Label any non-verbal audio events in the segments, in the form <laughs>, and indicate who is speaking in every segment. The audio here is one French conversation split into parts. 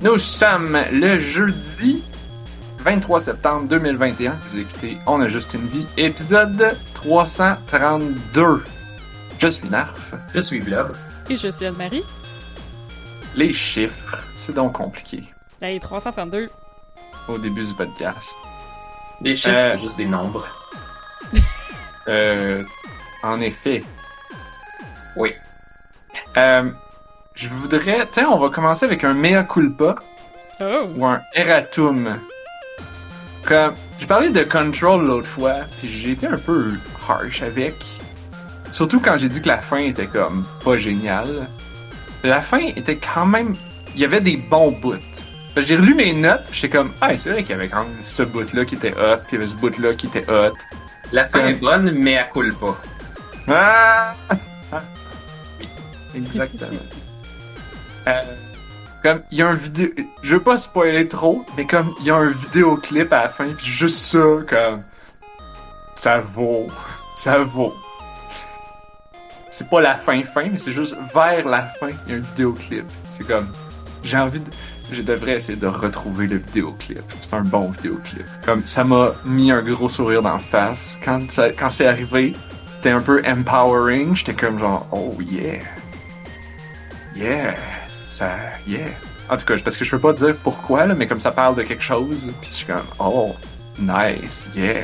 Speaker 1: Nous sommes le jeudi 23 septembre 2021. Vous écoutez On a juste une vie, épisode 332. Je suis Narf.
Speaker 2: Je suis Blob.
Speaker 3: Et je suis Anne-Marie.
Speaker 1: Les chiffres, c'est donc compliqué.
Speaker 3: Hey, 332.
Speaker 1: Au début du podcast.
Speaker 2: Des chiffres,
Speaker 1: Euh.
Speaker 2: c'est juste des nombres. <laughs>
Speaker 1: Euh, en effet.
Speaker 2: Oui.
Speaker 1: Euh, je voudrais, tiens, on va commencer avec un mea culpa
Speaker 3: Oh!
Speaker 1: ou un erratum. Comme, j'ai parlé de Control l'autre fois, puis j'ai été un peu harsh avec. Surtout quand j'ai dit que la fin était comme pas géniale. La fin était quand même, il y avait des bons bouts. J'ai relu mes notes, j'étais comme, ah, c'est vrai qu'il y avait quand même ce bout-là qui était hot, puis il y avait ce bout-là qui était hot.
Speaker 2: La fin est bonne, mais elle coule pas.
Speaker 1: Ah! Ah. <laughs> Oui, <laughs> exactement. Euh, comme, il y a un vidéo... Je veux pas spoiler trop, mais comme, il y a un vidéoclip à la fin, puis juste ça, comme... Ça vaut. <laughs> Ça vaut. C'est pas la fin-fin, mais c'est juste vers la fin, il y a un vidéoclip. C'est comme... J'ai envie de... Je devrais essayer de retrouver le vidéoclip. C'est un bon vidéoclip. Comme, ça m'a mis un gros sourire dans la face. Quand, ça- quand c'est arrivé, c'était un peu empowering. J'étais comme genre, oh yeah. Yeah. Ça, yeah. En tout cas, parce que je peux pas dire pourquoi, là, mais comme ça parle de quelque chose, puis je suis comme, oh, nice, yeah.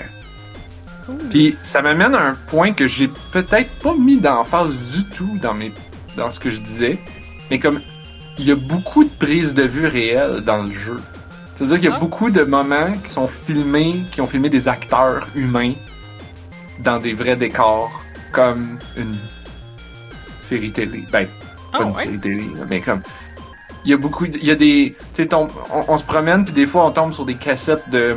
Speaker 3: Cool.
Speaker 1: Puis ça m'amène à un point que j'ai peut-être pas mis d'emphase du tout dans mes dans ce que je disais, mais comme il y a beaucoup de prises de vue réelles dans le jeu. C'est-à-dire qu'il y a
Speaker 3: Ah.
Speaker 1: beaucoup de moments qui sont filmés, qui ont filmé des acteurs humains dans des vrais décors, comme une série télé. Ben, pas
Speaker 3: Ah
Speaker 1: une
Speaker 3: ouais?
Speaker 1: série télé, mais comme il y a beaucoup, de- il y a des, tu sais, on, on se promène puis des fois on tombe sur des cassettes de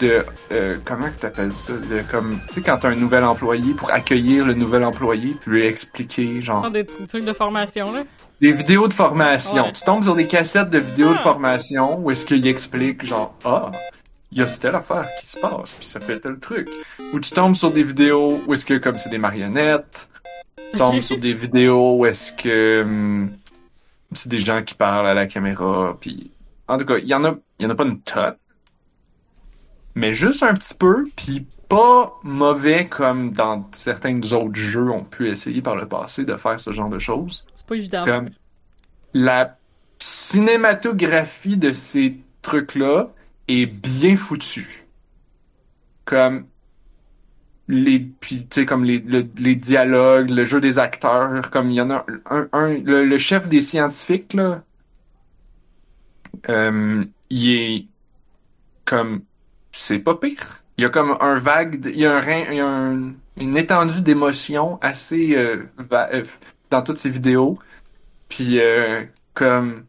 Speaker 1: de euh, comment que t'appelles ça? De comme tu sais quand t'as un nouvel employé pour accueillir le nouvel employé puis lui expliquer genre
Speaker 3: Ah, des trucs de formation, là?
Speaker 1: des vidéos de formation
Speaker 3: Ouais.
Speaker 1: tu tombes sur des cassettes de vidéos de
Speaker 3: Ah.
Speaker 1: formation où est-ce qu'il explique genre ah il y a telle affaire qui se passe puis ça fait tel truc ou tu tombes sur des vidéos où est-ce que comme c'est des marionnettes tu tombes sur des vidéos où est-ce que hum, c'est des gens qui parlent à la caméra puis en tout cas il y en a il y en a pas une tonne mais juste un petit peu puis pas mauvais comme dans certains autres jeux ont pu essayer par le passé de faire ce genre de choses
Speaker 3: C'est pas évident.
Speaker 1: comme la cinématographie de ces trucs-là est bien foutue. Comme les puis tu sais comme les, le- les dialogues, le jeu des acteurs, comme il y en a un, un le, le chef des scientifiques là, euh, il est comme c'est pas pire. Il y a comme un vague, de- il y a un, rein- il y a un- une étendue d'émotions assez euh, va- euh, dans toutes ces vidéos. Puis euh, comme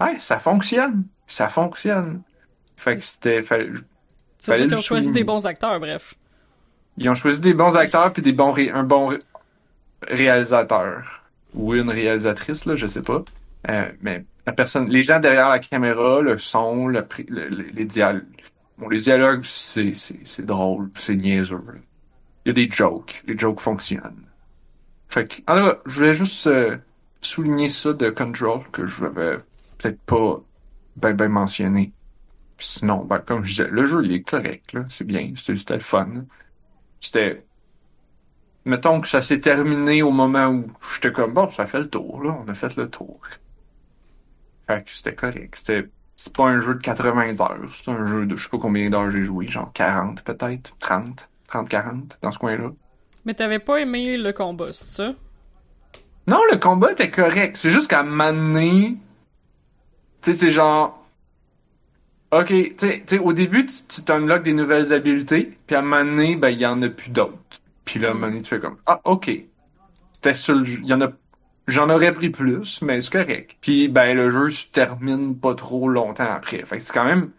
Speaker 1: ouais, ça fonctionne, ça fonctionne. Fait que c'était fallait-
Speaker 3: choisit des bons acteurs, bref.
Speaker 1: Ils ont choisi des bons acteurs puis des bons ré- un bon ré- réalisateur ou une réalisatrice là, je sais pas. Euh, mais la personne, les gens derrière la caméra, le son, le, les dialogues, bon, les dialogues c'est c'est drôle, c'est niaiseux. Il y a des jokes, les jokes fonctionnent. Fait que, cas, je voulais juste euh, souligner ça de Control que je n'avais peut-être pas ben ben mentionné. Sinon, ben, comme je disais, le jeu il est correct, là, c'est bien, c'était c'était le fun. C'était. Mettons que ça s'est terminé au moment où j'étais comme bon, ça fait le tour, là, on a fait le tour. Fait que c'était correct. C'était. C'est pas un jeu de 80 heures, c'est un jeu de je sais pas combien d'heures j'ai joué, genre 40 peut-être, 30, 30, 40, dans ce coin-là.
Speaker 3: Mais t'avais pas aimé le combat, c'est ça?
Speaker 1: Non, le combat était correct. C'est juste qu'à un moment donné, tu sais, c'est genre. Ok, tu au début, tu, tu t'unlocks des nouvelles habiletés, puis à un moment donné, ben, il y en a plus d'autres. Puis là, à un moment donné, tu fais comme, ah, ok. C'était a. J'en aurais pris plus, mais c'est correct. Puis, ben, le jeu se termine pas trop longtemps après. Fait c'est quand même.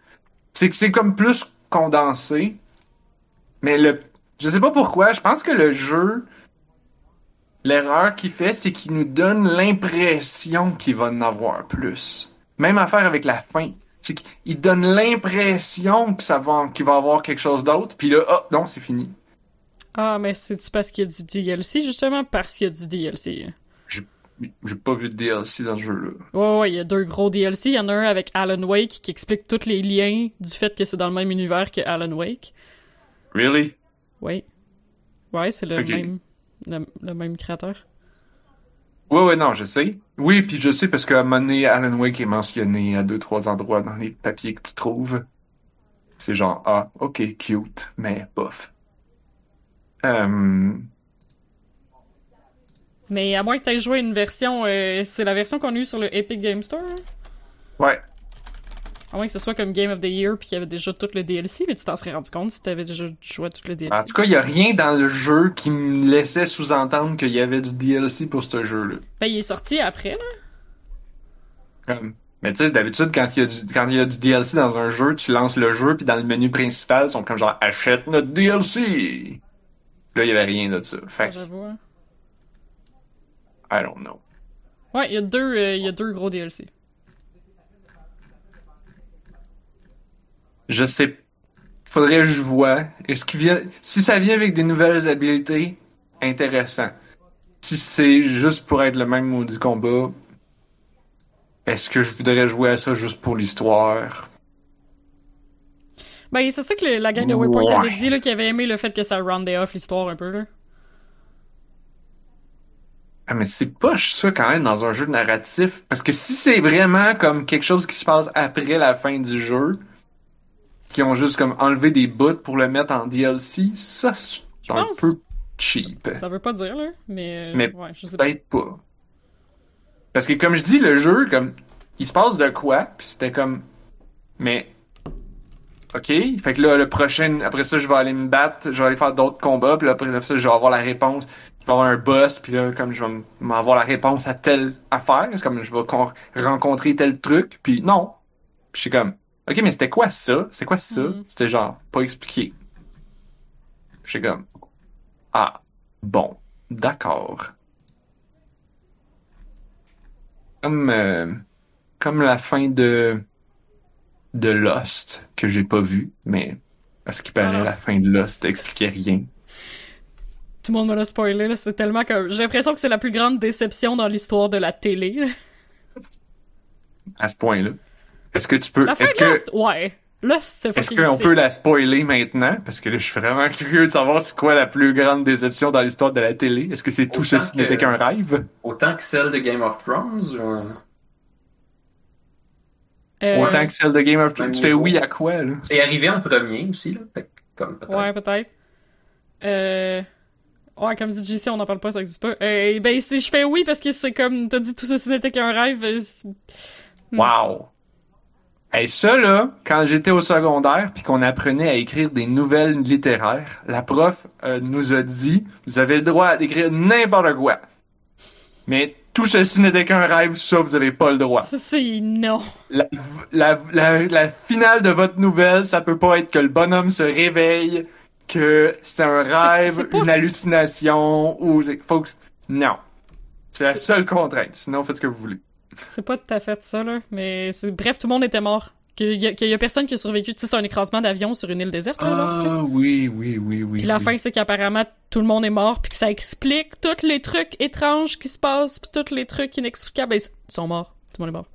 Speaker 1: C'est que comme plus condensé. Mais le. Je sais pas pourquoi, je pense que le jeu. L'erreur qu'il fait, c'est qu'il nous donne l'impression qu'il va en avoir plus. Même affaire avec la fin. C'est qu'il donne l'impression que ça va, qu'il va avoir quelque chose d'autre, puis là, oh, non, c'est fini.
Speaker 3: Ah, mais c'est-tu parce qu'il y a du DLC, justement? Parce qu'il y a du DLC.
Speaker 1: j'ai pas vu de DLC dans ce jeu-là.
Speaker 3: Ouais, ouais, il y a deux gros DLC. Il y en a un avec Alan Wake qui explique tous les liens du fait que c'est dans le même univers que Alan Wake.
Speaker 1: Really?
Speaker 3: Ouais. Ouais, c'est le même le, le même créateur.
Speaker 1: Ouais, ouais, non, je sais. Oui, puis je sais parce qu'à un moment donné, Alan Wake est mentionné à deux, trois endroits dans les papiers que tu trouves. C'est genre, ah, ok, cute, mais bof. Euh,
Speaker 3: Mais à moins que tu aies joué une version, euh, c'est la version qu'on a eue sur le Epic Game Store. hein?
Speaker 1: ouais.
Speaker 3: À moins que ce soit comme Game of the Year puis qu'il y avait déjà tout le DLC, mais tu t'en serais rendu compte si t'avais déjà joué à tout le DLC.
Speaker 1: En tout cas, il y a rien dans le jeu qui me laissait sous-entendre qu'il y avait du DLC pour ce jeu-là.
Speaker 3: Ben, il est sorti après, là.
Speaker 1: Mais tu sais, d'habitude, quand il y y a du DLC dans un jeu, tu lances le jeu, puis dans le menu principal, ils sont comme genre, achète notre DLC! Là, il y avait rien de ça. Fait
Speaker 3: J'avoue. hein.
Speaker 1: I don't know.
Speaker 3: Ouais, il y a deux, euh, il y a deux gros DLC.
Speaker 1: Je sais. Faudrait que je vois. Est-ce qu'il vient. Si ça vient avec des nouvelles habilités, intéressant. Si c'est juste pour être le même maudit combat, est-ce que je voudrais jouer à ça juste pour l'histoire?
Speaker 3: Ben, c'est ça que le- la gang de Waypoint avait
Speaker 1: Ouais.
Speaker 3: dit, là, qu'ils avaient aimé le fait que ça roundait off l'histoire un peu, là.
Speaker 1: Ah, mais c'est poche ça quand même dans un jeu narratif. Parce que si c'est vraiment comme quelque chose qui se passe après la fin du jeu, qui ont juste comme enlevé des bouts pour le mettre en DLC, ça c'est un
Speaker 3: pense-
Speaker 1: peu cheap.
Speaker 3: Ça veut pas dire, là, mais... euh,
Speaker 1: Mais
Speaker 3: ouais, je sais pas.
Speaker 1: Peut-être pas. Parce que comme je dis, le jeu, comme, il se passe de quoi, puis c'était comme, mais, ok, fait que là, le prochain, après ça, je vais aller me battre, je vais aller faire d'autres combats, puis là, après ça, je vais avoir la réponse, je vais avoir un boss, puis là, comme je vais m'avoir la réponse à telle affaire, c'est comme, je vais con- rencontrer tel truc, puis non. Puis je suis comme, ok, mais c'était quoi ça? C'était quoi ça?
Speaker 3: Mhm.
Speaker 1: C'était genre, pas expliqué. Suis comme, ah, bon, d'accord. Comme, euh, comme la fin de, de Lost, que j'ai pas vu, mais à ce qui paraît,
Speaker 3: Ah.
Speaker 1: la fin de Lost expliquait rien.
Speaker 3: Tout le monde me l'a spoilé, là, c'est tellement que... J'ai l'impression que c'est la plus grande déception dans l'histoire de la télé, là.
Speaker 1: À ce point-là. Est-ce que tu peux,
Speaker 3: La fin
Speaker 1: est-ce
Speaker 3: de
Speaker 1: que,
Speaker 3: Lost, ouais. Lost, c'est
Speaker 1: est-ce qu'on peut la spoiler maintenant? Parce que là, je suis vraiment curieux de savoir c'est quoi la plus grande déception dans l'histoire de la télé. Est-ce que c'est tout ceci
Speaker 2: que-
Speaker 1: n'était qu'un rêve?
Speaker 2: Autant que celle de Game of Thrones ou...
Speaker 3: Euh,
Speaker 1: Autant que celle de Game of Thrones. Tu fais oui à quoi, là?
Speaker 2: C'est arrivé en premier aussi, là. Fait que, comme peut-être.
Speaker 3: Ouais, peut-être. Euh... Ouais, comme dit JC, on n'en parle pas, ça existe pas. Euh, ben, si je fais oui, parce que c'est comme, t'as dit tout ceci n'était qu'un rêve. euh, Hmm.
Speaker 1: Wow! Hey, ça, là, quand j'étais au secondaire puis qu'on apprenait à écrire des nouvelles littéraires, la prof euh, nous a dit vous avez le droit d'écrire n'importe quoi. Mais tout ceci n'était qu'un rêve, ça, vous avez pas le droit.
Speaker 3: C'est non.
Speaker 1: La, la, la, la finale de votre nouvelle, ça peut pas être que le bonhomme se réveille, que c'est un rêve,
Speaker 3: pas
Speaker 1: une hallucination, ou... Faut que... Non. C'est la seule contrainte. Sinon, faites ce que vous voulez.
Speaker 3: C'est pas tout à fait ça, là. Mais c'est... bref, tout le monde était mort. Qu'il y, a- qu'il y a personne qui a survécu. Tu sais, c'est un écrasement d'avion sur une île déserte, là, Lost, là.
Speaker 1: Ah, oui, oui, oui, oui.
Speaker 3: Puis la
Speaker 1: oui.
Speaker 3: fin, c'est qu'apparemment, tout le monde est mort, puis que ça explique tous les trucs étranges qui se passent, puis tous les trucs inexplicables. Ben, ils sont morts. Tout le monde est mort.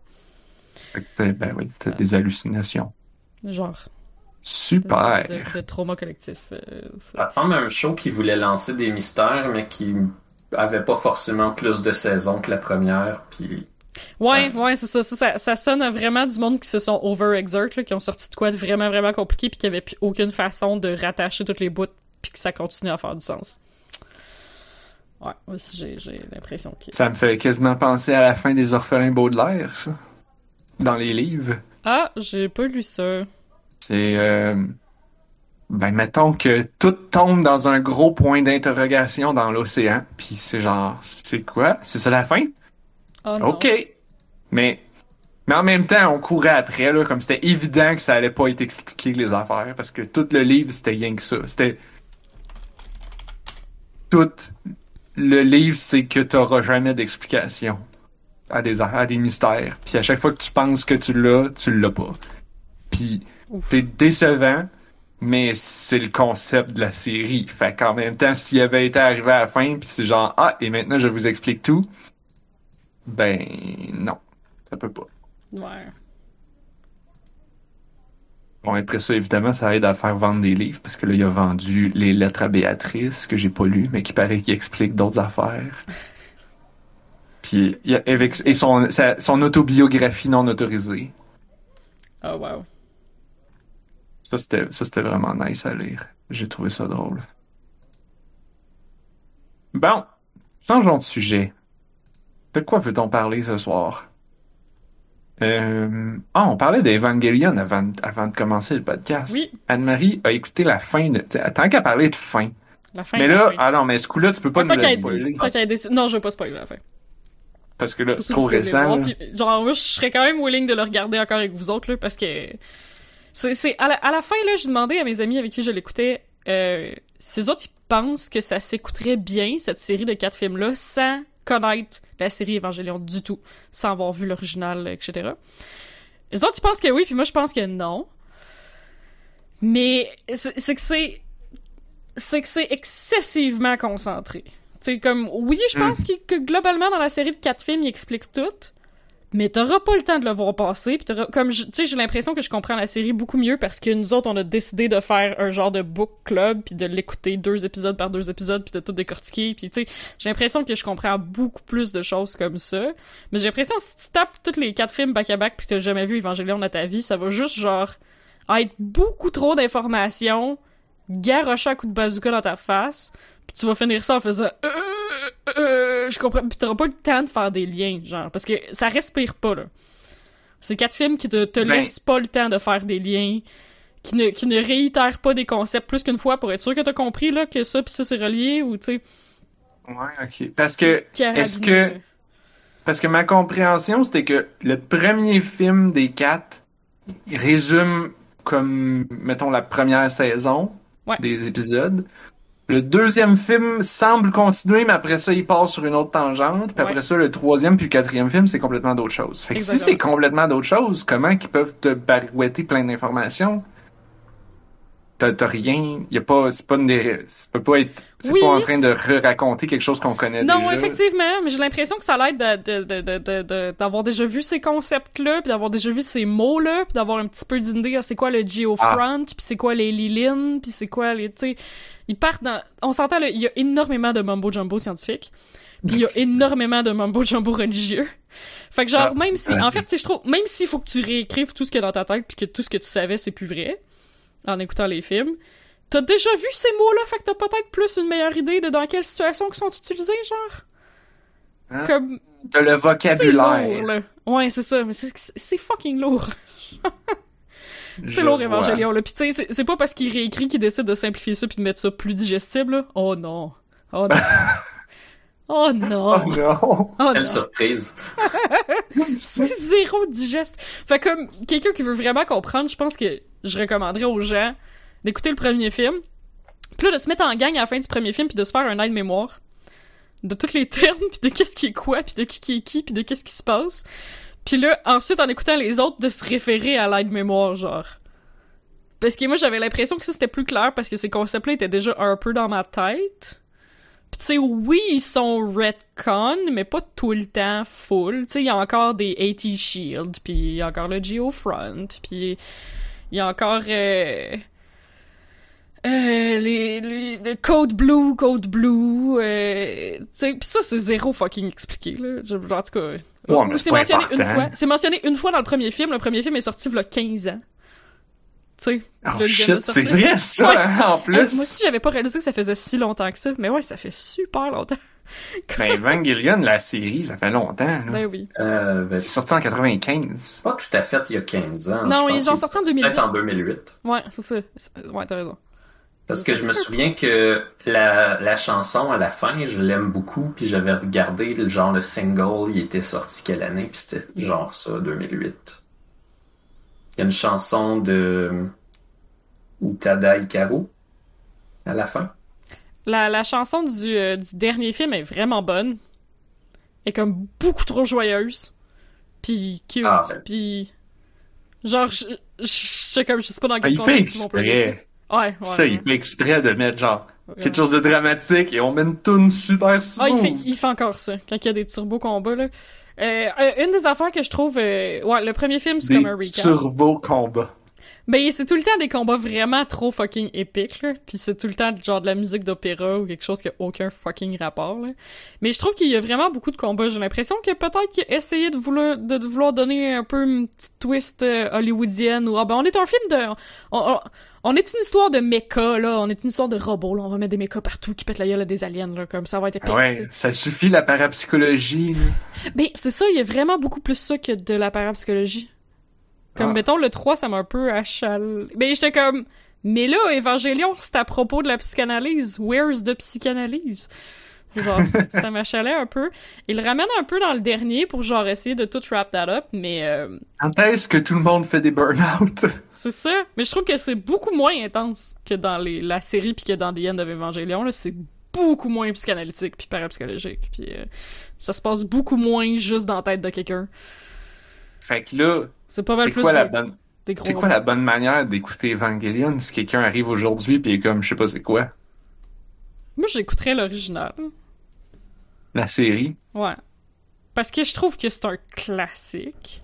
Speaker 1: Fait que t'as- Ben oui, t'as des hallucinations.
Speaker 3: Genre,
Speaker 1: Super.
Speaker 3: de, de, trauma collectif. euh,
Speaker 2: Ça ressemble à un show qui voulait lancer des mystères, mais qui avait pas forcément plus de saisons que la première, puis...
Speaker 3: Ouais, ouais, c'est ça, ça, sonne à vraiment du monde qui se sont overexert, là, qui ont sorti de quoi de vraiment, vraiment compliqué, puis qui avait plus aucune façon de rattacher toutes les bouts, puis que ça continue à faire du sens. Ouais, moi aussi, j'ai, j'ai l'impression que...
Speaker 1: Ça me fait quasiment penser à la fin des orphelins Baudelaire, ça. Dans les livres.
Speaker 3: Ah, j'ai pas lu ça.
Speaker 1: C'est... euh, Ben, mettons que tout tombe dans un gros point d'interrogation dans l'océan, puis c'est genre, c'est quoi? C'est ça la fin?
Speaker 3: Oh.
Speaker 1: OK. Mais... Mais en même temps, on courait après, là, comme c'était évident que ça allait pas être expliqué, les affaires, parce que tout le livre, c'était rien que ça. C'était... Tout le livre, c'est que t'auras jamais d'explication à des, à des mystères. Puis à chaque fois que tu penses que tu l'as, tu l'as pas. Puis c'est décevant, mais c'est le concept de la série. Fait qu'en même temps, s'il avait été arrivé à la fin, puis c'est genre, ah, et maintenant je vous explique tout, Ben, non. Ça peut pas.
Speaker 3: Ouais.
Speaker 1: Bon, après ça, évidemment, ça aide à faire vendre des livres, parce que là, il a vendu les lettres à Béatrice, que j'ai pas lu, mais qui paraît qu'il explique d'autres affaires. <laughs> Puis, il a, avec, et son, sa- son autobiographie non autorisée.
Speaker 3: Oh, wow.
Speaker 1: Ça, c'était, ça, c'était vraiment nice à lire. J'ai trouvé ça drôle. Bon. Changeons de sujet. De quoi veut-on parler ce soir? Euh... Ah, on parlait d'Evangelion avant, avant de commencer le podcast.
Speaker 3: Oui.
Speaker 1: Anne-Marie a écouté la fin de... t'sais, Tant qu'à parler de fin.
Speaker 3: La fin.
Speaker 1: mais là,
Speaker 3: fin.
Speaker 1: ah non, mais ce coup-là, tu peux pas nous
Speaker 3: être-
Speaker 1: spoiler.
Speaker 3: Non, je veux pas spoiler la fin.
Speaker 1: Parce que là, c'est trop récent.
Speaker 3: voir,
Speaker 1: là.
Speaker 3: puis, genre, moi, je serais quand même willing de le regarder encore avec vous autres, là, parce que. C'est, c'est, à, la, à la fin, là, j'ai demandé à mes amis avec qui je l'écoutais, euh, ces autres, ils pensent que ça s'écouterait bien, cette série de quatre films-là, sans connaître la série Évangélion du tout, sans avoir vu l'original, etc. Les autres, ils pensent que oui, puis moi, je pense que non. Mais c'est, c'est que c'est. C'est que c'est excessivement concentré. Sais, comme, oui, je
Speaker 1: Hmm.
Speaker 3: pense que globalement, dans la série de quatre films, il explique tout, mais t'auras pas le temps de le voir passer, t'auras, comme, tu sais, j'ai l'impression que je comprends la série beaucoup mieux parce que nous autres, on a décidé de faire un genre de book club, puis de l'écouter deux épisodes par deux épisodes, puis de tout décortiquer, puis tu sais, j'ai l'impression que je comprends beaucoup plus de choses comme ça, mais j'ai l'impression que si tu tapes tous les quatre films back-à-back pis que t'as jamais vu Evangelion dans ta vie, ça va juste, genre, être beaucoup trop d'informations, garocher à coup de bazooka dans ta face, puis tu vas finir ça en faisant euh, euh, euh, je comprends puis t'auras pas le temps de faire des liens genre parce que ça respire pas là c'est quatre films qui te, te
Speaker 1: Ben-
Speaker 3: laissent pas le temps de faire des liens qui ne qui ne réitèrent pas des concepts plus qu'une fois pour être sûr que t'as compris là que ça puis ça c'est relié ou tu sais
Speaker 1: Ouais, ok. Parce que, est-ce que- parce que ma compréhension, c'était que le premier film des quatre résume comme, mettons, la première saison
Speaker 3: Ouais.
Speaker 1: des épisodes. Le deuxième film semble continuer, mais après ça, il part sur une autre tangente. Puis
Speaker 3: Ouais.
Speaker 1: après ça, le troisième puis le quatrième film, c'est complètement d'autres choses. Fait que si c'est complètement d'autres choses, comment qu'ils peuvent te barouetter plein d'informations? T'as rien, y a pas, c'est pas une des, ça peut pas être, c'est
Speaker 3: Oui.
Speaker 1: pas en train de re-raconter quelque chose qu'on connaît
Speaker 3: Non,
Speaker 1: déjà.
Speaker 3: effectivement, mais j'ai l'impression que ça l'aide de, de, de, de, de- d'avoir déjà vu ces concepts-là, puis d'avoir déjà vu ces mots-là, puis d'avoir un petit peu d'idée c'est quoi le geofront, puis c'est quoi les lilines, puis c'est quoi les, tu sais, ils partent dans, on s'entend, il y a énormément de mumbo-jumbo scientifique, puis il y a <laughs> énormément de mumbo-jumbo religieux. Fait que genre,
Speaker 1: Ah.
Speaker 3: même si, en fait, tu sais, je trouve, même s'il faut que tu réécrives tout ce qu'il y a dans ta tête, puis que tout ce que tu savais, c'est plus vrai, en écoutant les films, T'as déjà vu ces mots-là, fait que t'as peut-être plus une meilleure idée de dans quelle situation ils sont utilisés, genre?
Speaker 1: Hein?
Speaker 3: Comme
Speaker 1: T'as le
Speaker 3: c'est
Speaker 1: vocabulaire.
Speaker 3: lourd, là. Ouais, c'est ça, mais c'est c'est fucking lourd. <laughs> C'est lourd, là. Pis tu sais, c'est- c'est pas parce qu'il réécrit qu'il décide de simplifier ça puis de mettre ça plus digestible, là. Oh non. Oh non. <laughs> oh non.
Speaker 1: Oh non!
Speaker 3: Oh
Speaker 2: Quelle
Speaker 3: non.
Speaker 2: surprise. <laughs>
Speaker 3: C'est zéro digeste. Fait comme quelqu'un qui veut vraiment comprendre, je pense que je recommanderais aux gens d'écouter le premier film, puis là de se mettre en gang à la fin du premier film puis de se faire un aide-mémoire de tous les termes <laughs> puis de qu'est-ce qui est quoi puis de qui qui est qui puis de qu'est-ce qui se passe. Puis là ensuite en écoutant les autres de se référer à l'aide-mémoire genre. Parce que moi j'avais l'impression que ça c'était plus clair parce que ces concepts-là étaient déjà un peu dans ma tête. Pis tu sais, oui, ils sont retcon, mais pas tout le temps full. Tu sais, il y a encore des AT Shield, puis il y a encore le Geofront, puis il y a encore euh, euh, les, les, le Code Blue, Code Blue. Euh, tu sais, pis ça, c'est zéro fucking expliqué, là. Je- en tout cas,
Speaker 1: Ouais,
Speaker 3: ou
Speaker 1: c'est
Speaker 3: mentionné une fois. C'est mentionné une fois dans le premier film. Le premier film est sorti il y a 15 ans. Tu sais.
Speaker 1: Oh shit, c'est vrai ça,
Speaker 3: Ouais.
Speaker 1: hein, en plus!
Speaker 3: moi aussi, j'avais pas réalisé que ça faisait si longtemps que ça. Mais ouais, ça fait super longtemps. <laughs>
Speaker 1: Ben, Evangelion, la série, ça fait longtemps, là.
Speaker 3: Ben oui.
Speaker 2: Euh, ben,
Speaker 1: C'est sorti en 95.
Speaker 2: pas tout à fait il y a 15 ans.
Speaker 3: Non, ils ont sorti en
Speaker 2: c'est
Speaker 3: 2008.
Speaker 2: Peut-être en 2008.
Speaker 3: Ouais, c'est ça. Ouais, t'as raison.
Speaker 2: Parce que je me souviens que la, la chanson à la fin, je l'aime beaucoup, puis j'avais regardé le genre le single, il était sorti quelle année, puis c'était genre ça, 2008. Il y a une chanson de Utada Hikaru à la fin.
Speaker 3: La, la chanson du, euh, du dernier film est vraiment bonne. Elle est comme beaucoup trop joyeuse. Puis cute.
Speaker 2: Ah, ben.
Speaker 3: Puis. Genre, je, je, je sais comme, je sais pas dans
Speaker 1: Ah,
Speaker 3: quel
Speaker 1: il fait exprès.
Speaker 3: Ouais, ouais.
Speaker 1: ça, il fait exprès de mettre genre quelque chose de dramatique et on met une toune super smooth.
Speaker 3: Ah, il fait, il fait encore ça, quand il y a des turbo combats, là. Euh, euh, une des affaires que je trouve... euh, ouais, le premier film, c'est comme un recap.
Speaker 1: turbo combats.
Speaker 3: Ben, c'est tout le temps des combats vraiment trop fucking épiques, là. Puis c'est tout le temps genre de la musique d'opéra ou quelque chose qui a aucun fucking rapport, là. Mais je trouve qu'il y a vraiment beaucoup de combats. J'ai l'impression que peut-être qu'il a essayé de vouloir, de, de vouloir donner un peu une petite twist euh, hollywoodienne ou ah ben on est un film de... On, on- on est une histoire de mecha, là. On est une histoire de robots, là. On va mettre des mechas partout qui pètent la gueule à des aliens, là. Comme ça va être épique,
Speaker 1: ouais, ça suffit la parapsychologie. là.
Speaker 3: Ben, c'est ça, il y a vraiment beaucoup plus ça que de la parapsychologie. Comme,
Speaker 1: Ah.
Speaker 3: mettons, le 3, ça m'a un peu achal... Ben, j'étais comme... Mais là, Évangélion, c'est à propos de la psychanalyse. Where's the psychanalyse? Genre, <laughs> ça- m'achalait un peu. Il ramène un peu dans le dernier pour, genre, essayer de tout wrap that up, mais euh,
Speaker 1: Quand est-ce que tout le monde fait des burn-out? <laughs>
Speaker 3: c'est ça. Mais je trouve que c'est beaucoup moins intense que dans les, la série puis que dans The End of Evangelion, là. C'est beaucoup moins psychanalytique puis parapsychologique. Puis euh, ça se passe beaucoup moins juste dans la tête de quelqu'un.
Speaker 1: Fait que là,
Speaker 3: C'est pas mal plus
Speaker 1: quoi, la bonne... c'est quoi la bonne manière d'écouter Evangelion si quelqu'un arrive aujourd'hui pis est comme, je sais pas c'est quoi,
Speaker 3: Moi, j'écouterais l'original.
Speaker 1: la série?
Speaker 3: Ouais. Parce que je trouve que c'est un classique.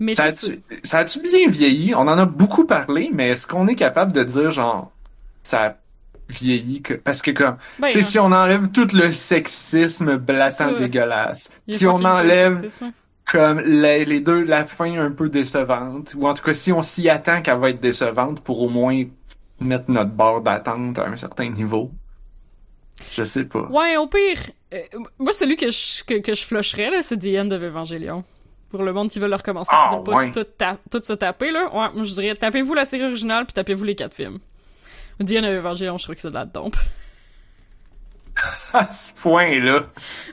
Speaker 3: Mais
Speaker 1: Ça a-tu ça bien vieilli? On en a beaucoup parlé, mais est-ce qu'on est capable de dire genre ça a vieilli que parce que comme
Speaker 3: ben,
Speaker 1: tu sais si on enlève tout le sexisme blatant dégueulasse, si on enlève
Speaker 3: sexisme.
Speaker 1: Comme les, les deux la fin un peu décevante ou en tout cas si on s'y attend qu'elle va être décevante pour au moins mettre notre barre d'attente à un certain niveau. Je sais pas.
Speaker 3: Ouais, au pire, euh, moi, celui que je, que, que je flusherais, c'est The End of Evangelion. Pour le monde qui veut le recommencer,
Speaker 1: Ah,
Speaker 3: qui veut pas
Speaker 1: ouais.
Speaker 3: tout, ta- tout se taper, là. Ouais, moi, je dirais, tapez-vous la série originale, puis tapez-vous les quatre films. The End of Evangelion, je trouve que c'est de la dompe. <laughs>
Speaker 1: À ce point-là.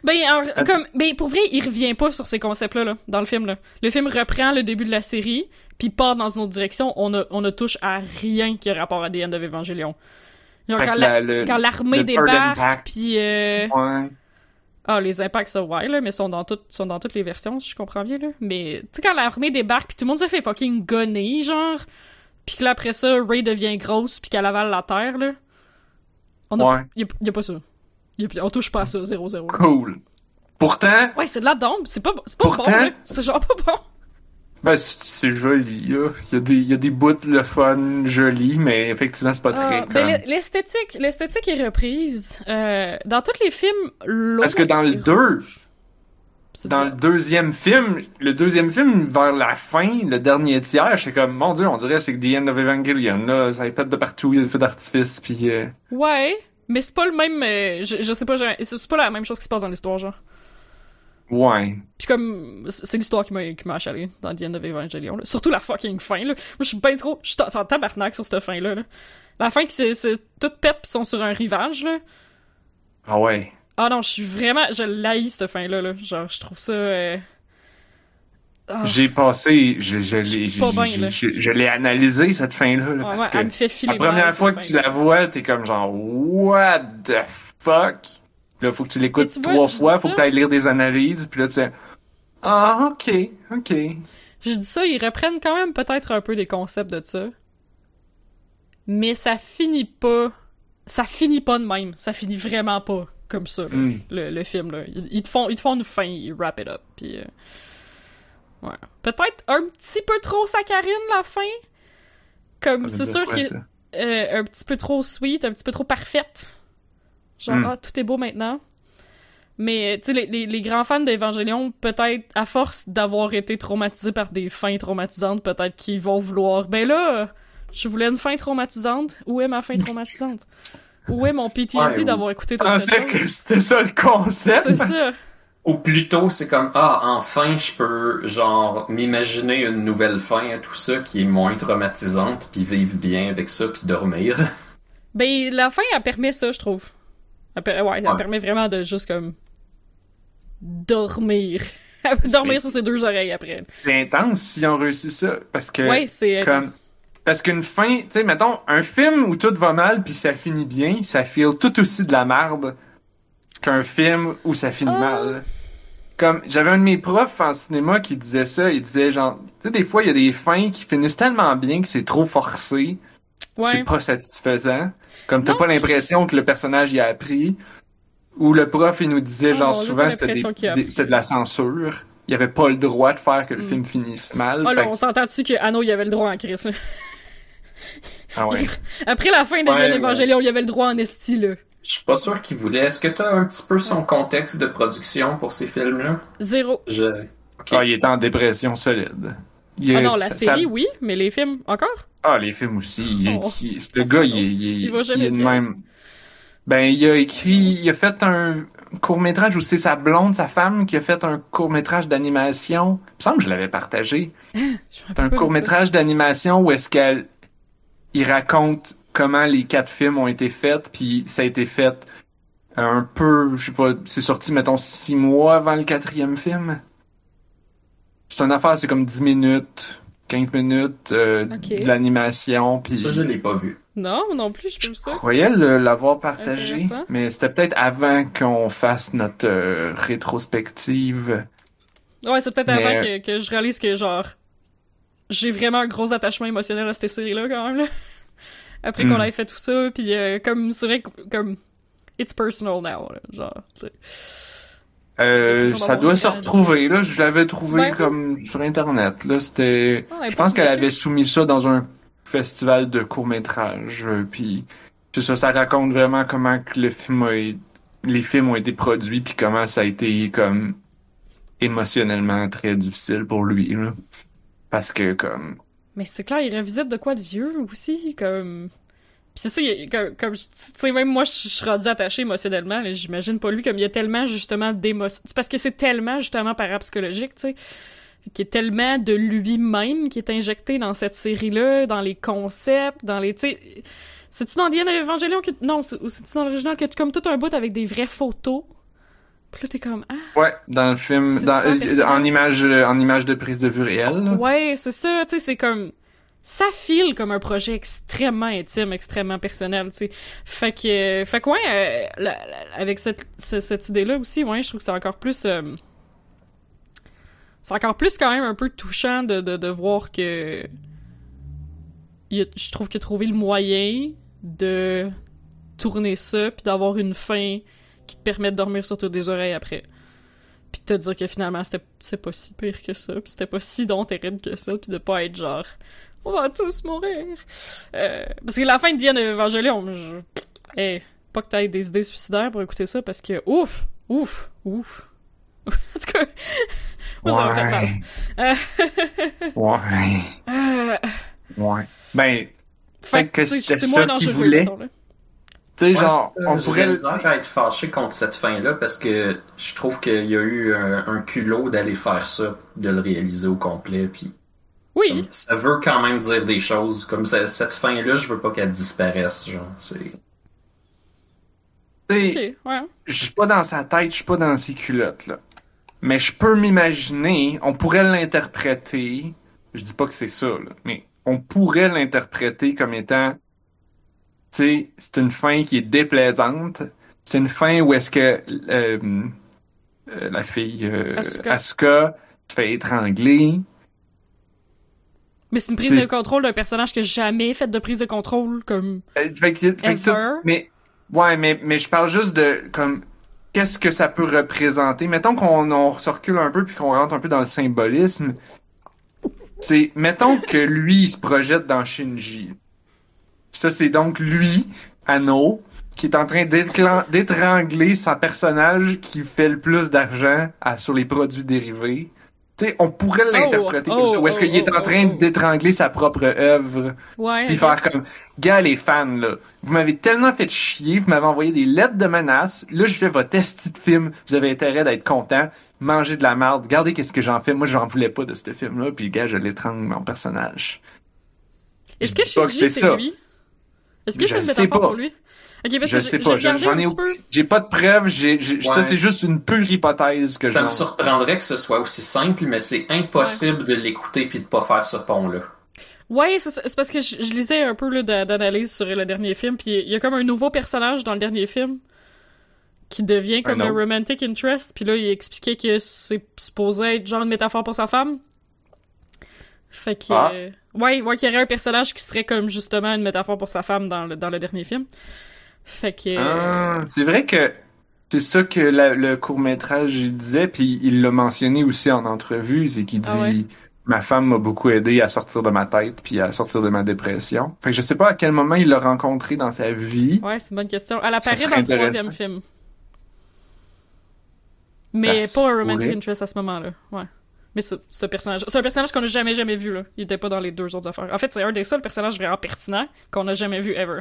Speaker 3: Ben, alors, comme, ben, pour vrai, il revient pas sur ces concepts-là, là, dans le film, là. Le film reprend le début de la série, puis part dans une autre direction. On ne, on ne touche à rien qui a rapport à The End of Evangelion. Genre, quand
Speaker 1: que
Speaker 3: la-
Speaker 1: la- le-
Speaker 3: quand l'armée débarque, puis euh...
Speaker 1: ouais.
Speaker 3: ah les impacts ça ouais là, mais sont dans toutes sont dans toutes les versions, si je comprends bien là. Mais tu sais quand l'armée débarque, puis tout le monde se fait fucking gonner genre, puis que là après ça Ray devient grosse puis qu'elle avale la terre là. On a,
Speaker 1: Ouais.
Speaker 3: y, a, y a pas ça. On touche pas à ça 0-0.
Speaker 1: Cool. Pourtant,
Speaker 3: Ouais, c'est de la dombe, c'est pas c'est pas
Speaker 1: Pourtant-
Speaker 3: bon là. C'est genre pas bon.
Speaker 1: Ben, c'est joli, là. Il y a des, il y a des bouts le fun, jolis, mais effectivement, c'est pas très
Speaker 3: Ah, ben, l'e- l'esthétique, l'esthétique est reprise. Euh, dans tous les films, l'eau
Speaker 1: Parce que dans le
Speaker 3: est
Speaker 1: 2,
Speaker 3: rouge. C'est
Speaker 1: dans le deuxième film, le deuxième film, vers la fin, le dernier tiers, j'étais comme, mon dieu, on dirait c'est que The End of Evangelion, là. Ça pète de partout, il y a des feux d'artifice, pis euh,
Speaker 3: Ouais, mais c'est pas le même. euh, je, je sais pas, c'est pas la même chose qui se passe dans l'histoire, genre.
Speaker 1: ouais.
Speaker 3: Puis comme, c'est l'histoire qui m'a qui m'a achalé dans The End of Evangelion, là. Surtout la fucking fin, là. Moi, je suis ben trop. Je suis en tabarnak sur cette fin-là, là. La fin qui c'est c'est toute pète pis sont sur un rivage, là.
Speaker 1: Ah ouais.
Speaker 3: Ah non, je suis vraiment. Je l'haïs, cette fin-là, là. Genre, je trouve ça. euh, ah,
Speaker 1: J'ai passé, je, je l'ai, je, je, analysé, cette fin-là, là,
Speaker 3: ouais,
Speaker 1: parce
Speaker 3: ouais,
Speaker 1: que la première fois que tu la vois, t'es comme genre, what the fuck? Là, faut que tu l'écoutes
Speaker 3: tu vois,
Speaker 1: trois fois, faut
Speaker 3: ça.
Speaker 1: que t'ailles lire des analyses, puis là, tu fais, ah, ok, ok.
Speaker 3: Je dis ça, ils reprennent quand même peut-être un peu des concepts de ça. Mais ça finit pas. Ça finit pas de même. Ça finit vraiment pas comme ça,
Speaker 1: Hmm.
Speaker 3: le, le film. Là. Ils, ils te font, ils te font une fin, ils wrap it up. Puis, euh, ouais. Peut-être un petit peu trop saccharine la fin. Comme,
Speaker 1: Ça
Speaker 3: c'est sûr que
Speaker 1: ça?
Speaker 3: euh, un petit peu trop sweet, un petit peu trop parfaite. Genre,
Speaker 1: Hmm.
Speaker 3: ah, tout est beau maintenant. Mais, tu sais, les, les, les grands fans d'Evangelion, peut-être, à force d'avoir été traumatisés par des fins traumatisantes, peut-être qu'ils vont vouloir, ben là, euh, je voulais une fin traumatisante. Où est ma fin <laughs> traumatisante? Où est mon PTSD
Speaker 1: Ouais,
Speaker 3: d'avoir écouté
Speaker 1: pensais
Speaker 3: chose?
Speaker 1: que c'était ça le concept.
Speaker 3: C'est ça.
Speaker 2: Ou plutôt, c'est comme, ah, enfin, je peux, genre, m'imaginer une nouvelle fin à tout ça qui est moins traumatisante, puis vivre bien avec ça, puis dormir. <laughs>
Speaker 3: Ben, la fin, elle permet ça, je trouve. Elle, per- ouais, elle
Speaker 2: Ouais.
Speaker 3: permet vraiment de juste, comme, dormir. <laughs> dormir sur ses deux oreilles après.
Speaker 1: C'est intense si on réussit ça, parce que...
Speaker 3: Ouais, c'est
Speaker 1: comme-
Speaker 3: intense.
Speaker 1: Parce qu'une fin, tu sais, mettons, un film où tout va mal puis ça finit bien, ça feel tout aussi de la merde qu'un film où ça finit
Speaker 3: Ah.
Speaker 1: mal. Comme, j'avais un de mes profs en cinéma qui disait ça, il disait genre, tu sais, des fois, il y a des fins qui finissent tellement bien que c'est trop forcé.
Speaker 3: Ouais.
Speaker 1: c'est pas satisfaisant. Comme t'as pas l'impression que le personnage y a appris. Ou le prof, il nous disait,
Speaker 3: Ah
Speaker 1: genre, souvent, c'était de la censure. Il avait pas le droit de faire que le
Speaker 3: Mm.
Speaker 1: film finisse mal. Fait
Speaker 3: là, on s'entend-tu que Anno, il avait le droit en Chris. là?
Speaker 1: Ah ouais. <laughs>
Speaker 3: Après la fin de
Speaker 2: Ouais,
Speaker 3: Evangelion, il avait le droit en esti, là.
Speaker 2: Je suis pas sûr qu'il voulait. Est-ce que tu as un petit peu son contexte de production pour ces films-là?
Speaker 3: Zéro.
Speaker 2: Je...
Speaker 1: Ah, il était en dépression solide. Il
Speaker 3: Ah
Speaker 1: est-
Speaker 3: non, la série,
Speaker 1: ça-
Speaker 3: oui, mais les films, encore?
Speaker 1: Ah, les films aussi. Il est-
Speaker 3: Oh.
Speaker 1: il- le gars, il est, il est-
Speaker 3: Il va jamais
Speaker 1: il est
Speaker 3: bien.
Speaker 1: même. Ben, il a écrit, il a fait un court-métrage où c'est sa blonde, sa femme, qui a fait un court-métrage d'animation. Il me semble que je l'avais partagé. <laughs>
Speaker 3: Je
Speaker 1: un court-métrage d'animation où est-ce qu'elle, il raconte comment les quatre films ont été faits, puis ça a été fait un peu, je sais pas, c'est sorti, mettons, six mois avant le quatrième film. C'est une affaire, c'est comme 10 minutes, 15 minutes, euh,
Speaker 3: Ok.
Speaker 1: de l'animation, puis...
Speaker 2: Ça, je l'ai pas vu.
Speaker 3: Non, non plus, je trouve ça.
Speaker 1: Je croyais l'avoir partagé, mais c'était peut-être avant qu'on fasse notre euh, rétrospective.
Speaker 3: Ouais, c'est peut-être
Speaker 1: Mais,
Speaker 3: avant que, que je réalise que, genre, j'ai vraiment un gros attachement émotionnel à cette série-là, quand même, là. Après qu'on
Speaker 1: Hmm.
Speaker 3: ait fait tout ça, puis euh, comme, c'est vrai que, comme, it's personal now, là, genre.
Speaker 1: Euh, ça doit se retrouver, là. Je l'avais trouvé
Speaker 3: Ouais.
Speaker 1: comme sur Internet, là. C'était...
Speaker 3: Ah,
Speaker 1: Je pense qu'elle avait soumis ça dans un festival de court-métrage, euh, puis c'est ça, ça raconte vraiment comment que le film a les films ont été produits, puis comment ça a été, comme, émotionnellement très difficile pour lui, là. Parce que, comme...
Speaker 3: Mais c'est clair, il revisite de quoi de vieux aussi, comme. Puis c'est ça, comme, tu sais, même moi, je suis rendu attaché émotionnellement, j'imagine pas lui, comme il y a tellement justement d'émotions. C'est parce que c'est tellement justement parapsychologique, tu sais, qu'il y a tellement de lui-même qui est injecté dans cette série-là, dans les concepts, dans les. C'est-tu dans Diane Evangelion que. Non, ou c'est-tu dans l'original que comme tout un bout avec des vraies photos? Puis là, t'es comme, ah.
Speaker 1: Ouais, dans le film, dans, euh, en image, euh, en image de prise de vue réelle, là.
Speaker 3: Ouais, c'est ça, tu sais, c'est comme ça file comme un projet extrêmement intime, extrêmement personnel, tu sais. Fait que fait que ouais, euh, la- la- avec cette ce- cette idée-là aussi, ouais, je trouve que c'est encore plus euh, c'est encore plus quand même un peu touchant de de, de voir que il a- je trouve que trouver le moyen de tourner ça puis d'avoir une fin qui te permet de dormir sur tes deux oreilles après puis de te dire que finalement c'était c'est pas si pire que ça, puis c'était pas si donc terrible que ça, puis de pas être genre on va tous mourir. Euh, parce que la fin de Diane Evangelion, je... hey, pas que t'aies des idées suicidaires pour écouter ça parce que ouf, ouf, ouf. <laughs> en tout cas, <laughs> moi ça m'a fait mal. Euh, <laughs>
Speaker 1: Ouais.
Speaker 3: euh,
Speaker 1: Ouais. Ben,
Speaker 3: fait
Speaker 1: que c'était ça
Speaker 3: moins
Speaker 1: qu'il
Speaker 3: dangereux,
Speaker 1: voulait.
Speaker 3: mettons, là.
Speaker 1: Tu sais,
Speaker 2: Ouais,
Speaker 1: genre, on
Speaker 2: J'ai
Speaker 1: pourrait...
Speaker 2: à être fâché contre cette fin-là parce que je trouve qu'il y a eu un, un culot d'aller faire ça, de le réaliser au complet. Puis
Speaker 3: Oui,
Speaker 2: comme, ça veut quand même dire des choses. Comme ça- cette fin-là, je veux pas qu'elle disparaisse. Genre, c'est.
Speaker 3: ouais.
Speaker 1: je suis pas dans sa tête, je suis pas dans ses culottes, là. Mais je peux m'imaginer, on pourrait l'interpréter, je dis pas que c'est ça, là, mais on pourrait l'interpréter comme étant, c'est une fin qui est déplaisante, c'est une fin où est-ce que euh, euh, la fille euh,
Speaker 3: Asuka.
Speaker 1: Asuka se fait étrangler,
Speaker 3: Mais c'est une prise de contrôle d'un personnage que jamais fait de prise de contrôle comme
Speaker 1: Euh, fait que- fait que tout-
Speaker 3: Ever.
Speaker 1: mais ouais, mais mais je parle juste de comme qu'est-ce que ça peut représenter. Mettons qu'on on se recule un peu puis qu'on rentre un peu dans le symbolisme. C'est mettons que lui il se projette dans Shinji. Ça c'est donc lui, Anno, qui est en train d'étrangler son personnage qui fait le plus d'argent sur les produits dérivés. Tu sais, on pourrait l'interpréter
Speaker 3: Oh,
Speaker 1: comme ça.
Speaker 3: oh,
Speaker 1: Ou est-ce qu'il est
Speaker 3: oh,
Speaker 1: en train
Speaker 3: oh, oh.
Speaker 1: d'étrangler sa propre œuvre
Speaker 3: ouais.
Speaker 1: puis faire comme, gars les fans là, vous m'avez tellement fait chier, vous m'avez envoyé des lettres de menaces, là je fais votre esti de film, vous avez intérêt d'être content, manger de la merde, regardez qu'est-ce que j'en fais, moi j'en voulais pas de ce film là, puis gars je l'étrangle mon personnage.
Speaker 3: Est-ce
Speaker 1: Je
Speaker 3: que
Speaker 1: que
Speaker 3: Shinji
Speaker 1: c'est
Speaker 3: lui? Est-ce que c'est une métaphore pour lui? Ok, parce
Speaker 1: Je
Speaker 3: que
Speaker 1: sais
Speaker 3: j'ai-
Speaker 1: pas, j'en ai j'ai pas de preuves, j'ai, ça c'est juste une pure hypothèse que je
Speaker 2: Ça me surprendrait que ce soit aussi simple, mais c'est impossible de l'écouter puis de pas faire ce pont-là.
Speaker 3: Ouais, c'est parce que je, je lisais un peu d'analyse sur le dernier film, puis il y a comme un nouveau personnage dans le dernier film qui devient comme
Speaker 1: Un
Speaker 3: romantic interest, puis là il expliquait que c'est supposé être genre une métaphore pour sa femme. Fait que.
Speaker 1: Ah.
Speaker 3: euh, ouais, ouais, qu'il y aurait un personnage qui serait comme justement une métaphore pour sa femme dans le, dans le dernier film. Fait que.
Speaker 1: Ah, c'est vrai que c'est ça que la- le court-métrage disait, puis il l'a mentionné aussi en entrevue, c'est qu'il dit
Speaker 3: Ah ouais?
Speaker 1: Ma femme m'a beaucoup aidé à sortir de ma tête puis à sortir de ma dépression. Fait que je sais pas à quel moment il l'a rencontré dans sa vie.
Speaker 3: Ouais, c'est une bonne question. Elle apparaît dans le troisième film. Mais
Speaker 1: Ça
Speaker 3: pas un romantic interest à ce moment-là. Ouais. Mais un personnage. C'est un personnage qu'on a jamais jamais vu là. Il était pas dans les deux autres affaires. En fait, c'est un des seuls personnages vraiment pertinents qu'on a jamais vu ever.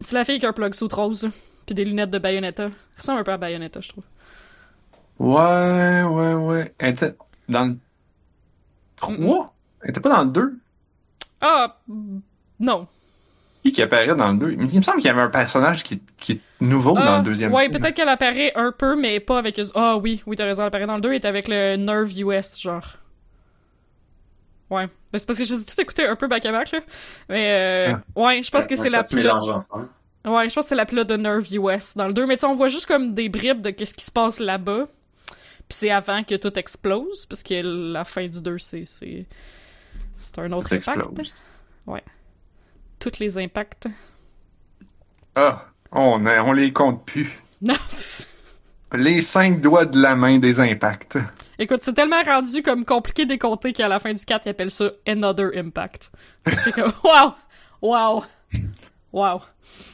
Speaker 3: C'est la fille qui a un plug sous rose puis des lunettes de Bayonetta. Elle ressemble un peu à Bayonetta, je trouve.
Speaker 1: Ouais, ouais, ouais. Elle était dans le 3? Elle était pas dans le 2?
Speaker 3: Ah non.
Speaker 1: Qui qui apparaît dans le 2? Il me semble qu'il y avait un personnage qui, qui est nouveau dans
Speaker 3: Ah,
Speaker 1: le deuxième
Speaker 3: ouais,
Speaker 1: film.
Speaker 3: peut-être qu'elle apparaît un peu, mais pas avec. eux- Ah oui, oui, t'as raison, elle apparaît dans le 2 et est avec le Nerve US, genre. Ouais. Mais c'est parce que j'ai tout écouté un peu back à back, là. Mais euh, ouais, je pense que
Speaker 2: Ouais,
Speaker 3: c'est la
Speaker 2: se
Speaker 3: pilote.
Speaker 2: mélange ensemble.
Speaker 3: Ouais, je pense que c'est la pilote de Nerve US dans le 2. Mais tu sais, on voit juste comme des bribes de qu'est-ce qui se passe là-bas. Puis c'est avant que tout explose, parce que la fin du 2, c'est. C'est c'est un autre
Speaker 1: Tout
Speaker 3: impact.
Speaker 1: explose.
Speaker 3: Tous les impacts.
Speaker 1: Ah, on, a- on les compte plus.
Speaker 3: Non,
Speaker 1: Les cinq doigts de la main des impacts.
Speaker 3: Écoute, c'est tellement rendu comme compliqué des compter qu'à la fin du 4, ils appellent ça Another Impact. C'est comme, <laughs> wow! Wow! Wow!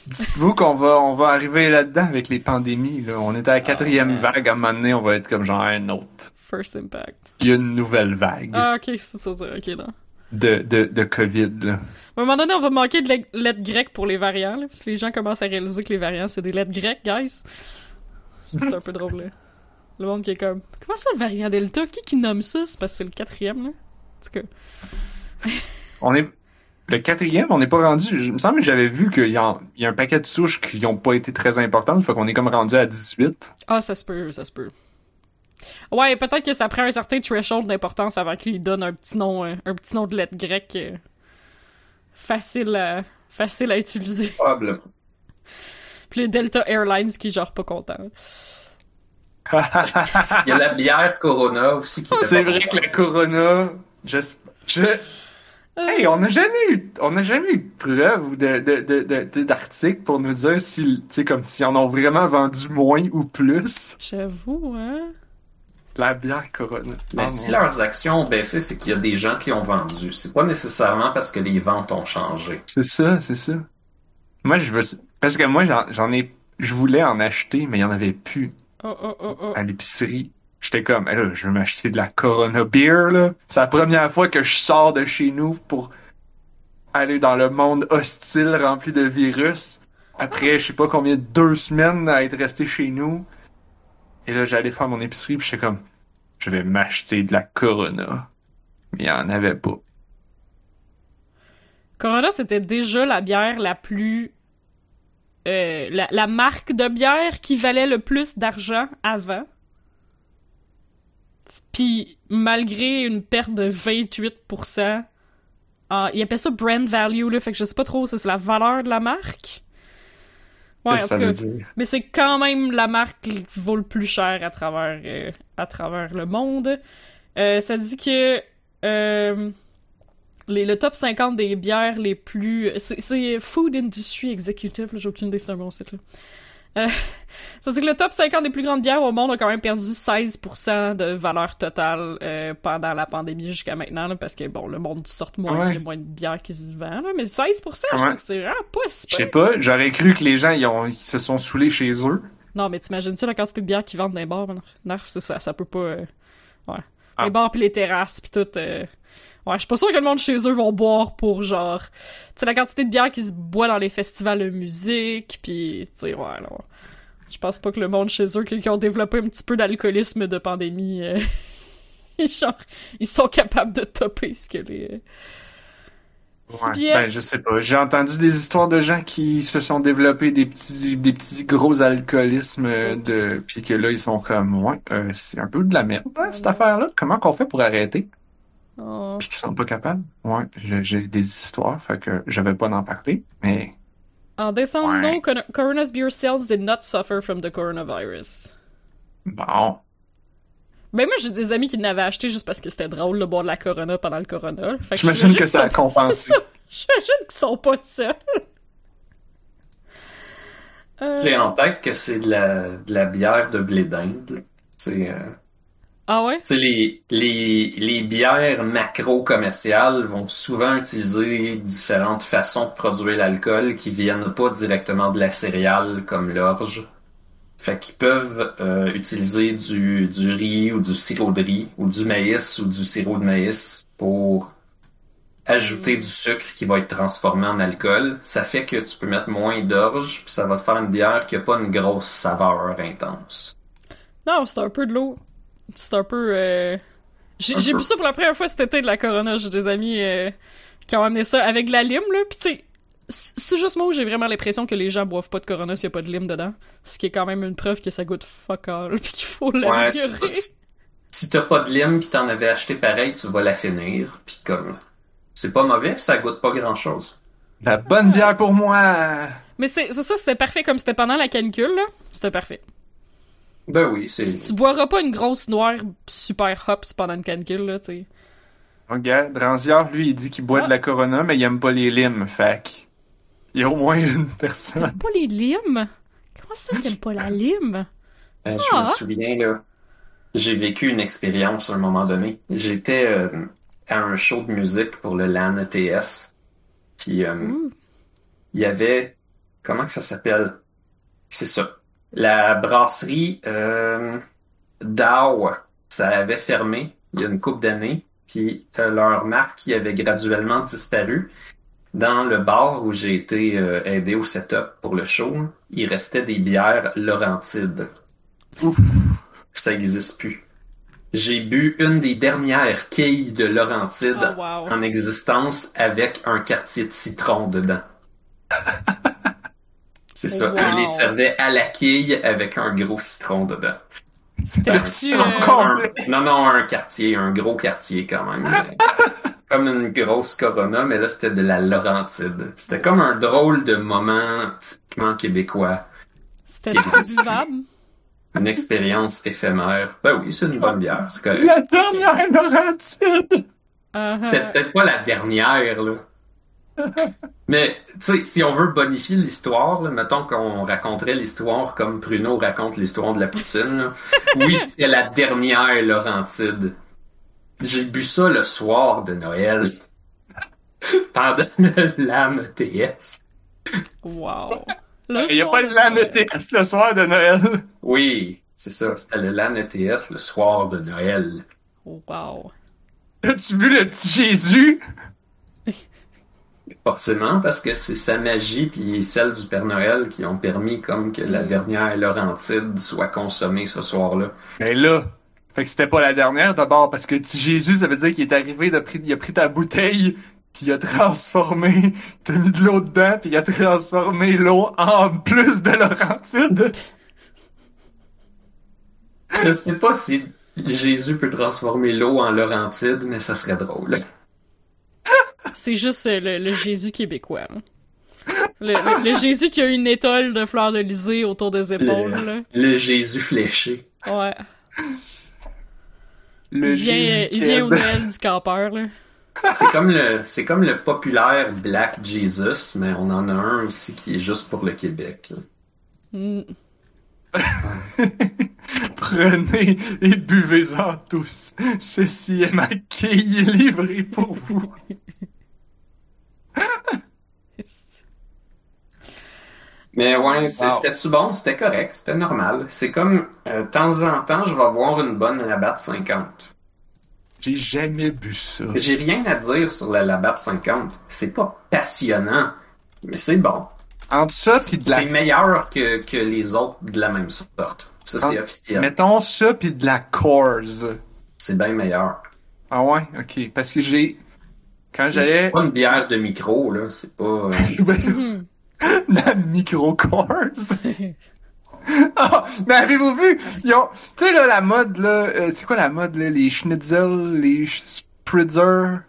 Speaker 1: Dites-vous qu'on va, on va arriver là-dedans avec les pandémies. Là. On était à la quatrième
Speaker 2: ouais.
Speaker 1: vague. À un moment donné, on va être comme genre un autre.
Speaker 3: First Impact.
Speaker 1: Il y a une nouvelle vague
Speaker 3: Ah, ok, c'est ça, ça, ok, non.
Speaker 1: De, de, de COVID. Là.
Speaker 3: À un moment donné, on va manquer de le- lettres grecques pour les variants, là, parce que les gens commencent à réaliser que les variants, c'est des lettres grecques, guys. C'est un peu drôle, là. Le monde qui est comme, comment ça, le variant Delta? Qui qui nomme ça? C'est parce que c'est le quatrième, là. En tout cas. <laughs>
Speaker 1: On est le quatrième, on n'est pas rendu. Je me semble que j'avais vu qu'il y, a- il y a un paquet de souches qui n'ont pas été très importantes. Fait qu'on est comme rendu à 18.
Speaker 3: Ah, ça se peut, ça se peut. Ouais, peut-être que ça prend un certain threshold d'importance avant qu'il lui donne un petit nom, euh, un petit nom de lettre grecque euh, facile à, facile à utiliser. <laughs>
Speaker 2: Probablement.
Speaker 3: Puis les Delta Airlines qui genre pas contents. <laughs>
Speaker 2: Il y a la bière Corona aussi qui
Speaker 1: C'est vrai que la Corona, je, je,
Speaker 3: Euh,
Speaker 1: hey, on n'a jamais eu, on n'a jamais eu de preuve ou de, de, de, de- de- d'articles pour nous dire si, tu sais, comme si en ont vraiment vendu moins ou plus
Speaker 3: J'avoue, hein.
Speaker 1: La bière Corona.
Speaker 2: Mais
Speaker 1: Ah,
Speaker 2: si
Speaker 1: mon-
Speaker 2: leurs actions ont baissé, c'est qu'il y a des gens qui ont vendu. C'est pas nécessairement parce que les ventes ont changé.
Speaker 1: C'est ça, c'est ça. Moi, je veux, parce que moi, j'en, ai, je voulais en acheter, mais il y en avait plus
Speaker 3: Oh, oh, oh, oh.
Speaker 1: à l'épicerie. J'étais comme, Eh là, je veux m'acheter de la Corona Beer, là. C'est la première fois que je sors de chez nous pour aller dans le monde hostile rempli de virus. Après, je sais pas combien, deux semaines à être resté chez nous. Et là, j'allais faire mon épicerie, puis j'étais comme, je vais m'acheter de la Corona. Mais il y en avait pas.
Speaker 3: Corona, c'était déjà la bière la plus. euh, la, marque de bière qui valait le plus d'argent avant. Puis, malgré une perte de 28%, ah, ils appellent ça brand value, là, fait que je sais pas trop, ça, c'est la valeur de la marque. Ouais, en
Speaker 1: Qu'est-ce
Speaker 3: tout
Speaker 1: que ça
Speaker 3: cas,
Speaker 1: veut dire?
Speaker 3: mais c'est quand même la marque qui vaut le plus cher à travers, euh, à travers le monde. Euh, ça dit que euh, les, le top 50 des bières les plus... C'est Food Industry Executive, j'ai aucune idée, c'est un bon site. Là. Euh, ça dit que le top 50 des plus grandes bières au monde a quand même perdu 16% de valeur totale euh, pendant la pandémie jusqu'à maintenant, là, parce que bon, le monde sort moins,
Speaker 1: Ouais.
Speaker 3: il y a moins de bières qui se vendent, là, mais 16%, je trouve que c'est vraiment pas si
Speaker 1: Je sais pas, j'aurais cru que les gens, ils, ont, ils se sont saoulés chez eux.
Speaker 3: Non, mais t'imagines-tu la quantité de bières qu'ils vendent dans les bars? c'est ça, ça peut pas... euh, Ouais.
Speaker 1: Ah.
Speaker 3: Les bars pis les terrasses pis tout... Ouais, je suis pas sûr que le monde chez eux vont boire pour, genre... Tu sais, la quantité de bière qui se boit dans les festivals de musique, pis... Tu sais, ouais, non. Je pense pas que le monde chez eux, qui qui ont développé un petit peu d'alcoolisme de pandémie... euh, <laughs> genre, ils sont capables de topper ce que les...
Speaker 1: Ouais. Ben, je sais pas. J'ai entendu des histoires de gens qui se sont développés des petits, des petits gros alcoolismes euh, de, puis que là ils sont comme, ouais, euh, c'est un peu de la merde, hein, cette affaire-là. Comment qu'on fait pour arrêter?
Speaker 3: Oh.
Speaker 1: Puis qu'ils sont pas capables. Ouais, j'ai des histoires, fait que j'avais pas d'en parler, mais
Speaker 3: En décembre,
Speaker 1: Ouais.
Speaker 3: non, Cor- Corona's beer sales did not suffer from the coronavirus.
Speaker 1: bon.
Speaker 3: Ben moi, j'ai des amis qui l'avaient acheté juste parce que c'était drôle de boire de la Corona pendant le Corona.
Speaker 1: J'imagine que
Speaker 3: qu'ils
Speaker 1: ça a
Speaker 3: sont-
Speaker 1: compensé. <laughs>
Speaker 3: J'imagine qu'ils sont pas seuls. Euh,
Speaker 2: J'ai en tête que c'est de la, de la bière de blé d'Inde. là. C'est euh,
Speaker 3: Ah ouais?
Speaker 2: tu sais, les, les, les bières macro-commerciales vont souvent utiliser différentes façons de produire l'alcool qui viennent pas directement de la céréale comme l'orge. Fait qu'ils peuvent euh, utiliser du, du riz ou du sirop de riz ou du maïs ou du sirop de maïs pour ajouter du sucre qui va être transformé en alcool. Ça fait que tu peux mettre moins d'orge puis ça va te faire une bière qui a pas une grosse saveur intense.
Speaker 3: Non, c'est un peu de l'eau. C'est un peu. euh, J'ai bu ça pour la première fois cet été de la Corona. J'ai des amis euh, qui ont amené ça avec de la lime, là. Pis tu sais, c'est juste moi où j'ai vraiment l'impression que les gens boivent pas de Corona s'il y a pas de lime dedans. Ce qui est quand même une preuve que ça goûte fuck all <laughs> pis qu'il faut l'améliorer.
Speaker 2: c'est- si t'as pas de lime pis t'en avais acheté pareil, tu vas la finir. Puis comme c'est pas mauvais, ça goûte pas grand chose.
Speaker 1: La bonne bière pour moi!
Speaker 3: Mais c'est c'est ça, c'était parfait comme c'était pendant la canicule, là. C'était parfait.
Speaker 2: Ben oui,
Speaker 3: Tu,
Speaker 2: c'est.
Speaker 3: tu boiras pas une grosse noire super hops pendant une canicule, là, tu sais.
Speaker 1: Regarde, Dranziard, lui, il dit qu'il boit
Speaker 3: Ah.
Speaker 1: de la Corona, mais il aime pas les limes, fac. Il y a au moins une personne.
Speaker 3: Pas les limes? Comment ça, t'aimes pas la lime?
Speaker 2: Euh, je
Speaker 3: Ah.
Speaker 2: me souviens là, j'ai vécu une expérience à un moment donné. J'étais euh, à un show de musique pour le LAN ETS. Puis euh, il y avait comment que ça s'appelle? C'est ça. La brasserie euh, Dow, ça avait fermé il y a une couple d'années, puis euh, leur marque qui avait graduellement disparu. Dans le bar où j'ai été euh, aidé au setup pour le show, il restait des bières Laurentides.
Speaker 1: Ouf.
Speaker 2: Ça existe plus. J'ai bu une des dernières quilles de Laurentide
Speaker 3: Oh, wow.
Speaker 2: en existence avec un quartier de citron dedans. <laughs> C'est ça.
Speaker 3: Wow.
Speaker 2: Il les servait à la quille avec un gros citron dedans.
Speaker 3: C'était
Speaker 1: Merci
Speaker 3: euh,
Speaker 1: encore.
Speaker 2: Un- non, non, un quartier, un gros quartier quand même. <laughs> comme une grosse Corona, mais là c'était de la Laurentide. C'était comme un drôle de moment typiquement québécois.
Speaker 3: C'était buvable.
Speaker 2: Une expérience éphémère. Ben oui, c'est une bonne bière, c'est correct.
Speaker 1: La dernière Laurentide!
Speaker 3: Uh-huh.
Speaker 2: C'était peut-être pas la dernière, là. Mais, tu sais, si on veut bonifier l'histoire, là, mettons qu'on raconterait l'histoire comme Pruno raconte l'histoire de la poutine, là. <laughs> Oui, c'était la dernière Laurentide. J'ai bu ça le soir de Noël. <laughs> Pendant le LAM TS.
Speaker 3: Wow.
Speaker 1: Il n'y a pas de ETS le soir de Noël.
Speaker 2: Oui, c'est ça, c'était le ETS le soir de Noël.
Speaker 3: Wow.
Speaker 1: As-tu vu le petit Jésus?
Speaker 2: Forcément, parce que c'est sa magie puis celle du Père Noël qui ont permis comme que la dernière Laurentide soit consommée ce soir-là.
Speaker 1: Ben là, fait que c'était pas la dernière d'abord, parce que petit Jésus, ça veut dire qu'il est arrivé, il a pris, il a pris ta bouteille, puis il a transformé, <laughs> t'as mis de l'eau dedans, puis il a transformé l'eau en plus de Laurentide.
Speaker 2: Je sais pas si Jésus peut transformer l'eau en Laurentide, mais ça serait drôle.
Speaker 3: C'est juste euh, le, le Jésus québécois. là. Le, le- le Jésus qui a une étole de fleurs d'Elysée autour des épaules. là.
Speaker 2: Le Jésus fléché.
Speaker 3: Ouais.
Speaker 1: Le
Speaker 3: il vient,
Speaker 1: Jésus
Speaker 3: euh, il vient au. Noël du campeur. Là.
Speaker 2: C'est comme le, c'est comme le populaire Black Jesus, mais on en a un aussi qui est juste pour le Québec.
Speaker 3: Mm. <laughs>
Speaker 1: Prenez et buvez-en tous. Ceci est ma quille livrée pour vous. <laughs>
Speaker 2: Mais ouais, c'était-tu bon? C'était correct, c'était normal. C'est comme, euh, de temps en temps, je vais voir une bonne Labatt 50.
Speaker 1: J'ai jamais bu ça.
Speaker 2: J'ai rien à dire sur la Labatt 50. C'est pas passionnant, mais c'est bon.
Speaker 1: Entre ça de la...
Speaker 2: C'est meilleur que, que les autres de la même sorte. Ça, c'est officiel.
Speaker 1: Mettons ça pis de la Coors.
Speaker 2: C'est bien meilleur.
Speaker 1: Ah ouais? Ok. Parce que j'ai... Quand
Speaker 2: C'est
Speaker 1: j'allais...
Speaker 2: pas une bière de micro, là. C'est pas... euh,
Speaker 3: Mhm. <laughs> <laughs> <laughs>
Speaker 1: la micro Coors. Ah, mais avez-vous vu? Tu sais, là, la mode, là... euh, c'est quoi la mode, là? Les schnitzel, les spritzer...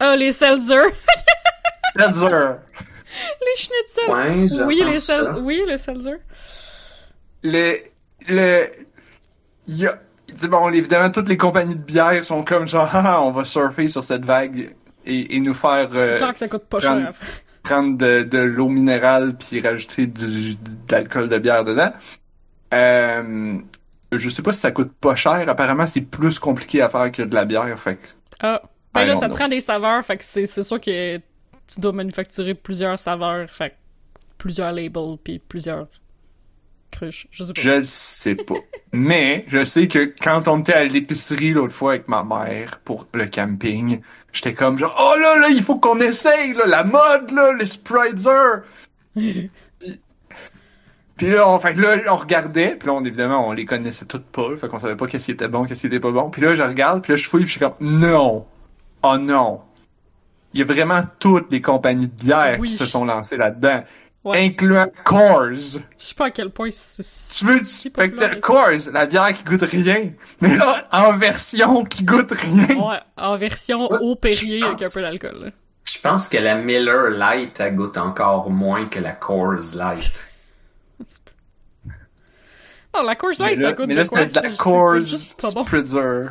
Speaker 3: Ah, les Seltzer!
Speaker 1: Spritzer.
Speaker 3: les schnitzel!
Speaker 2: Ouais,
Speaker 3: oui, les sel... oui, les Seltzer.
Speaker 1: Le... Le... Y a... tu sais, bon, évidemment, toutes les compagnies de bière sont comme genre, ah, on va surfer sur cette vague et, et nous faire euh,
Speaker 3: clair que ça coûte pas
Speaker 1: prendre-
Speaker 3: cher.
Speaker 1: prendre de, de l'eau minérale puis rajouter du, de l'alcool de bière dedans. Euh, je sais pas si ça coûte pas cher. Apparemment, c'est plus compliqué à faire que de la bière. Fait que
Speaker 3: Ah. Ben là, ça te prend des saveurs, fait que c'est c'est sûr que tu dois manufacturer plusieurs saveurs, fait que plusieurs labels, puis plusieurs cruches. Je sais pas.
Speaker 1: je le sais pas. Mais je sais que quand on était à l'épicerie l'autre fois avec ma mère pour le camping, j'étais comme genre oh là là, il faut qu'on essaye là, la mode là, les spritzer. Puis, <laughs> puis là, on, fait là, on regardait, puis là, on, évidemment, on les connaissait toutes pas, fait qu'on savait pas qu'est-ce qui était bon, qu'est-ce qui était pas bon. Puis là, je regarde, puis là, je fouille, puis je suis comme, non! Oh non! Il y a vraiment toutes les compagnies de bière
Speaker 3: Oui.
Speaker 1: qui se sont lancées là-dedans,
Speaker 3: Ouais.
Speaker 1: incluant Coors.
Speaker 3: Je sais pas à quel point c'est...
Speaker 1: Tu veux,
Speaker 3: C'est
Speaker 1: fait que. Coors, la bière qui goûte rien, <laughs> mais là, en version qui goûte rien.
Speaker 3: Ouais, en version
Speaker 2: Ouais,
Speaker 3: eau Perrier avec un peu d'alcool.
Speaker 2: Je pense que la Miller Light, elle goûte encore moins que la Coors Light. <laughs>
Speaker 3: Non, la Coors Light, ça goûte
Speaker 1: mais
Speaker 3: de
Speaker 1: là,
Speaker 3: quoi?
Speaker 1: c'était de la Coors
Speaker 3: pas bon.
Speaker 1: Spritzer.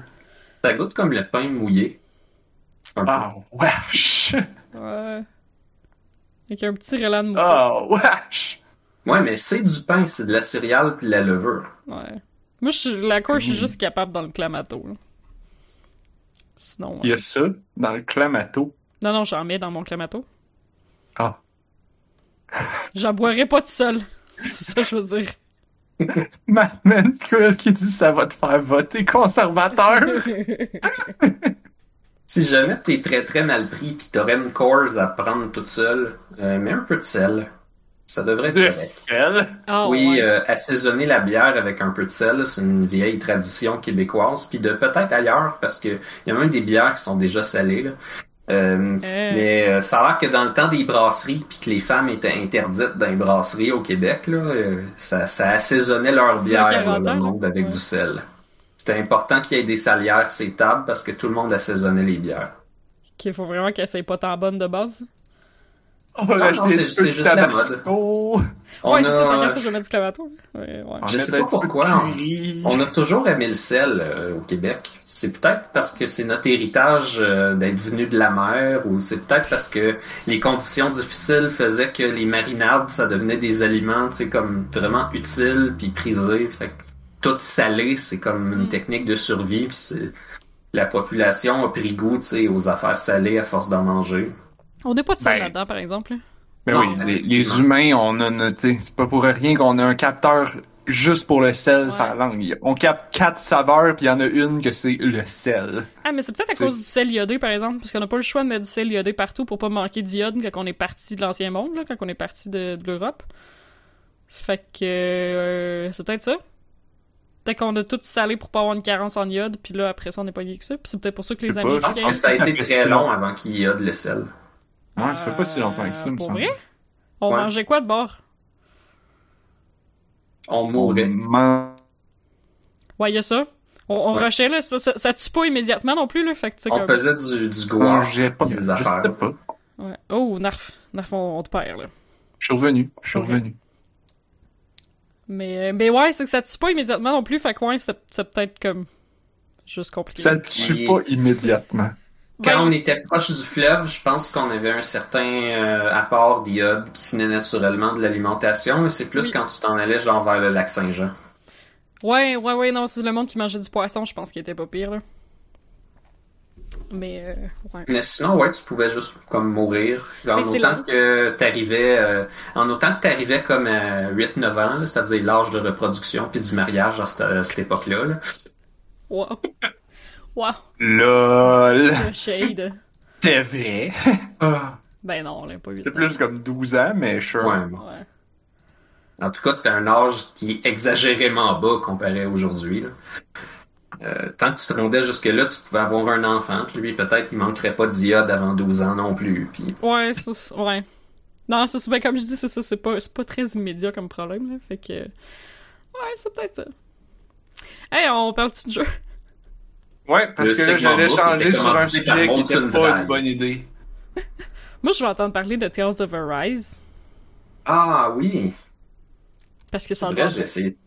Speaker 2: Ça goûte comme le pain mouillé.
Speaker 1: Ah, wesh!
Speaker 3: Ouais. Avec un petit relent de mouton.
Speaker 1: Ah, wesh!
Speaker 2: Ouais, mais c'est du pain, c'est de la céréale puis de la levure.
Speaker 3: Ouais. Moi, je suis- la Coors, je suis
Speaker 1: Mm.
Speaker 3: juste capable dans le clamato. là. Sinon...
Speaker 1: Il y a ça dans le clamato.
Speaker 3: Non, non, j'en mets dans mon clamato.
Speaker 1: Ah. <laughs>
Speaker 3: J'en boirais pas tout seul. C'est ça que je veux dire. <laughs>
Speaker 1: Madman Quill qui dit ça va te faire voter conservateur. <laughs>
Speaker 2: Si jamais t'es très très mal pris pis t'aurais une Coors à prendre toute seule, euh, mets un peu de sel. Ça devrait être
Speaker 1: de
Speaker 2: correct.
Speaker 1: sel?
Speaker 3: Ah,
Speaker 2: Oui,
Speaker 3: ouais.
Speaker 2: euh, assaisonner la bière avec un peu de sel, c'est une vieille tradition québécoise, puis de peut-être ailleurs, parce que il y a même des bières qui sont déjà salées. Là. Euh,
Speaker 3: Euh,
Speaker 2: Mais euh, ça a l'air que dans le temps des brasseries, puis que les femmes étaient interdites dans les brasseries au Québec, là, euh, ça, ça assaisonnait leur bière, là,
Speaker 3: 40 ans,
Speaker 2: le monde,
Speaker 3: là.
Speaker 2: avec
Speaker 3: Ouais.
Speaker 2: du sel. C'était important qu'il y ait des salières ces tables parce que tout le monde assaisonnait les bières.
Speaker 3: Ok, faut vraiment qu'elle soit pas tant bonne de base.
Speaker 1: On va
Speaker 2: Non,
Speaker 1: rajouter
Speaker 2: non,
Speaker 1: un
Speaker 2: c'est-
Speaker 1: petit peu
Speaker 2: c'est
Speaker 1: de
Speaker 2: juste la
Speaker 1: tabasco.
Speaker 2: On
Speaker 3: ouais, c'est ça, tant
Speaker 2: a-
Speaker 3: qu'à ça, je vais mettre du clamato. Ouais, ouais.
Speaker 1: On
Speaker 2: Je sais pas pourquoi, on- a toujours aimé le sel euh, au Québec. C'est peut-être parce que c'est notre héritage euh, d'être venu de la mer, ou c'est peut-être parce que les conditions difficiles faisaient que les marinades, ça devenait des aliments, tu sais, comme vraiment utiles puis prisés. Fait que tout salé, c'est comme une
Speaker 3: Mm.
Speaker 2: technique de survie, puis c'est la population a pris goût, tu sais, aux affaires salées à force d'en manger.
Speaker 3: On n'est pas de seul
Speaker 1: Ben,
Speaker 3: là-dedans, par exemple.
Speaker 1: Mais
Speaker 2: Non,
Speaker 1: oui, les, humains, on a noté. C'est pas pour rien qu'on a un capteur juste pour le sel
Speaker 3: Ouais.
Speaker 1: langue. On capte quatre saveurs, puis il y en a une que c'est le sel.
Speaker 3: Ah, mais c'est peut-être à cause du sel iodé, par exemple, parce qu'on n'a pas le choix de mettre du sel iodé partout pour pas manquer d'iode quand on est parti de l'ancien monde, là, quand on est parti de, de l'Europe. Fait que euh, c'est peut-être ça. Peut-être qu'on a tout salé pour pas avoir une carence en iode, puis là, après ça, on n'est pas lié que ça. Puis c'est peut-être pour ça que les
Speaker 1: pas,
Speaker 2: Je pense
Speaker 3: Américains...
Speaker 2: que ça a été très long avant qu'il y ait de le sel.
Speaker 1: Ouais, ça fait pas si longtemps que ça,
Speaker 3: Euh,
Speaker 1: me
Speaker 3: Pour
Speaker 1: semble.
Speaker 3: vrai? On
Speaker 2: Ouais.
Speaker 3: mangeait quoi de bord?
Speaker 2: On
Speaker 1: On
Speaker 2: mourrait.
Speaker 1: man-
Speaker 3: Ouais, il y a ça. On, on
Speaker 2: Ouais.
Speaker 3: rushait, là. Ça, ça, ça tue pas immédiatement non plus, là. Fait que, tu sais,
Speaker 2: On
Speaker 3: comme-
Speaker 2: faisait du, du gouache.
Speaker 1: mangeait pas.
Speaker 2: des
Speaker 1: Je sais
Speaker 2: affaires.
Speaker 1: pas.
Speaker 3: Ouais. Oh, Narf. Narf, on, on te perd, là.
Speaker 1: Je suis revenu. Je suis revenu.
Speaker 3: Mais, mais ouais, c'est que ça tue pas immédiatement non plus. Fait que ouais, c'est peut-être comme... Juste compliqué.
Speaker 1: Ça tue
Speaker 2: Oui.
Speaker 1: pas immédiatement.
Speaker 2: Quand
Speaker 3: Ben,
Speaker 2: on était proche du fleuve, je pense qu'on avait un certain euh, apport d'iode qui venait naturellement de l'alimentation, et c'est plus
Speaker 3: Oui.
Speaker 2: quand tu t'en allais genre vers le lac Saint-Jean.
Speaker 3: Ouais, ouais, ouais, non, c'est le monde qui mangeait du poisson, je pense qu'il était pas pire, là. Mais, euh, ouais.
Speaker 2: Mais sinon, ouais, tu pouvais juste comme mourir. En
Speaker 3: Mais c'est
Speaker 2: autant que t'arrivais, euh, en autant que t'arrivais comme à 8-9 ans, là, c'est-à-dire l'âge de reproduction puis du mariage à cette, à cette époque-là. là.
Speaker 3: Wow. Wow,
Speaker 1: LOL.
Speaker 3: le shade.
Speaker 1: C'est vrai.
Speaker 3: Ben non, on l'a pas eu.
Speaker 1: C'était plus comme 12 ans, mais sure.
Speaker 2: Ouais, bon.
Speaker 3: Ouais.
Speaker 2: En tout cas, c'était un âge qui est exagérément bas comparé à aujourd'hui. Euh, tant que tu te rendais jusque-là, tu pouvais avoir un enfant, puis lui, peut-être, il manquerait pas d'iode avant 12 ans non plus. Puis...
Speaker 3: Ouais, c'est ça, ouais. Non, c'est ben, comme je dis, c'est ça, c'est pas, c'est pas très immédiat comme problème, là. Fait que. Ouais, c'est peut-être ça. Hey, on parle-tu de jeu?
Speaker 1: Ouais, parce
Speaker 2: Le
Speaker 1: que là, j'allais changer sur un sujet qui était
Speaker 2: Molson
Speaker 1: pas une bonne idée. <laughs>
Speaker 3: Moi, je vais entendre parler de Tales of Arise.
Speaker 2: Ah oui!
Speaker 3: Parce que ça
Speaker 2: C'est
Speaker 3: en
Speaker 2: vrai,
Speaker 3: doit-
Speaker 2: j'ai essayé.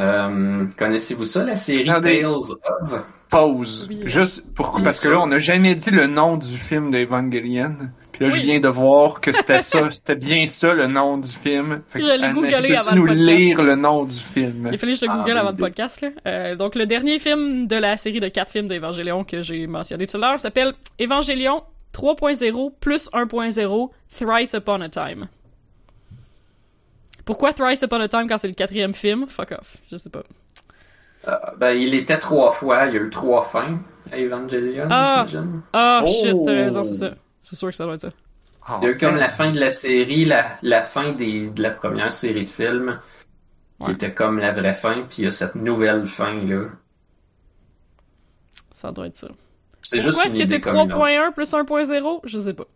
Speaker 2: Euh, Connaissez-vous ça, la série
Speaker 1: Attendez.
Speaker 2: Tales of?
Speaker 1: Pause.
Speaker 3: Oui.
Speaker 1: Juste pour parce que là, on n'a jamais dit le nom du film d'Evangelion. Puis là,
Speaker 3: Oui.
Speaker 1: je viens de voir que c'était ça, <laughs> c'était bien ça le nom du film. Fait que,
Speaker 3: Je l'ai googlé avant le
Speaker 1: nous
Speaker 3: podcast?
Speaker 1: lire le nom du film?
Speaker 3: Il fallait que je le
Speaker 2: Ah,
Speaker 3: google avant le podcast. Là. Euh, donc, le dernier film de la série de quatre films d'Evangélion que j'ai mentionné tout à l'heure s'appelle Évangélion 3.0 plus 1.0 Thrice Upon a Time. Pourquoi Thrice Upon a Time quand c'est le quatrième film? Fuck off. Je sais pas.
Speaker 2: Euh, ben, il était trois fois, il y a eu trois fins à Evangelion,
Speaker 3: Ah.
Speaker 2: j'imagine.
Speaker 3: Ah,
Speaker 1: Oh.
Speaker 3: shit, t'as raison, c'est ça. C'est sûr que ça doit être ça.
Speaker 2: Il y a eu comme la fin de la série, la, la fin des, de la première série de films, qui était comme la vraie fin, puis il y a cette nouvelle fin, là.
Speaker 3: Ça doit être ça.
Speaker 2: C'est juste
Speaker 3: Pourquoi est-ce que c'est
Speaker 2: comme une autre.
Speaker 3: 3.1 plus 1.0? Je sais pas.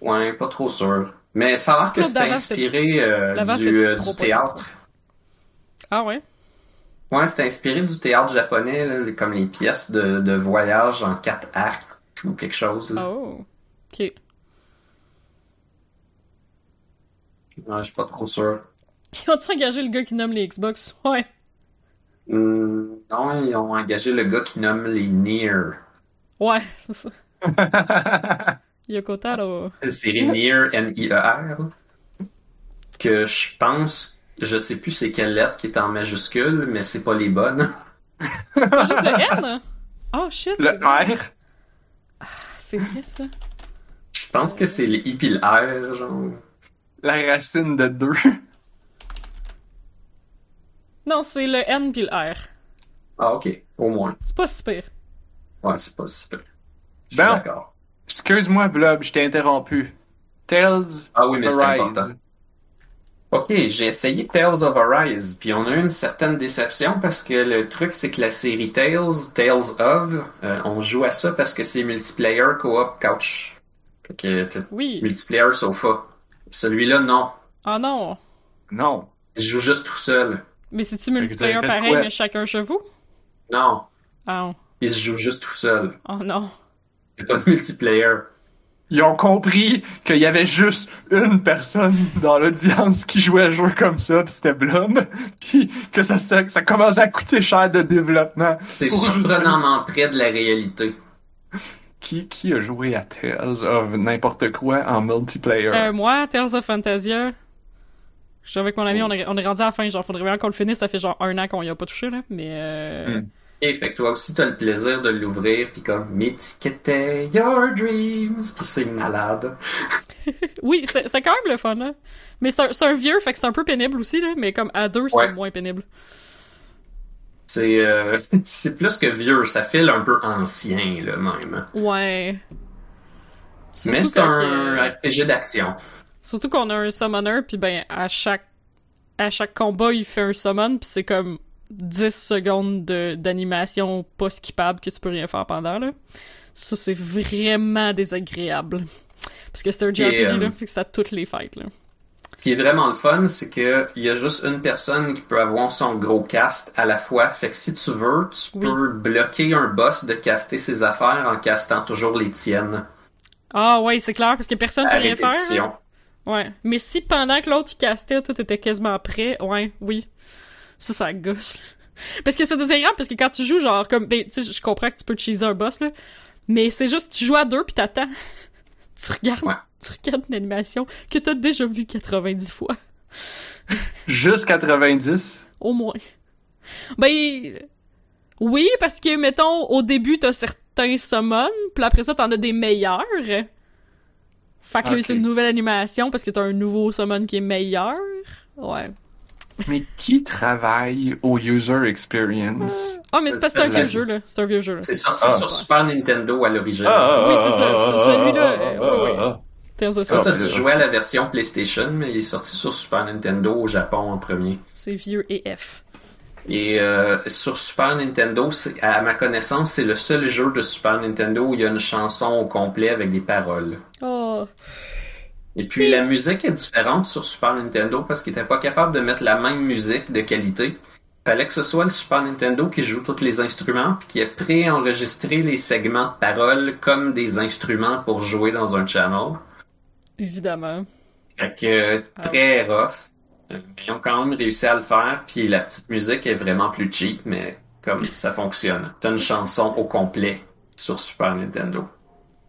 Speaker 2: Ouais, pas trop sûr. Mais ça a l'air que c'est inspiré euh, du, euh, du théâtre.
Speaker 3: Ah ouais?
Speaker 2: Ouais, c'est inspiré du théâtre japonais, là, comme les pièces de, de voyage en quatre actes ou quelque chose. là.
Speaker 3: Oh. Ok.
Speaker 2: Ouais, je suis pas trop sûr.
Speaker 3: Ils ont-tu engagé le gars qui nomme les Xbox? Ouais.
Speaker 2: Hmm, non, ils ont engagé le gars qui nomme les Nier.
Speaker 3: Ouais, c'est ça. <laughs> Yokotaro.
Speaker 2: La série Nier, N-I-E-R. Que je pense, je sais plus c'est quelle lettre qui est en majuscule, mais c'est pas les bonnes.
Speaker 3: C'est pas juste le N? Oh shit!
Speaker 1: le
Speaker 3: c'est.
Speaker 1: R?
Speaker 3: Ah, C'est vrai ça.
Speaker 2: Je pense que c'est les I puis le R, genre.
Speaker 1: La racine de deux.
Speaker 3: Non, c'est le N puis le R.
Speaker 2: Ah, ok, au moins.
Speaker 3: C'est pas si pire.
Speaker 2: Ouais, c'est pas super. Je suis d'accord.
Speaker 1: Excuse-moi, Blob, je t'ai interrompu. Tales
Speaker 2: Ah oui, mais
Speaker 1: of
Speaker 2: c'est
Speaker 1: Arise.
Speaker 2: important. Ok, j'ai essayé Tales of Arise, puis on a eu une certaine déception parce que le truc, c'est que la série Tales, Tales of, euh, on joue à ça parce que c'est multiplayer co-op couch. Fait que
Speaker 3: Oui.
Speaker 2: multiplayer sofa. Celui-là, non.
Speaker 3: Ah non.
Speaker 1: Non.
Speaker 2: Je joue juste tout seul.
Speaker 3: Mais c'est-tu multiplayer pareil, mais chacun chez vous?
Speaker 2: Non.
Speaker 3: Ah non.
Speaker 2: Il se joue juste tout seul.
Speaker 3: Oh non.
Speaker 2: Pas de multiplayer.
Speaker 1: Ils ont compris qu'il y avait juste une personne dans l'audience qui jouait à un jeu comme ça, puis c'était Blob, puis que ça, ça, ça commençait à coûter cher de développement.
Speaker 2: C'est surprenamment près de la réalité.
Speaker 1: Qui, qui a joué à Tales of n'importe quoi en multiplayer?
Speaker 3: Euh, moi, Tales of Fantasia. Je suis avec mon ami, on est, on est rendu à la fin, genre, faudrait vraiment qu'on le finisse, ça fait genre un an qu'on y a pas touché, là, mais euh...
Speaker 1: Hmm.
Speaker 2: Fait que toi aussi, t'as le plaisir de l'ouvrir, puis comme, m'étiqueter your dreams, puis c'est malade. <laughs>
Speaker 3: Oui, c'est- quand même le fun, là. Mais c'est un, vieux, fait que c'est un peu pénible aussi, là, mais comme à deux, c'est
Speaker 2: Ouais.
Speaker 3: moins pénible.
Speaker 2: C'est euh, <laughs> c'est plus que vieux, ça file un peu ancien, là, même.
Speaker 3: Ouais. Surtout
Speaker 2: Mais c'est un RPG d'action.
Speaker 3: Surtout qu'on a un summoner, puis ben, à chaque, à chaque combat, il fait un summon, puis c'est comme 10 secondes de- d'animation pas skippable que tu peux rien faire pendant, là. Ça, c'est vraiment désagréable. Parce que c'est un JRPG,
Speaker 2: euh,
Speaker 3: là, fait que ça a toutes les fights, là.
Speaker 2: Ce qui est vraiment le fun, c'est que il y a juste une personne qui peut avoir son gros cast à la fois. Fait que si tu veux, tu
Speaker 3: Oui.
Speaker 2: peux bloquer un boss de caster ses affaires en castant toujours les tiennes.
Speaker 3: Ah ouais, c'est clair, parce que personne
Speaker 2: À
Speaker 3: peut rien faire.
Speaker 2: répétition.
Speaker 3: Ouais. Mais si pendant que l'autre castait, tout était quasiment prêt, ouais, oui. Ça, ça gauche. Parce que c'est désagréable, parce que quand tu joues, genre, comme, ben, tu sais, je comprends que tu peux cheeser un boss, là, mais c'est juste, tu joues à deux pis t'attends. <laughs> tu regardes,
Speaker 2: Ouais.
Speaker 3: tu regardes une animation que t'as déjà vue 90 fois.
Speaker 1: Juste 90?
Speaker 3: Au moins. Ben, oui, parce que, mettons, au début, t'as certains summons, puis après ça, t'en as des meilleurs. Fait que là, c'est une nouvelle animation parce que t'as un nouveau summon qui est meilleur. Ouais.
Speaker 1: Mais qui travaille au user experience?
Speaker 3: Ah, mais c'est parce que c'est un vieux jeu, là. C'est un vieux jeu, là.
Speaker 2: C'est sorti
Speaker 1: Ah.
Speaker 2: sur Super Nintendo à l'origine.
Speaker 3: Oui, c'est ça, c'est celui-là, of
Speaker 2: Toi, t'as
Speaker 1: Ah,
Speaker 2: dû jouer à la version PlayStation, mais il est sorti sur Super Nintendo au Japon en premier.
Speaker 3: C'est vieux et F.
Speaker 2: Et euh, sur Super Nintendo, à ma connaissance, c'est le seul jeu de Super Nintendo où il y a une chanson au complet avec des paroles.
Speaker 3: Oh.
Speaker 2: Et puis la musique est différente sur Super Nintendo parce qu'ils n'étaient pas capables de mettre la même musique de qualité. Fallait que ce soit le Super Nintendo qui joue tous les instruments puis qui ait préenregistré les segments de paroles comme des instruments pour jouer dans un channel.
Speaker 3: Évidemment.
Speaker 2: Fait que euh, très rough. Euh, Ils ont quand même réussi à le faire, puis la petite musique est vraiment plus cheap, mais comme ça fonctionne. T'as une chanson au complet sur Super Nintendo.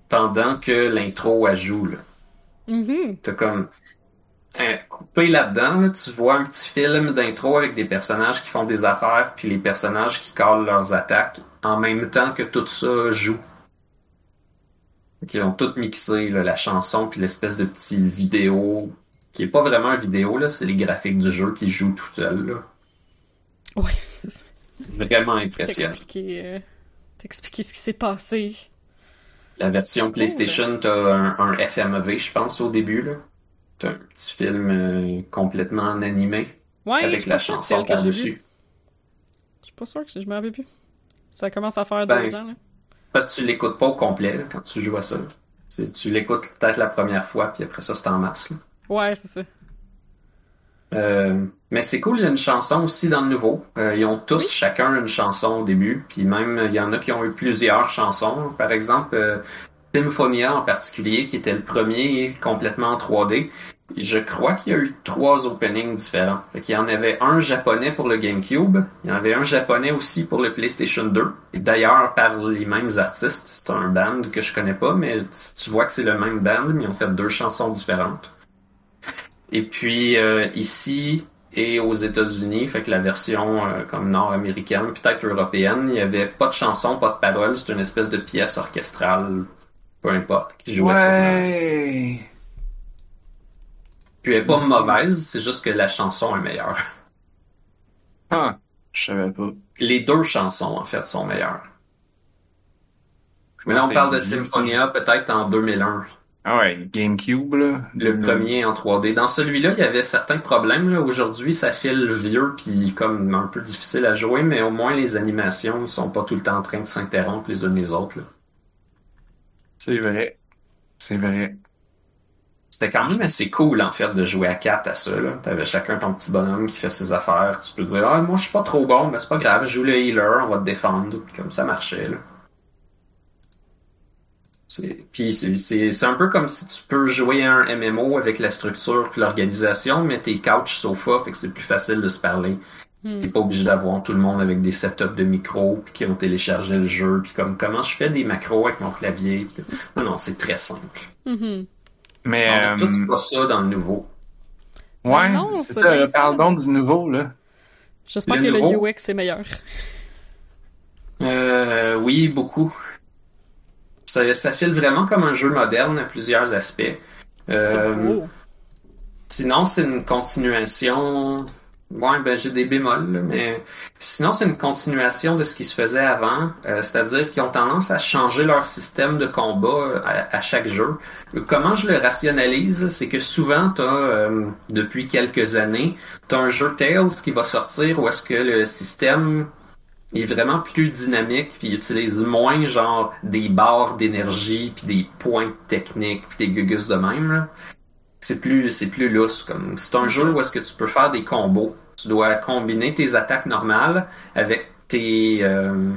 Speaker 2: Pendant que l'intro elle joue, là.
Speaker 3: Mhm.
Speaker 2: T'as comme euh, coupé là-dedans, là, tu vois un petit film d'intro avec des personnages qui font des affaires, puis les personnages qui calent leurs attaques en même temps que tout ça joue. Ils ont tout mixé, là, la chanson puis l'espèce de petit vidéo qui est pas vraiment une vidéo, là, c'est les graphiques du jeu qui jouent tout seul. Là.
Speaker 3: Ouais, ça.
Speaker 2: Vraiment impressionnant.
Speaker 3: T'expliquer, euh, t'expliquer ce qui s'est passé.
Speaker 2: La version PlayStation, t'as un, un FMV, je pense, au début. là. T'as un petit film euh, complètement en animé
Speaker 3: Ouais,
Speaker 2: avec la chanson par-dessus.
Speaker 3: Je suis pas sûr que je m'en rappelle plus. Ça commence à faire
Speaker 2: Ben,
Speaker 3: deux ans, là.
Speaker 2: Parce que tu l'écoutes pas au complet là, quand tu joues à ça. Tu, tu l'écoutes peut-être la première fois, puis après ça, c'est en masse. là.
Speaker 3: Ouais, c'est ça.
Speaker 2: Euh, mais c'est cool, il y a une chanson aussi dans le nouveau. Euh, ils ont tous
Speaker 3: Oui.
Speaker 2: chacun une chanson au début, puis même il y en a qui ont eu plusieurs chansons. Par exemple, euh, Symphonia en particulier, qui était le premier complètement en 3D. Je crois qu'il y a eu trois openings différents. Fait qu'il y en avait un japonais pour le GameCube, il y en avait un japonais aussi pour le PlayStation 2. Et d'ailleurs par les mêmes artistes. C'est un band que je connais pas, mais tu vois que c'est le même band, mais ils ont fait deux chansons différentes. Et puis euh, ici et aux États-Unis, fait que la version euh, comme nord-américaine, peut-être européenne, il y avait pas de chanson, pas de paroles, c'est une espèce de pièce orchestrale, peu importe, qui jouait sur
Speaker 1: Ouais.
Speaker 2: Puis elle est pas mauvaise, c'est juste que la chanson est meilleure.
Speaker 1: Ah, je savais pas.
Speaker 2: Les deux chansons, en fait, sont meilleures. Mais là, on parle de Symphonia peut-être en 2001.
Speaker 1: Ah ouais, GameCube, là.
Speaker 2: Le premier en 3D. Dans celui-là, il y avait certains problèmes. Aujourd'hui, ça file vieux puis comme un peu difficile à jouer, mais au moins les animations ne sont pas tout le temps en train de s'interrompre les unes les autres.
Speaker 1: C'est vrai. C'est vrai.
Speaker 2: C'était quand même assez cool en fait de jouer à 4 à ça. T'avais chacun ton petit bonhomme qui fait ses affaires. Tu peux dire Ah moi je suis pas trop bon, mais c'est pas grave, je joue le healer, on va te défendre. Puis comme ça marchait là. C'est- Puis c'est- un peu comme si tu peux jouer à un MMO avec la structure puis l'organisation, mais t'es couch sofa, fait que c'est plus facile de se parler.
Speaker 3: Hmm.
Speaker 2: T'es pas obligé d'avoir tout le monde avec des setups de micros puis qui ont téléchargé le jeu puis comme comment je fais des macros avec mon clavier. Non non, c'est très simple.
Speaker 3: Mhm.
Speaker 1: Mais,
Speaker 2: On a
Speaker 1: euh,
Speaker 2: tout pas ça dans le nouveau.
Speaker 1: ouais,
Speaker 3: non,
Speaker 1: c'est ça. Parle donc du nouveau, là.
Speaker 3: J'espère
Speaker 2: Le
Speaker 3: que
Speaker 2: nouveau-
Speaker 3: le UX est meilleur.
Speaker 2: Euh, oui, beaucoup. Ça, ça file vraiment comme un jeu moderne à plusieurs aspects. Euh, sinon, c'est une continuation. Ouais, ben j'ai des bémols, là, mais sinon c'est une continuation de ce qui se faisait avant, Euh, c'est-à-dire qu'ils ont tendance à changer leur système de combat euh, à, à chaque jeu. Comment je le rationalise, c'est que souvent t'as, euh, depuis quelques années, t'as un jeu Tales qui va sortir où est-ce que le système est vraiment plus dynamique puis il utilise moins genre des barres d'énergie puis des points techniques puis des gugus de même. C'est plus c'est plus lousse comme c'est un jeu où est-ce que tu peux faire des combos. Tu dois combiner tes attaques normales avec tes euh,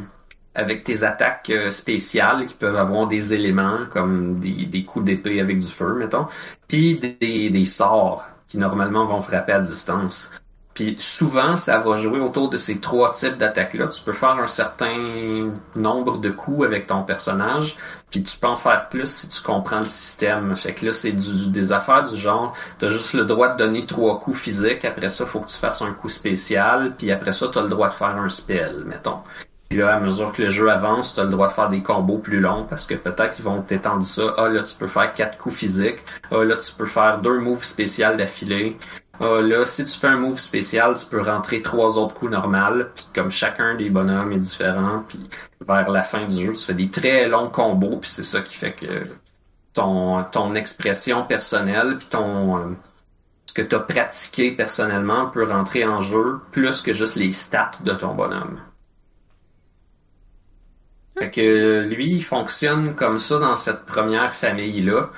Speaker 2: avec tes attaques euh, spéciales qui peuvent avoir des éléments comme des, des coups d'épée avec du feu mettons, puis des, des sorts qui normalement vont frapper à distance. Puis souvent, ça va jouer autour de ces trois types d'attaques-là. Tu peux faire un certain nombre de coups avec ton personnage, puis tu peux en faire plus si tu comprends le système. Fait que là, c'est du, des affaires du genre, t'as juste le droit de donner trois coups physiques, après ça, faut que tu fasses un coup spécial, puis après ça, t'as le droit de faire un spell, mettons. Puis là, à mesure que le jeu avance, tu as le droit de faire des combos plus longs parce que peut-être qu'ils vont t'étendre ça. Ah là, tu peux faire quatre coups physiques. Ah là, tu peux faire deux moves spéciaux d'affilée. Ah là, si tu fais un move spécial, tu peux rentrer trois autres coups normales. Puis comme chacun des bonhommes est différent, puis vers la fin du jeu, tu fais des très longs combos. Puis c'est ça qui fait que ton, expression personnelle, puis ton... euh, ce que tu as pratiqué personnellement peut rentrer en jeu plus que juste les stats de ton bonhomme. Fait que lui, il fonctionne comme ça dans cette première famille-là,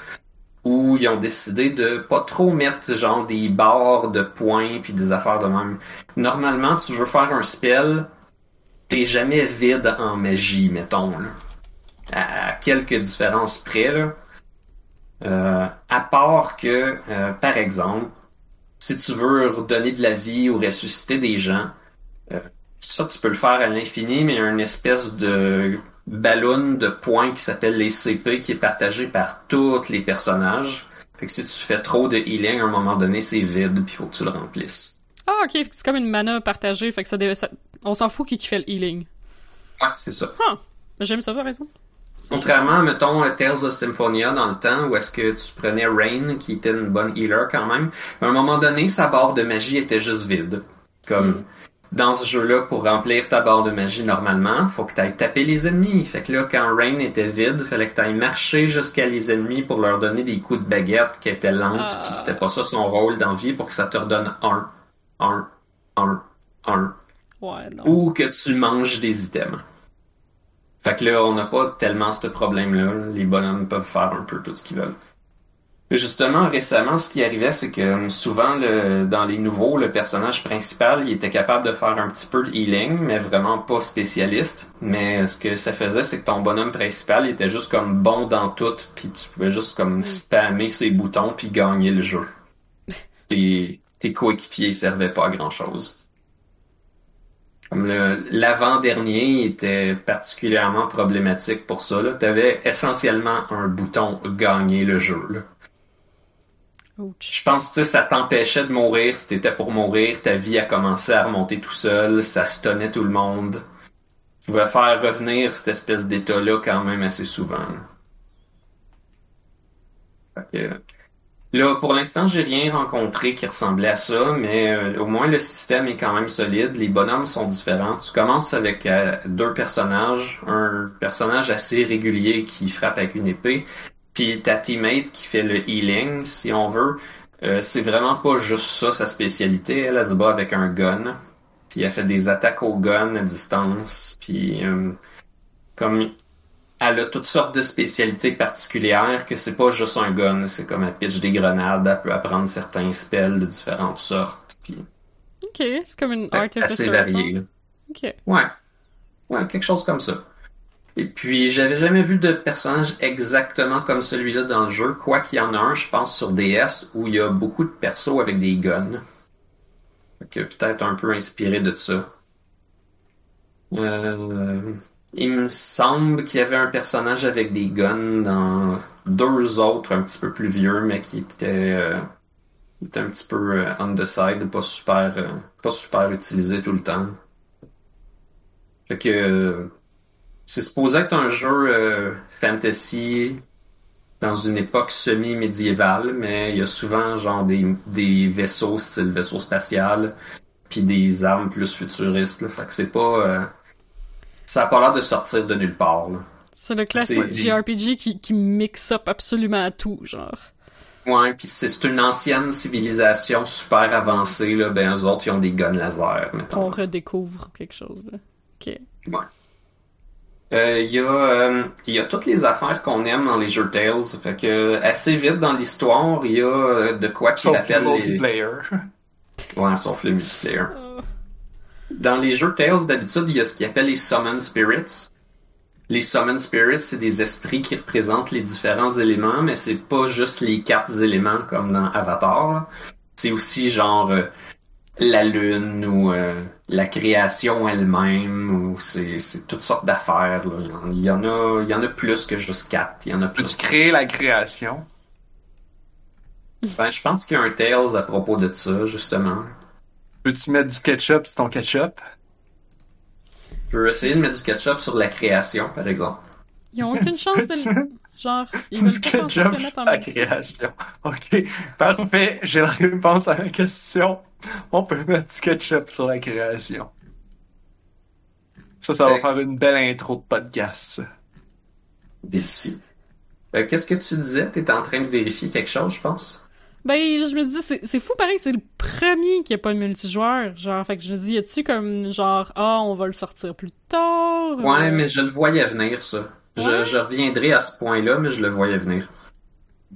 Speaker 2: où ils ont décidé de pas trop mettre genre des barres de points puis des affaires de même. Normalement, tu veux faire un spell, t'es jamais vide en magie, mettons. Là. À quelques différences près. Euh, à part que, euh, par exemple, si tu veux redonner de la vie ou ressusciter des gens, euh, ça tu peux le faire à l'infini, mais il y a une espèce de ballon de points qui s'appelle les CP qui est partagé par tous les personnages. Fait que si tu fais trop de healing, à un moment donné, c'est vide, puis il faut que tu le remplisses.
Speaker 3: Ah, ok, c'est comme une mana partagée, fait que ça, ça... on s'en fout qui, qui fait le healing.
Speaker 2: Ouais, c'est ça.
Speaker 3: Ah, j'aime ça, par exemple.
Speaker 2: Contrairement, mettons, à Tales of Symphonia dans le temps, où est-ce que tu prenais Rain, qui était une bonne healer quand même, à un moment donné, sa barre de magie était juste vide. Comme,
Speaker 3: Mm.
Speaker 2: Dans ce jeu-là, pour remplir ta barre de magie normalement, faut que tu ailles taper les ennemis. Fait que là, quand Rain était vide, fallait que tu ailles marcher jusqu'à les ennemis pour leur donner des coups de baguette qui étaient lentes,
Speaker 3: Ah.
Speaker 2: puis c'était pas ça son rôle dans vie pour que ça te redonne un, un, un, un,
Speaker 3: Ouais, non.
Speaker 2: ou que tu manges des items. Fait que là, on n'a pas tellement ce problème-là. Les bonhommes peuvent faire un peu tout ce qu'ils veulent. Justement, récemment, ce qui arrivait, c'est que euh, souvent, le, dans les nouveaux, le personnage principal, il était capable de faire un petit peu de healing, mais vraiment pas spécialiste. Mais ce que ça faisait, c'est que ton bonhomme principal, il était juste comme bon dans tout, puis tu pouvais juste comme spammer ses boutons puis gagner le jeu. <laughs> Tes, tes coéquipiers servaient pas à grand-chose. L'avant-dernier était particulièrement problématique pour ça. Tu avais essentiellement un bouton gagner le jeu. là. Je pense que ça t'empêchait de mourir si t'étais pour mourir. Ta vie a commencé à remonter tout seul. Ça stunnait tout le monde. Tu pouvais faire revenir cette espèce d'état-là quand même assez souvent. Là, pour l'instant, j'ai rien rencontré qui ressemblait à ça, mais euh, au moins le système est quand même solide. Les bonhommes sont différents. Tu commences avec euh, deux personnages, un personnage assez régulier qui frappe avec une épée, puis ta teammate qui fait le healing, si on veut. Euh, c'est vraiment pas juste ça sa spécialité. Elle, elle se bat avec un gun, puis elle fait des attaques au gun à distance, puis euh, comme elle a toutes sortes de spécialités particulières que c'est pas juste un gun, c'est comme elle pitch des grenades, elle peut apprendre certains spells de différentes sortes, puis
Speaker 3: Ok, c'est comme une
Speaker 2: assez varié. là.
Speaker 3: Ok.
Speaker 2: Ouais. Ouais, quelque chose comme ça. Et puis, j'avais jamais vu de personnage exactement comme celui-là dans le jeu, quoi qu'il y en a un, je pense, sur DS, où il y a beaucoup de persos avec des guns. Que peut-être un peu inspiré de ça. Euh, il me semble qu'il y avait un personnage avec des guns dans deux autres un petit peu plus vieux, mais qui étaient, euh, qui étaient un petit peu euh, on the side, pas super, pas super utilisé tout le temps. Fait que c'est supposé être un jeu euh, fantasy dans une époque semi-médiévale, mais il y a souvent genre des, des vaisseaux style vaisseau spatial, puis des armes plus futuristes. Là. Fait que c'est pas euh, ça a pas l'air de sortir de nulle part. Là.
Speaker 3: C'est le classique JRPG qui, qui mixe up absolument à tout, genre.
Speaker 2: Ouais, puis c'est c'est une ancienne civilisation super avancée là, ben eux autres ils ont des guns laser, mettons.
Speaker 3: On redécouvre quelque chose, là. Ok.
Speaker 2: Ouais. Euh, Il y, a, euh, il y a toutes les affaires qu'on aime dans les jeux Tales. Fait que assez vite dans l'histoire, il y a euh, de quoi qui
Speaker 1: Sauf le
Speaker 2: appelle les...
Speaker 1: multiplayer. <laughs>
Speaker 2: Ouais, sauf le multiplayer.
Speaker 3: Ah.
Speaker 2: Dans les jeux Tales, d'habitude, il y a ce qu'ils appelle les Summon Spirits. Les Summon Spirits, c'est des esprits qui représentent les différents éléments, mais c'est pas juste les quatre éléments comme dans Avatar. là. C'est aussi genre euh, la lune ou euh, la création elle-même, ou c'est toutes sortes d'affaires. là. Il y en a, il y en a plus que juste quatre. Il y en a plus.
Speaker 1: Peux-tu créer la création?
Speaker 2: Ben, je pense qu'il y a un Tales à propos de ça, justement.
Speaker 1: Peux-tu mettre du ketchup sur ton ketchup?
Speaker 2: Je peux essayer de mettre du ketchup sur la création, par exemple.
Speaker 3: Ils ont aucune chance de... Genre, ils
Speaker 1: du ketchup sur la création? Ok, parfait. J'ai la réponse à la question. <laughs> On peut mettre du ketchup sur la création. Ça, ça va
Speaker 2: Ouais.
Speaker 1: faire une belle intro de podcast.
Speaker 2: Délicieux. Euh, Qu'est-ce que tu disais? T'étais en train de vérifier quelque chose, je pense?
Speaker 3: Ben, je me dis, c'est fou pareil, c'est le premier qui a pas de multijoueur. Genre, fait que je me dis, y a-tu comme, genre, ah, on va le sortir plus tard?
Speaker 2: Ouais,
Speaker 3: Euh,
Speaker 2: mais je le voyais venir, ça. Je reviendrai à ce point-là, mais je le voyais venir.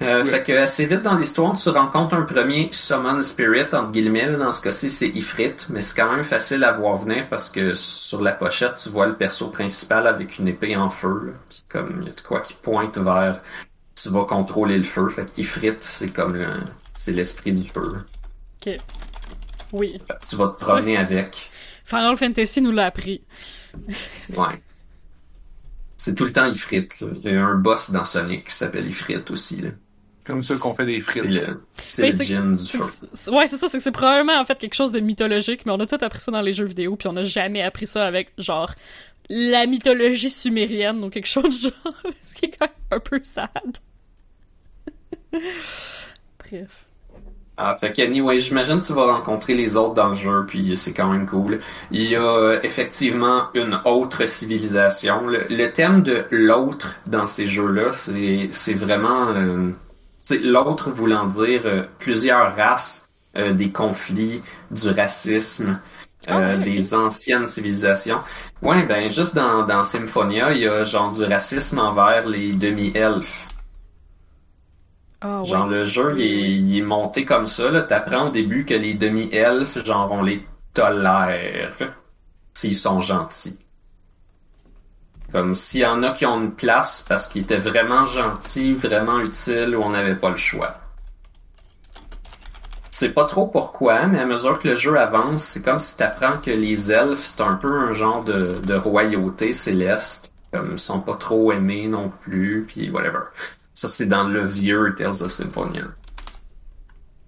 Speaker 2: Euh,
Speaker 1: Ouais.
Speaker 2: Fait que assez vite dans l'histoire, tu rencontres un premier Summon Spirit, entre guillemets. là. Dans ce cas-ci, c'est Ifrit, mais c'est quand même facile à voir venir parce que sur la pochette, tu vois le perso principal avec une épée en feu. là. Puis comme il y a de quoi qui pointe vers tu vas contrôler le feu. Fait qu'Ifrit, c'est comme le- c'est l'esprit du feu.
Speaker 3: Ok. Oui.
Speaker 2: Tu vas te promener avec.
Speaker 3: Final Fantasy nous l'a appris.
Speaker 2: Ouais. C'est tout le temps Ifrit. Là. Il y a un boss dans Sonic qui s'appelle Ifrit aussi. Là.
Speaker 1: Comme ça qu'on fait des frites.
Speaker 2: C'est le, gin du feu.
Speaker 3: Ouais, c'est ça, c'est que c'est probablement en fait quelque chose de mythologique, mais on a tout appris ça dans les jeux vidéo, puis on n'a jamais appris ça avec genre la mythologie sumérienne ou quelque chose du genre, <laughs> ce qui est quand même un peu sad. <laughs> Bref.
Speaker 2: Ah, fait que, anyway, j'imagine que tu vas rencontrer les autres dans le jeu, puis c'est quand même cool. Il y a euh, effectivement une autre civilisation. Le, le thème de l'autre dans ces jeux-là, c'est vraiment... euh, l'autre voulant dire euh, plusieurs races, euh, des conflits, du racisme,
Speaker 3: Ah
Speaker 2: euh, des anciennes civilisations. Ouais, ben juste dans, dans Symphonia, il y a genre du racisme envers les demi-elfes.
Speaker 3: Ah ouais.
Speaker 2: Genre le jeu il est, il est monté comme ça. T'apprends au début que les demi-elfes, genre, on les tolère s'ils sont gentils. Comme s'il y en a qui ont une place parce qu'ils étaient vraiment gentils, vraiment utiles, ou on n'avait pas le choix. C'est pas trop pourquoi, mais à mesure que le jeu avance, c'est comme si t'apprends que les elfes, c'est un peu un genre de, royauté céleste. Comme ils sont pas trop aimés non plus, puis whatever. Ça, c'est dans le vieux Tales of Symphonia.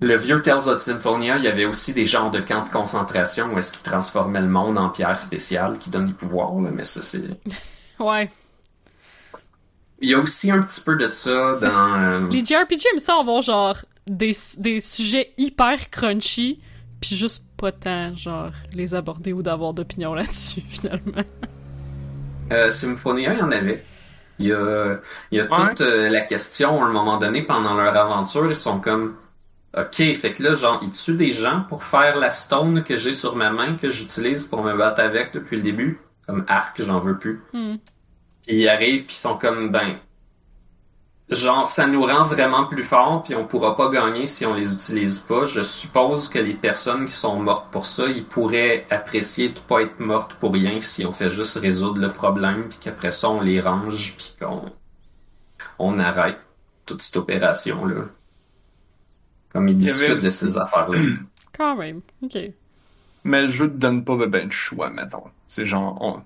Speaker 2: Le vieux Tales of Symphonia, il y avait aussi des genres de camps de concentration où est-ce qu'ils transformaient le monde en pierre spéciale qui donne du pouvoir, mais ça, c'est... <laughs>
Speaker 3: Ouais.
Speaker 2: Il y a aussi un petit peu de ça dans... euh,
Speaker 3: Les JRPG aiment ça avoir genre des, des sujets hyper crunchy, puis juste pas tant genre les aborder ou d'avoir d'opinion <laughs> là-dessus finalement.
Speaker 2: Euh, Symphonia, il y en avait. Il y a, il y a
Speaker 1: Ouais.
Speaker 2: toute euh, la question, à un moment donné, pendant leur aventure, ils sont comme... Ok, fait que là, genre, ils tuent des gens pour faire la stone que j'ai sur ma main, que j'utilise pour me battre avec depuis le début. Comme arc, j'en veux plus.
Speaker 3: Hmm.
Speaker 2: Puis ils arrivent, puis ils sont comme, ben... Genre, ça nous rend vraiment plus forts, puis on pourra pas gagner si on les utilise pas. Je suppose que les personnes qui sont mortes pour ça, ils pourraient apprécier de pas être mortes pour rien si on fait juste résoudre le problème, puis qu'après ça, on les range, puis qu'on on arrête toute cette opération-là. Comme ils discutent de ces affaires-là.
Speaker 3: Quand même. Ok.
Speaker 1: Mais le jeu te donne pas ben, ben de choix, mettons. C'est genre, on,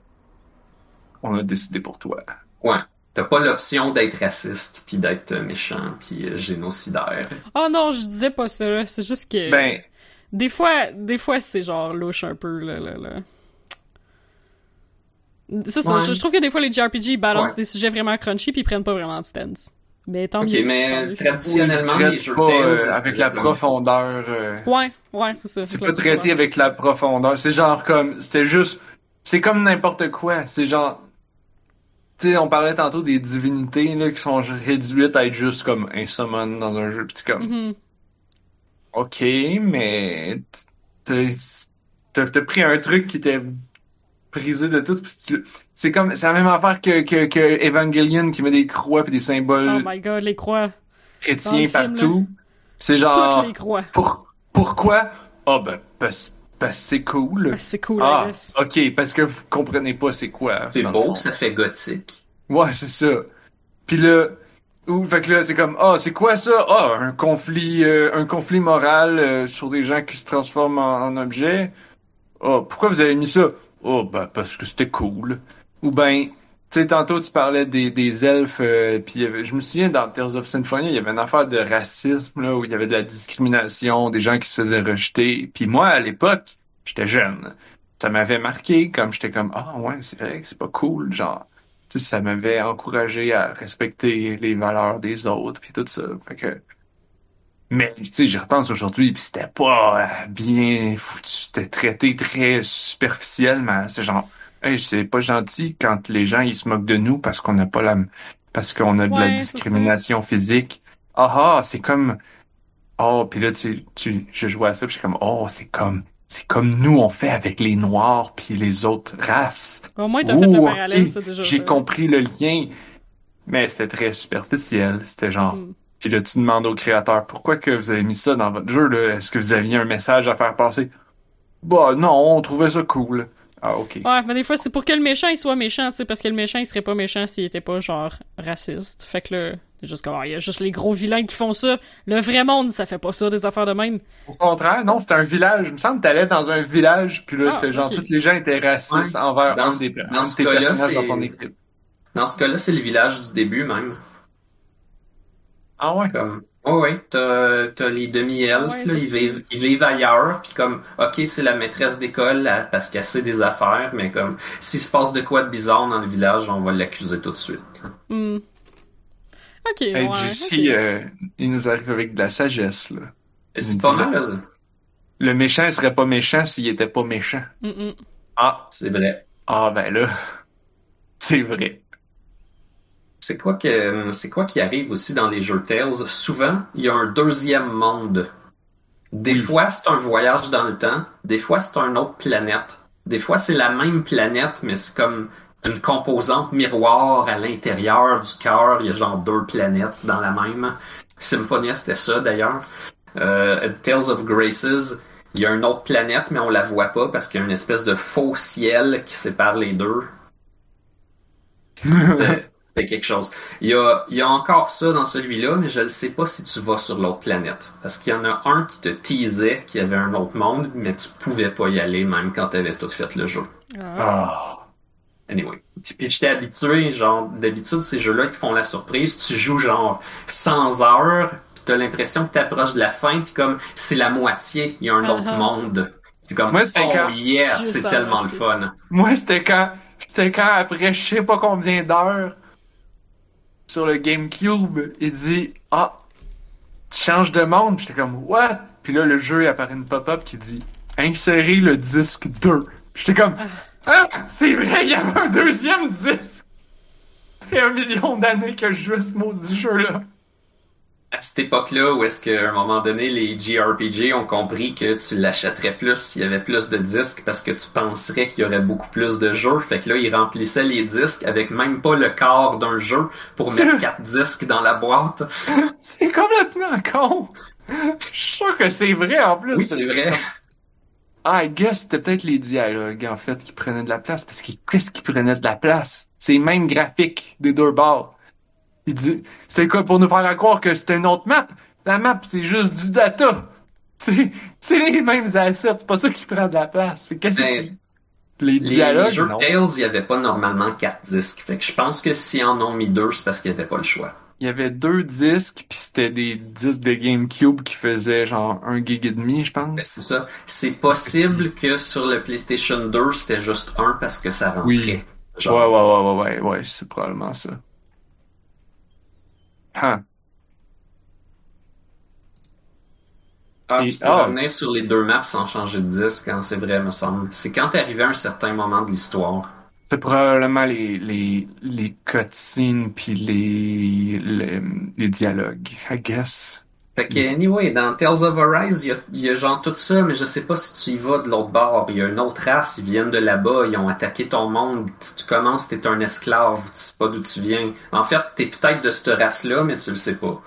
Speaker 1: on a décidé pour toi.
Speaker 2: Ouais. T'as pas l'option d'être raciste, puis d'être méchant, puis euh, génocidaire.
Speaker 3: Oh non, je disais pas ça là, c'est juste que
Speaker 1: Ben,
Speaker 3: des fois des fois c'est genre louche un peu là là là. C'est ça,
Speaker 2: Ouais.
Speaker 3: je, je trouve que des fois les JRPG ils balancent
Speaker 2: Ouais.
Speaker 3: des sujets vraiment crunchy puis ils prennent pas vraiment de stance. Mais tant
Speaker 2: Ok,
Speaker 3: mieux.
Speaker 2: mais
Speaker 3: tant mieux.
Speaker 2: traditionnellement,
Speaker 1: traite
Speaker 2: les jeux
Speaker 1: pas
Speaker 2: Tales,
Speaker 1: euh, avec la profondeur. euh,
Speaker 3: Ouais, ouais, c'est ça.
Speaker 1: c'est pas traité avec la profondeur. C'est genre comme, c'était juste, c'est comme n'importe quoi. C'est genre, tu sais, on parlait tantôt des divinités là qui sont réduites à être juste comme un summon dans un jeu. C'est comme,
Speaker 3: Mhm.
Speaker 1: ok, mais t'as pris un truc qui était brisé de tout. pis tu- C'est comme, c'est la même affaire que, que, que Evangelion qui met des croix puis des symboles
Speaker 3: Oh my god, les croix.
Speaker 1: Chrétiens partout. C'est genre,
Speaker 3: Toutes les croix.
Speaker 1: pour, pourquoi? Ah ben, parce, parce c'est cool.
Speaker 3: Ah, c'est cool,
Speaker 1: Ah, ok, parce que vous comprenez pas c'est quoi.
Speaker 2: C'est
Speaker 1: dans le
Speaker 2: beau, ça fait gothique.
Speaker 1: Ouais, c'est ça. Puis là, ou fait que là c'est comme ah c'est quoi ça? Ah un conflit euh, un conflit moral euh, sur des gens qui se transforment en, en objets ah pourquoi vous avez mis ça? Oh ben parce que c'était cool. Ou ben tu sais tantôt tu parlais des, elfes euh, puis je me souviens dans Tales of Symphonia il y avait une affaire de racisme là où il y avait de la discrimination des gens qui se faisaient rejeter. Puis moi à l'époque j'étais jeune. Ça m'avait marqué comme j'étais comme ah ouais c'est vrai que c'est pas cool genre tu sais, ça m'avait encouragé à respecter les valeurs des autres puis tout ça. Fait que mais tu sais, j'y repense aujourd'hui puis c'était pas euh, bien foutu, c'était traité très superficiellement, c'est genre hey, c'est pas gentil quand les gens ils se moquent de nous parce qu'on n'a pas la parce qu'on a de la
Speaker 3: Ouais,
Speaker 1: discrimination physique. Ah ah, c'est comme oh, puis là tu tu je jouais à ça, puis j'étais comme oh, c'est comme c'est comme nous on fait avec les noirs puis les autres races.
Speaker 3: Au moins, t'as fait le parallèle, ça, déjà.
Speaker 1: J'ai compris le lien, mais c'était très superficiel. C'était genre,
Speaker 3: Mm.
Speaker 1: Puis là, tu demandes au créateur, pourquoi que vous avez mis ça dans votre jeu, là? Est-ce que vous aviez un message à faire passer? Bah, non, on trouvait ça cool. Ah, ok.
Speaker 3: Ouais, mais des fois, c'est pour que le méchant, il soit méchant, tu sais, parce que le méchant, il serait pas méchant s'il était pas, genre, raciste. Fait que là, c'est juste comme, ah, il y a juste les gros vilains qui font ça. Le vrai monde, ça fait pas ça, des affaires de même.
Speaker 1: Au contraire, non, c'était un village. Il me semble que t'allais dans un village, puis là,
Speaker 3: Ah,
Speaker 1: c'était genre, tous les gens étaient racistes envers
Speaker 2: Dans
Speaker 1: un des,
Speaker 2: dans
Speaker 1: un
Speaker 2: ce
Speaker 1: de tes
Speaker 2: cas-là,
Speaker 1: personnages dans ton équipe.
Speaker 2: Dans ce cas-là, c'est le village du début même.
Speaker 1: Ah ouais?
Speaker 2: Comme, oh ouais, t'as, t'as les demi-elfes,
Speaker 3: Ouais,
Speaker 2: là,
Speaker 3: c'est
Speaker 2: ils vivent, ils vivent ailleurs, puis comme, ok, c'est la maîtresse d'école parce qu'elle sait des affaires, mais comme, s'il se passe de quoi de bizarre dans le village, on va l'accuser tout de suite.
Speaker 3: Hmm. Ok,
Speaker 1: Hey,
Speaker 3: ouais.
Speaker 1: Euh, il nous arrive avec de la sagesse, là.
Speaker 2: C'est pas mal, ça.
Speaker 1: Le méchant il serait pas méchant s'il était pas méchant.
Speaker 3: Mm, mm.
Speaker 1: Ah,
Speaker 2: C'est vrai.
Speaker 1: ah ben là, c'est vrai.
Speaker 2: C'est quoi que, c'est quoi qui arrive aussi dans les jeux Tales? Souvent, il y a un deuxième monde. Des
Speaker 1: Oui.
Speaker 2: fois, c'est un voyage dans le temps. Des fois, c'est une autre planète. Des fois, c'est la même planète, mais c'est comme une composante miroir à l'intérieur du cœur. Il y a genre deux planètes dans la même. Symphonia, c'était ça d'ailleurs. Euh, Tales of Graces, il y a une autre planète, mais on la voit pas parce qu'il y a une espèce de faux ciel qui sépare les deux. <laughs> C'était quelque chose. Il y, a, il y a encore ça dans celui-là, mais je ne sais pas si tu vas sur l'autre planète. Parce qu'il y en a un qui te teasait qu'il y avait un autre monde, mais tu pouvais pas y aller même quand tu avais tout fait le jeu.
Speaker 3: Ah.
Speaker 1: Ah.
Speaker 2: Anyway. Puis j'étais habitué, genre, d'habitude, ces jeux-là qui te font la surprise, tu joues genre 100 heures, puis t'as l'impression que t'approches de la fin, puis comme c'est la moitié, il y a un autre
Speaker 3: Uh-huh.
Speaker 2: monde. C'est comme,
Speaker 1: Moi, c'est
Speaker 2: oh
Speaker 1: quand-
Speaker 2: c'est tellement le fun.
Speaker 1: Moi, c'était quand, c'était quand après je sais pas combien d'heures sur le GameCube, il dit ah tu changes de monde, j'étais comme what, puis là le jeu il apparaît une pop-up qui dit insérer le disque 2. Puis J'étais comme ah c'est vrai, il y avait un deuxième disque. Ça fait un million d'années que je joue à ce maudit jeu là.
Speaker 2: À cette époque-là où est-ce qu'à un moment donné, les JRPG ont compris que tu l'achèterais plus s'il y avait plus de disques parce que tu penserais qu'il y aurait beaucoup plus de jeux. Fait que là, ils remplissaient les disques avec même pas le quart d'un jeu pour mettre quatre disques dans la boîte. <laughs>
Speaker 1: C'est complètement con. Je suis sûr que c'est vrai en plus.
Speaker 2: Oui, c'est
Speaker 1: que-
Speaker 2: vrai.
Speaker 1: Ah, I guess c'était peut-être les dialogues, en fait, qui prenaient de la place. Parce que qu'est-ce qui prenait de la place? C'est les mêmes graphiques des deux bords. Il dit, c'était quoi pour nous faire croire que c'était une autre map? La map, c'est juste du data. <laughs> C'est, c'est les mêmes assets. C'est pas ça qui prend de la place. Fait qu'est-ce
Speaker 2: Mais-
Speaker 1: qui... Les
Speaker 2: Les,
Speaker 1: dialogues,
Speaker 2: jeux
Speaker 1: non.
Speaker 2: Tales, il y avait pas normalement quatre disques. Fait que je pense que s'ils en ont mis deux, c'est parce qu'il y avait pas le choix.
Speaker 1: Il y avait deux disques, puis c'était des disques de GameCube qui faisaient genre un gig et demi, je pense.
Speaker 2: Ben, c'est ça. C'est possible que sur le PlayStation 2, c'était juste un parce que ça rentrait.
Speaker 1: Oui.
Speaker 2: Genre,
Speaker 1: Ouais, ouais, ouais, ouais, ouais, ouais, c'est probablement ça. Ah.
Speaker 2: Ah,
Speaker 1: Et-
Speaker 2: tu peux
Speaker 1: ah.
Speaker 2: revenir sur les deux maps sans changer de disque, hein, c'est vrai, me semble. C'est quand t'es arrivé à un certain moment de l'histoire.
Speaker 1: C'est probablement les, les, les cutscenes puis les, les, les dialogues, I guess.
Speaker 2: Fait que, anyway, dans Tales of Arise, il y y a genre tout ça, mais je sais pas si tu y vas de l'autre bord. Il y a une autre race, ils viennent de là-bas, ils ont attaqué ton monde. Si tu commences, t'es un esclave, tu sais pas d'où tu viens. En fait, t'es peut-être de cette race-là, mais tu le sais pas.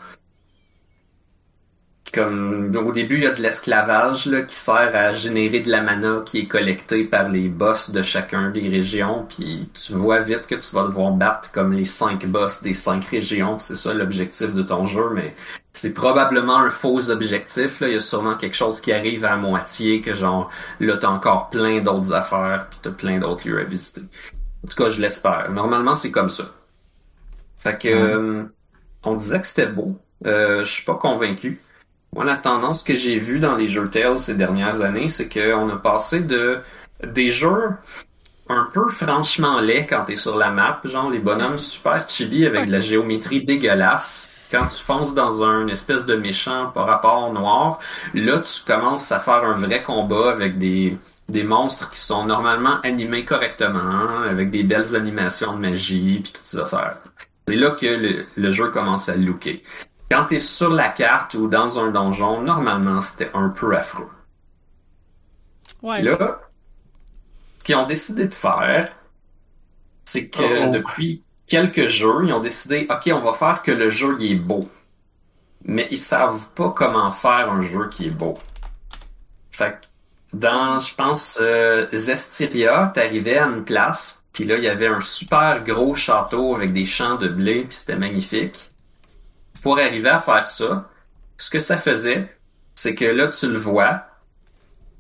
Speaker 2: Comme au début, il y a de l'esclavage là, qui sert à générer de la mana qui est collectée par les boss de chacun des régions. Puis tu vois vite que tu vas devoir battre comme les cinq boss des cinq régions. C'est ça l'objectif de ton jeu, mais c'est probablement un faux objectif. Là. Il y a sûrement quelque chose qui arrive à moitié que genre là t'as encore plein d'autres affaires puis t'as plein d'autres lieux à visiter. En tout cas, je l'espère. Normalement, c'est comme ça. Fait que euh, on disait que c'était beau. Euh, je suis pas convaincu. Moi, la tendance que j'ai vue dans les jeux Tales ces dernières années, c'est qu'on a passé de des jeux un peu franchement laids quand t'es sur la map, genre les bonhommes super chibi avec de la géométrie dégueulasse. Quand tu fonces dans un espèce de méchant par rapport noir, là tu commences à faire un vrai combat avec des des monstres qui sont normalement animés correctement, hein, avec des belles animations de magie puis ces affaires. C'est là que le, le jeu commence à looker. Quand t'es sur la carte ou dans un donjon, normalement c'était un peu affreux.
Speaker 3: Ouais.
Speaker 2: Là, ce qu'ils ont décidé de faire, c'est que
Speaker 1: Oh.
Speaker 2: depuis quelques jeux, ils ont décidé, OK, on va faire que le jeu il est beau. Mais ils savent pas comment faire un jeu qui est beau. Fait que, Dans, je pense, euh, Zestiria, t'arrivais à une place, puis là, il y avait un super gros château avec des champs de blé, puis c'était magnifique. Pour arriver à faire ça, ce que ça faisait, c'est que là, tu le vois,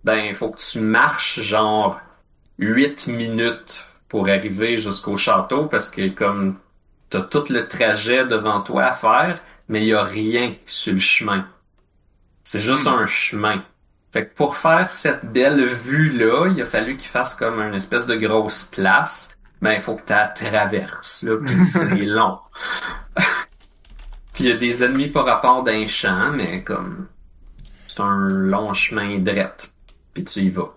Speaker 2: ben, il faut que tu marches genre 8 minutes pour arriver jusqu'au château parce que comme t'as tout le trajet devant toi à faire, mais il y a rien sur le chemin. C'est juste
Speaker 1: Hmm.
Speaker 2: un chemin. Fait que pour faire cette belle vue-là, il a fallu qu'il fasse comme une espèce de grosse place. Ben, il faut que tu la traverses, là, puis c'est <laughs> long. Puis il y a des ennemis par rapport d'un champ, mais comme c'est un long chemin drette. Puis tu y vas.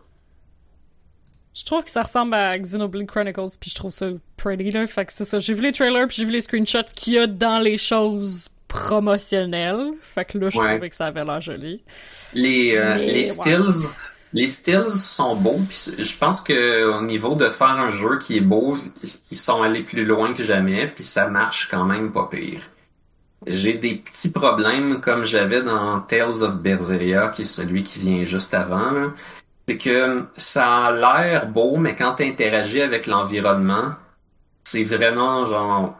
Speaker 3: Je trouve que ça ressemble à Xenoblade Chronicles, puis je trouve ça pretty, là. Fait que c'est ça. J'ai vu les trailers, puis j'ai vu les screenshots qu'il y a dans les choses promotionnelles. Fait que là, je
Speaker 2: Ouais.
Speaker 3: trouvais que ça avait l'air joli.
Speaker 2: Les, euh,
Speaker 3: Mais,
Speaker 2: les
Speaker 3: ouais.
Speaker 2: stills, les stills sont beaux. Puis je pense que au niveau de faire un jeu qui est beau, ils ils sont allés plus loin que jamais. Puis ça marche quand même pas pire. J'ai des petits problèmes comme j'avais dans Tales of Berseria, qui est celui qui vient juste avant. C'est que ça a l'air beau, mais quand tu interagis avec l'environnement, c'est vraiment genre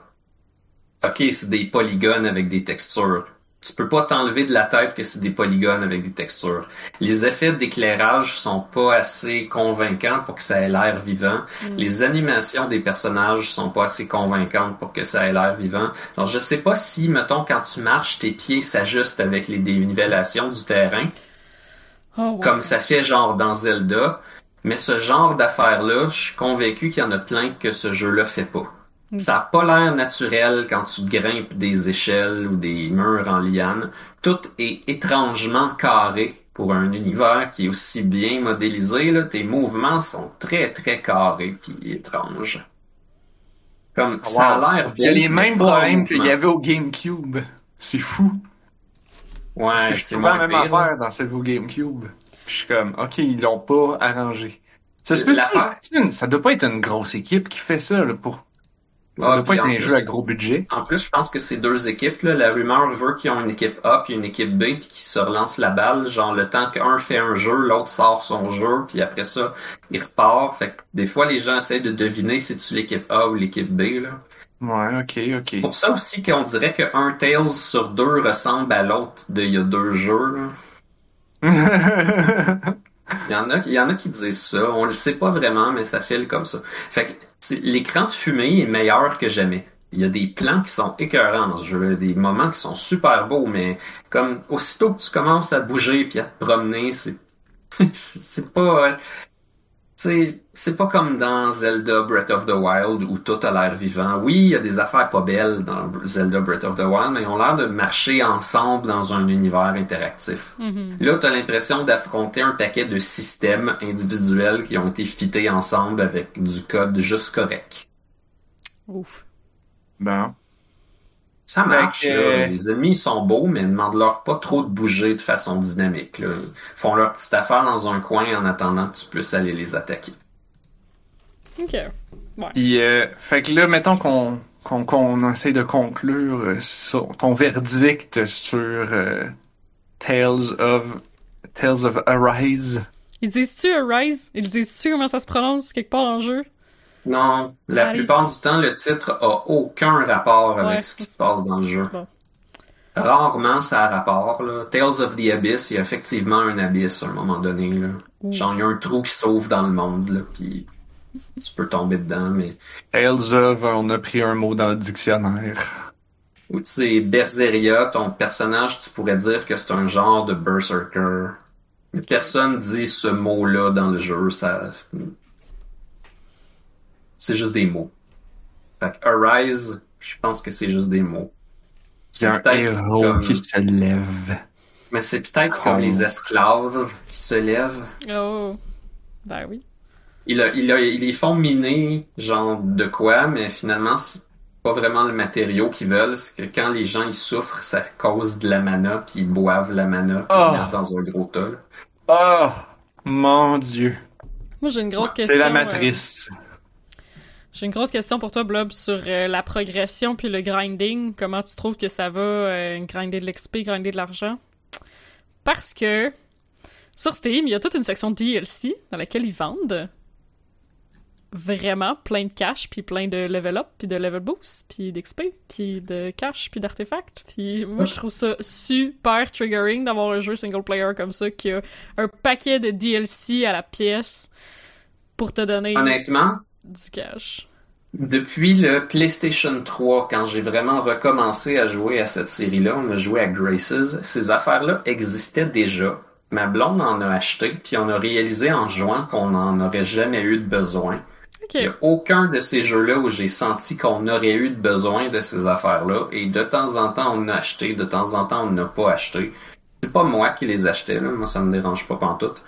Speaker 2: OK, c'est des polygones avec des textures. Tu peux pas t'enlever de la tête que c'est des polygones avec des textures. Les effets d'éclairage sont pas assez convaincants pour que ça ait l'air vivant.
Speaker 3: Mm.
Speaker 2: Les animations des personnages sont pas assez convaincantes pour que ça ait l'air vivant. Alors je sais pas si, mettons, quand tu marches, tes pieds s'ajustent avec les dénivellations du terrain,
Speaker 3: Oh,
Speaker 2: comme ça fait genre dans Zelda. Mais ce genre d'affaires-là, je suis convaincu qu'il y en a plein que ce jeu-là fait pas. Ça a pas l'air naturel quand tu grimpes des échelles ou des murs en liane. Tout est étrangement carré pour un univers qui est aussi bien modélisé. Là. Tes mouvements sont très très carrés puis étranges. Comme ça a l'air.
Speaker 1: Il y a les mêmes problèmes qu'il y avait au GameCube. C'est fou. Parce
Speaker 2: Ouais,
Speaker 1: que je
Speaker 2: c'est
Speaker 1: la même
Speaker 2: pire.
Speaker 1: affaire dans au GameCube. Puis je suis comme, ok, ils l'ont pas arrangé. Ça se peut ça doit pas être une grosse équipe qui fait ça, là, pour. Ça
Speaker 2: Ah,
Speaker 1: doit pas
Speaker 2: puis
Speaker 1: être
Speaker 2: en
Speaker 1: un
Speaker 2: plus-
Speaker 1: jeu à gros budget.
Speaker 2: En plus, je pense que c'est deux équipes. Là. La rumeur veut qu'ils ont une équipe A puis une équipe B puis qu'ils se relancent la balle. Genre, le temps qu'un fait un jeu, l'autre sort son jeu, puis après ça, il repart. Fait que des fois, les gens essaient de deviner si tu l'équipe A ou l'équipe B. Là.
Speaker 1: Ouais, ok, ok.
Speaker 2: C'est pour ça aussi qu'on dirait qu'un Tails sur deux ressemble à l'autre d'il y a deux jeux. Là. <laughs> Il y en a, il y en a qui disent ça. On le sait pas vraiment, mais ça file comme ça. Fait que l'écran de fumée est meilleur que jamais. Il y a des plans qui sont écœurants dans ce jeu, des moments qui sont super beaux, mais comme aussitôt que tu commences à bouger puis à te promener, c'est <laughs> c'est pas c'est c'est pas comme dans Zelda Breath of the Wild où tout a l'air vivant. Oui, il y a des affaires pas belles dans Zelda Breath of the Wild, mais ils ont l'air de marcher ensemble dans un univers interactif.
Speaker 3: Mhm.
Speaker 2: Là, tu as l'impression d'affronter un paquet de systèmes individuels qui ont été fités ensemble avec du code juste correct.
Speaker 3: Ouf.
Speaker 1: bon.
Speaker 2: Ça marche.
Speaker 1: Fait que-
Speaker 2: là. Les ennemis sont beaux, mais demande-leur pas trop de bouger de façon dynamique. Là. Ils font leur petite affaire dans un coin en attendant que tu puisses aller les attaquer.
Speaker 3: Ok.
Speaker 1: Puis, euh, fait que là, mettons qu'on qu'on qu'on essaie de conclure euh, sur ton verdict sur euh, Tales of Tales of Arise.
Speaker 3: Ils disent-tu Arise? Ils disent-tu comment ça se prononce quelque part dans le jeu?
Speaker 2: Non, la plupart du temps, le titre a aucun rapport avec
Speaker 3: Ouais.
Speaker 2: ce qui se passe dans le jeu.
Speaker 3: Bon.
Speaker 2: Rarement ça a rapport. Là. Tales of the Abyss, il y a effectivement un abysse à un moment donné. Là. Genre, il y a un trou qui s'ouvre dans le monde, là, puis tu peux tomber dedans, mais...
Speaker 1: Tales of, on a pris un mot dans le dictionnaire.
Speaker 2: Ou tu sais, Berseria, ton personnage, tu pourrais dire que c'est un genre de berserker. Mais personne dit ce mot-là dans le jeu, ça... C'est juste des mots. Fait que Arise, je pense que c'est juste des mots.
Speaker 1: C'est un
Speaker 2: peut-être
Speaker 1: héros
Speaker 2: comme-
Speaker 1: qui se lève.
Speaker 2: Mais c'est peut-être comme
Speaker 1: Oh.
Speaker 2: les esclaves qui se lèvent.
Speaker 3: Oh. Ben oui.
Speaker 2: Il a, il a, ils les font miner, genre de quoi, mais finalement, c'est pas vraiment le matériau qu'ils veulent. C'est que quand les gens ils souffrent, ça cause de la mana, puis ils boivent la mana, puis
Speaker 1: Oh.
Speaker 2: ils mettent dans un gros tas.
Speaker 1: Oh, mon dieu.
Speaker 3: Moi, j'ai une grosse question.
Speaker 1: C'est la
Speaker 3: euh,
Speaker 1: matrice.
Speaker 3: J'ai une grosse question pour toi, Blob, sur euh, la progression puis le grinding. Comment tu trouves que ça va, euh, grinder de l'XP, grinder de l'argent? Parce que Sur Steam, il y a toute une section DLC dans laquelle ils vendent vraiment plein de cash, puis plein de level up, puis de level boost, puis d'XP, puis de cash, puis d'artefacts. Puis moi, je trouve ça super triggering d'avoir un jeu single player comme ça qui a un paquet de DLC à la pièce pour te donner
Speaker 2: Honnêtement,
Speaker 3: du cash.
Speaker 2: depuis le PlayStation 3, quand j'ai vraiment recommencé à jouer à cette série-là, on a joué à Graces, ces affaires-là existaient déjà. Ma blonde en a acheté, puis on a réalisé en jouant qu'on n'en aurait jamais eu de besoin. Il n'y a aucun de ces jeux-là où j'ai senti qu'on aurait eu de besoin de ces affaires-là. Et de temps en temps, on a acheté, de temps en temps, on n'a pas acheté. C'est pas moi qui les achetais, là. Moi, ça me dérange pas pantoute.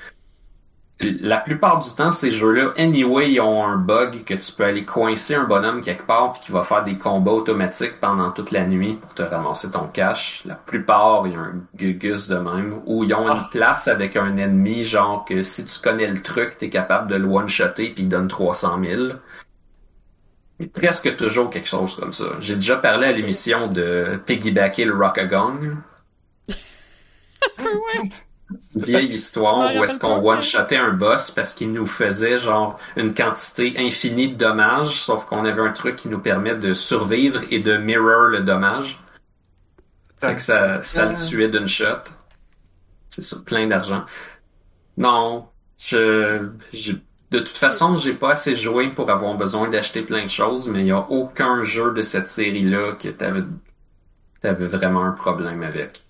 Speaker 2: La plupart du temps, ces jeux-là, anyway, ils ont un bug que tu peux aller coincer un bonhomme quelque part puis qui va faire des combats automatiques pendant toute la nuit pour te ramasser ton cash. La plupart, il y a un gugus de même. Ou ils ont une place avec un ennemi, genre que si tu connais le truc, t'es capable de le one-shotter puis il donne 300 000. Il y a presque toujours quelque chose comme ça. J'ai déjà parlé à l'émission de piggybacker le. <laughs>
Speaker 3: Ça se peut, ouais.
Speaker 2: Une vieille histoire
Speaker 3: Ouais,
Speaker 2: où est-ce qu'on one-shotait un boss parce qu'il nous faisait genre une quantité infinie de dommages, sauf qu'on avait un truc qui nous permet de survivre et de mirror le dommage. Fait que ça, ça le tuait d'une shot. C'est ça, plein d'argent. Non, je, je- de toute façon, j'ai pas assez joué pour avoir besoin d'acheter plein de choses, mais il y a aucun jeu de cette série-là que t'avais, t'avais vraiment un problème avec.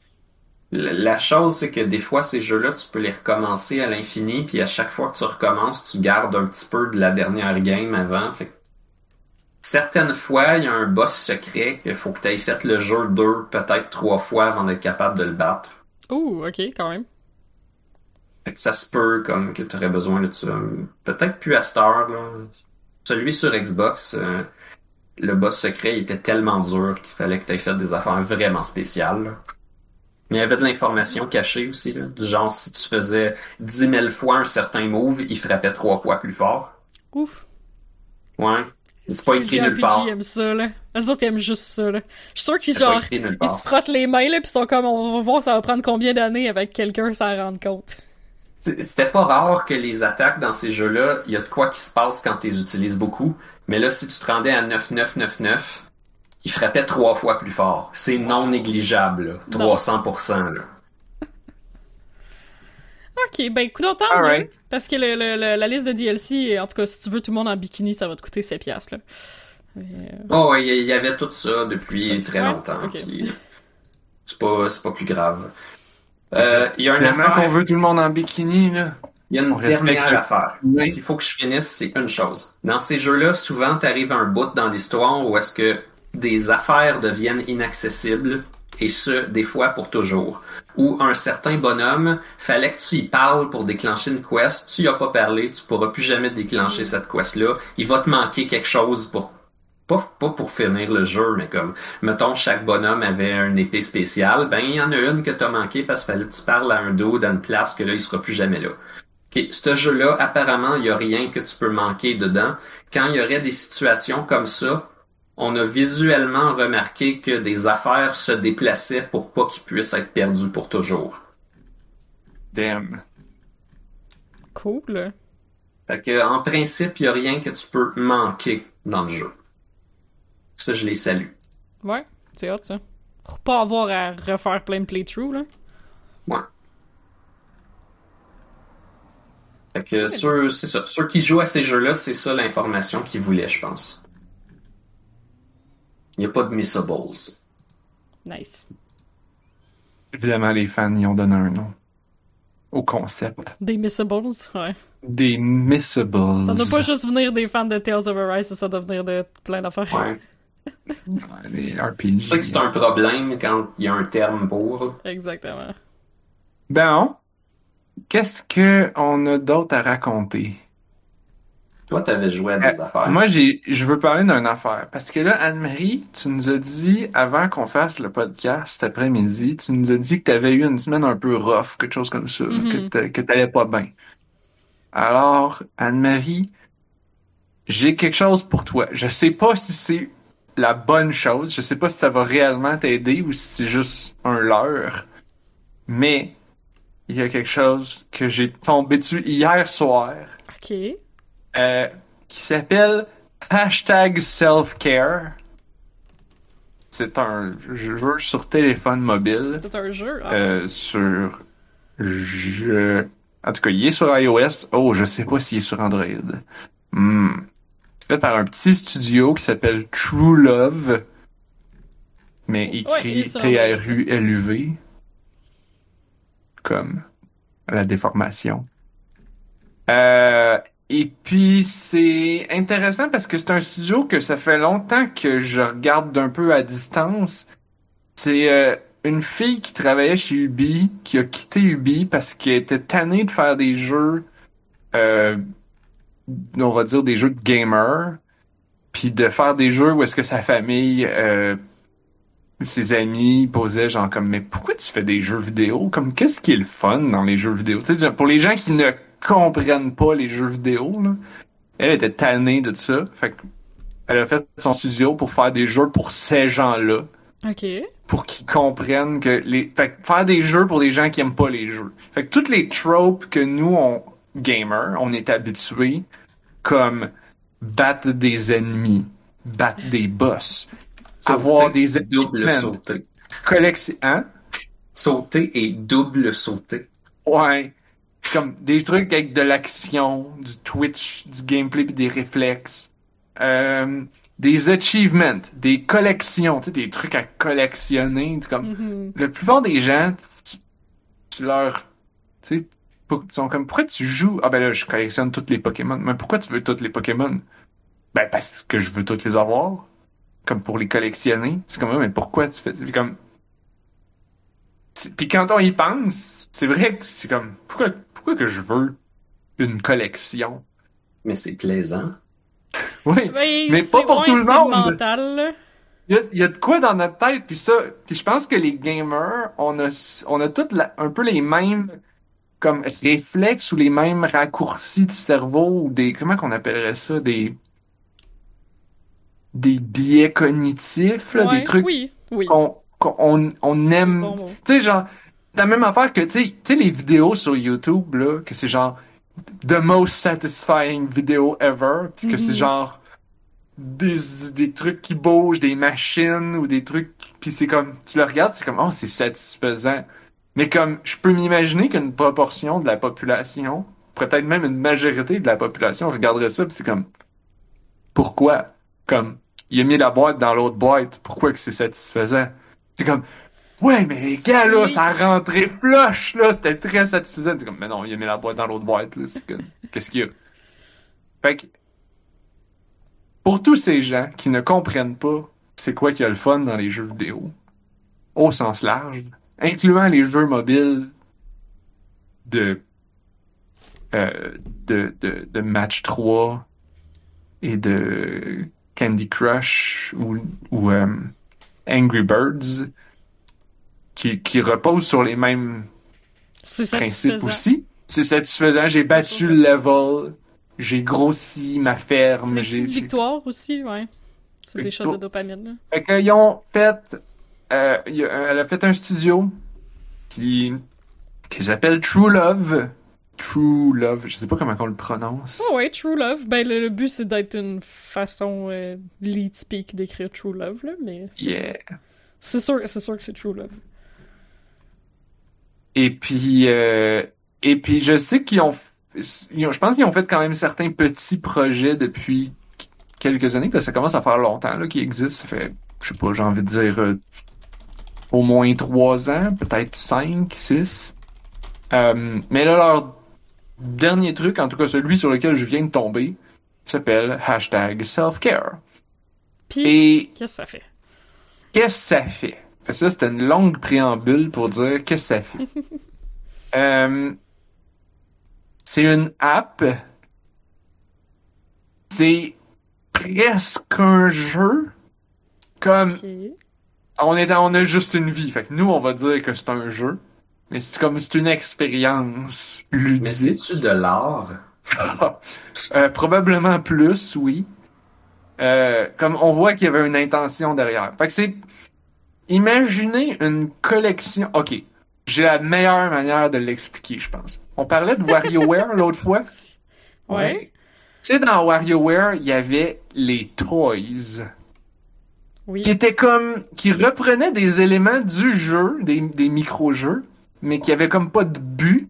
Speaker 2: La chose, c'est que des fois, ces jeux-là, tu peux les recommencer à l'infini, puis à chaque fois que tu recommences, tu gardes un petit peu de la dernière game avant. Fait que certaines fois, il y a un boss secret qu'il faut que tu aies fait le jeu deux, peut-être trois fois avant d'être capable de le battre.
Speaker 3: Ouh, ok, quand même.
Speaker 2: Fait que ça se peut comme que tu aurais besoin de ça. Peut-être plus à heure, là. Celui sur Xbox, euh, le boss secret il était tellement dur qu'il fallait que tu aies fait des affaires vraiment spéciales. là. Mais il y avait de l'information cachée aussi, là. Du genre, si tu faisais 10 000 fois un certain move, il frappait trois fois plus fort.
Speaker 3: Ouf.
Speaker 2: Ouais. C'est pas écrit nulle part.
Speaker 3: JRPG aiment ça, là? Les autres aiment juste ça, là. Je suis sûr qu'ils, genre, ils se frottent les mains, là, pis sont comme, on va voir, ça va prendre combien d'années avec quelqu'un sans rendre compte.
Speaker 2: C'était pas rare que les attaques dans ces jeux-là, il y a de quoi qui se passe quand tu les utilises beaucoup. Mais là, si tu te rendais à 9999, il frappait trois fois plus fort. C'est non négligeable, là.
Speaker 3: Non.
Speaker 2: 300%, là.
Speaker 3: Ok, ben, coup d'autant,
Speaker 1: Alright.
Speaker 3: parce que le, le- le- la liste de DLC, en tout cas, si tu veux tout le monde en bikini, ça va te coûter 7 piastres, là. Mais, euh,
Speaker 2: Oh, ouais, il y avait tout ça depuis très
Speaker 3: ouais,
Speaker 2: longtemps.
Speaker 3: ok.
Speaker 2: puis C'est pas, c'est pas plus grave. Euh, Il y a une
Speaker 1: Tellement
Speaker 2: affaire.
Speaker 1: qu'on veut tout le monde en bikini, là.
Speaker 2: Il y a une
Speaker 1: On
Speaker 2: dernière affaire.
Speaker 1: Oui.
Speaker 2: S'il faut que je finisse, c'est une chose. Dans ces jeux-là, souvent, tu arrives à un bout dans l'histoire où est-ce que des affaires deviennent inaccessibles, et ce, des fois pour toujours. Ou un certain bonhomme, fallait que tu y parles pour déclencher une quest, tu y as pas parlé, tu pourras plus jamais déclencher cette quest-là. Il va te manquer quelque chose pour pas, pas pour finir le jeu, mais comme, mettons, chaque bonhomme avait une épée spéciale, ben, il y en a une que t'as manqué parce qu'il fallait que tu parles à un dos dans une place que là, il sera plus jamais là. Ok, ce jeu-là, apparemment, il y a rien que tu peux manquer dedans. Quand il y aurait des situations comme ça, on a visuellement remarqué que des affaires se déplaçaient pour pas qu'ils puissent être perdus pour toujours.
Speaker 1: Damn.
Speaker 3: cool.
Speaker 2: Fait que, en principe, il y a rien que tu peux manquer dans le jeu. Ça, je les salue.
Speaker 3: Ouais, c'est hot, ça. Pour pas avoir à refaire plein de playthroughs, là.
Speaker 2: Ouais. Fait que ceux, c'est ça. Ceux qui jouent à ces jeux-là, c'est ça l'information qu'ils voulaient, je pense. Il n'y a pas de missables.
Speaker 3: Nice.
Speaker 1: Évidemment, les fans y ont donné un nom. Au concept.
Speaker 3: Des missables, ouais.
Speaker 1: Des missables.
Speaker 3: Ça doit pas juste venir des fans de Tales of Arise, ça doit venir de plein d'affaires.
Speaker 2: Ouais.
Speaker 1: Des RPG.
Speaker 2: Je sais que c'est un problème quand il y a un terme pour.
Speaker 3: Exactement.
Speaker 1: Bon. Qu'est-ce que on a d'autre à raconter?
Speaker 2: Toi, t'avais joué à des affaires.
Speaker 1: Moi, j'ai, je veux parler d'une affaire. Parce que là, Anne-Marie, tu nous as dit, avant qu'on fasse le podcast cet après-midi, tu nous as dit que tu avais eu une semaine un peu rough, quelque chose comme ça,
Speaker 3: Mhm.
Speaker 1: que que t'allais pas bien. Alors, Anne-Marie, j'ai quelque chose pour toi. Je sais pas si c'est la bonne chose. Je sais pas si ça va réellement t'aider ou si c'est juste un leurre. Mais, il y a quelque chose que j'ai tombé dessus hier soir,
Speaker 3: Ok.
Speaker 1: Euh, qui s'appelle hashtag self-care. C'est un jeu sur téléphone mobile.
Speaker 3: C'est un jeu. ah.
Speaker 1: Euh, sur je en tout cas il est sur iOS oh je sais pas s'il est sur Android hmm. fait par un petit studio qui s'appelle True Love mais écrit
Speaker 3: sur
Speaker 1: T-R-U-L-U-V comme la déformation euh, et puis c'est intéressant parce que c'est un studio que ça fait longtemps que je regarde d'un peu à distance. C'est euh, une fille qui travaillait chez Ubi, qui a quitté Ubi parce qu'elle était tannée de faire des jeux, euh, on va dire des jeux de gamer, puis de faire des jeux où est-ce que sa famille, euh, ses amis posaient genre comme mais pourquoi tu fais des jeux vidéo? Comme qu'est-ce qui est le fun dans les jeux vidéo tu sais pour les gens qui ne comprennent pas les jeux vidéo là, elle était tannée de ça fait que elle a fait son studio pour faire des jeux pour ces gens-là
Speaker 3: Ok.
Speaker 1: pour qu'ils comprennent que les fait que faire des jeux pour des gens qui aiment pas les jeux. Fait que toutes les tropes que nous on gamers, on est habitués comme battre des ennemis, battre des boss, avoir des
Speaker 2: double sauter.
Speaker 1: collection hein?
Speaker 2: Sauter et double sauter.
Speaker 1: Ouais. Comme des trucs avec de l'action, du Twitch, du gameplay puis des réflexes. Euh, des achievements, des collections, tu sais, des trucs à collectionner. tu Comme, la plupart des gens, tu, tu leur, tu sais, ils sont comme, pourquoi tu joues? Ah ben là, je collectionne tous les Pokémon. Mais pourquoi tu veux tous les Pokémon? Ben parce que je veux tous les avoir. Comme pour les collectionner. C'est comme, mais pourquoi tu fais comme, puis quand on y pense, c'est vrai que c'est comme, pourquoi, pourquoi que je veux une collection?
Speaker 2: Mais c'est plaisant. <laughs>
Speaker 1: Oui. Mais pas pour tout le monde.
Speaker 3: mental, là.
Speaker 1: Il y a, il y a de quoi dans notre tête, puis ça, puis je pense que les gamers, on a, on a tous la- un peu les mêmes comme réflexes ou les mêmes raccourcis de cerveau ou des comment qu'on appellerait ça des des biais cognitifs là,
Speaker 3: Ouais,
Speaker 1: des trucs
Speaker 3: Oui, oui.
Speaker 1: qu'on qu'on on aime.
Speaker 3: Bon
Speaker 1: tu sais genre la même affaire que tu sais les vidéos sur YouTube là que c'est genre the most satisfying video ever puis que c'est
Speaker 3: Mhm.
Speaker 1: genre des, des trucs qui bougent, des machines ou des trucs puis c'est comme tu le regardes c'est comme oh c'est satisfaisant. Mais comme je peux m'imaginer qu'une proportion de la population peut-être même une majorité de la population regarderait ça puis c'est comme pourquoi? Comme il a mis la boîte dans l'autre boîte pourquoi que c'est satisfaisant? C'est comme ouais mais les gars là ça rentrait flush là. C'était très satisfaisant. C'est comme mais non il a mis la boîte dans l'autre boîte là. C'est comme qu'est-ce qu'il y a? Fait que pour tous ces gens qui ne comprennent pas c'est quoi qu'il y a le fun dans les jeux vidéo, au sens large, incluant les jeux mobiles de, euh, de, de, de Match 3 et de Candy Crush ou, ou euh, Angry Birds, qui, qui reposent sur les mêmes principes aussi. C'est satisfaisant, j'ai battu le level, j'ai grossi ma ferme, j'ai...
Speaker 3: petites victoires aussi, ouais. C'est des
Speaker 1: Victoire-
Speaker 3: shots de dopamine, là.
Speaker 1: Fait qu'ils ont fait, euh, elle a fait un studio qui, qui s'appelle True Love. True Love, je sais pas comment on le prononce.
Speaker 3: Oh ouais, True Love. Ben, le, le but, c'est d'être une façon euh, lead speak d'écrire True Love, là, mais c'est
Speaker 1: Yeah.
Speaker 3: C'est sûr, c'est sûr que c'est True Love.
Speaker 1: Et puis, euh, et puis je sais qu'ils ont, ils ont- je pense qu'ils ont fait quand même certains petits projets depuis quelques années, parce que ça commence à faire longtemps là qu'ils existent. Ça fait, je sais pas, j'ai envie de dire euh, au moins trois ans, peut-être cinq, six. Euh, mais là, leur dernier truc, en tout cas celui sur lequel je viens de tomber, s'appelle hashtag self-care. Et
Speaker 3: qu'est-ce que ça fait?
Speaker 1: qu'est-ce que ça fait? Que ça, c'était une longue préambule pour dire qu'est-ce que ça fait. <laughs> Euh, c'est une app. C'est presque un jeu. Comme, on est, on a juste une vie. Fait que nous, on va dire que c'est un jeu. Mais c'est comme, c'est une expérience
Speaker 2: Mais
Speaker 1: ludique.
Speaker 2: c'est-tu de l'art? <laughs>
Speaker 1: Euh, probablement plus, oui. Euh, comme on voit qu'il y avait une intention derrière. Fait que c'est. Imaginez une collection. Ok. j'ai la meilleure manière de l'expliquer, je pense. On parlait de WarioWare <laughs> l'autre fois?
Speaker 3: Ouais.
Speaker 1: Tu sais, dans WarioWare, il y avait les toys.
Speaker 3: Oui.
Speaker 1: Qui étaient comme. qui reprenaient des éléments du jeu, des, des micro-jeux, mais qui avaient comme pas de but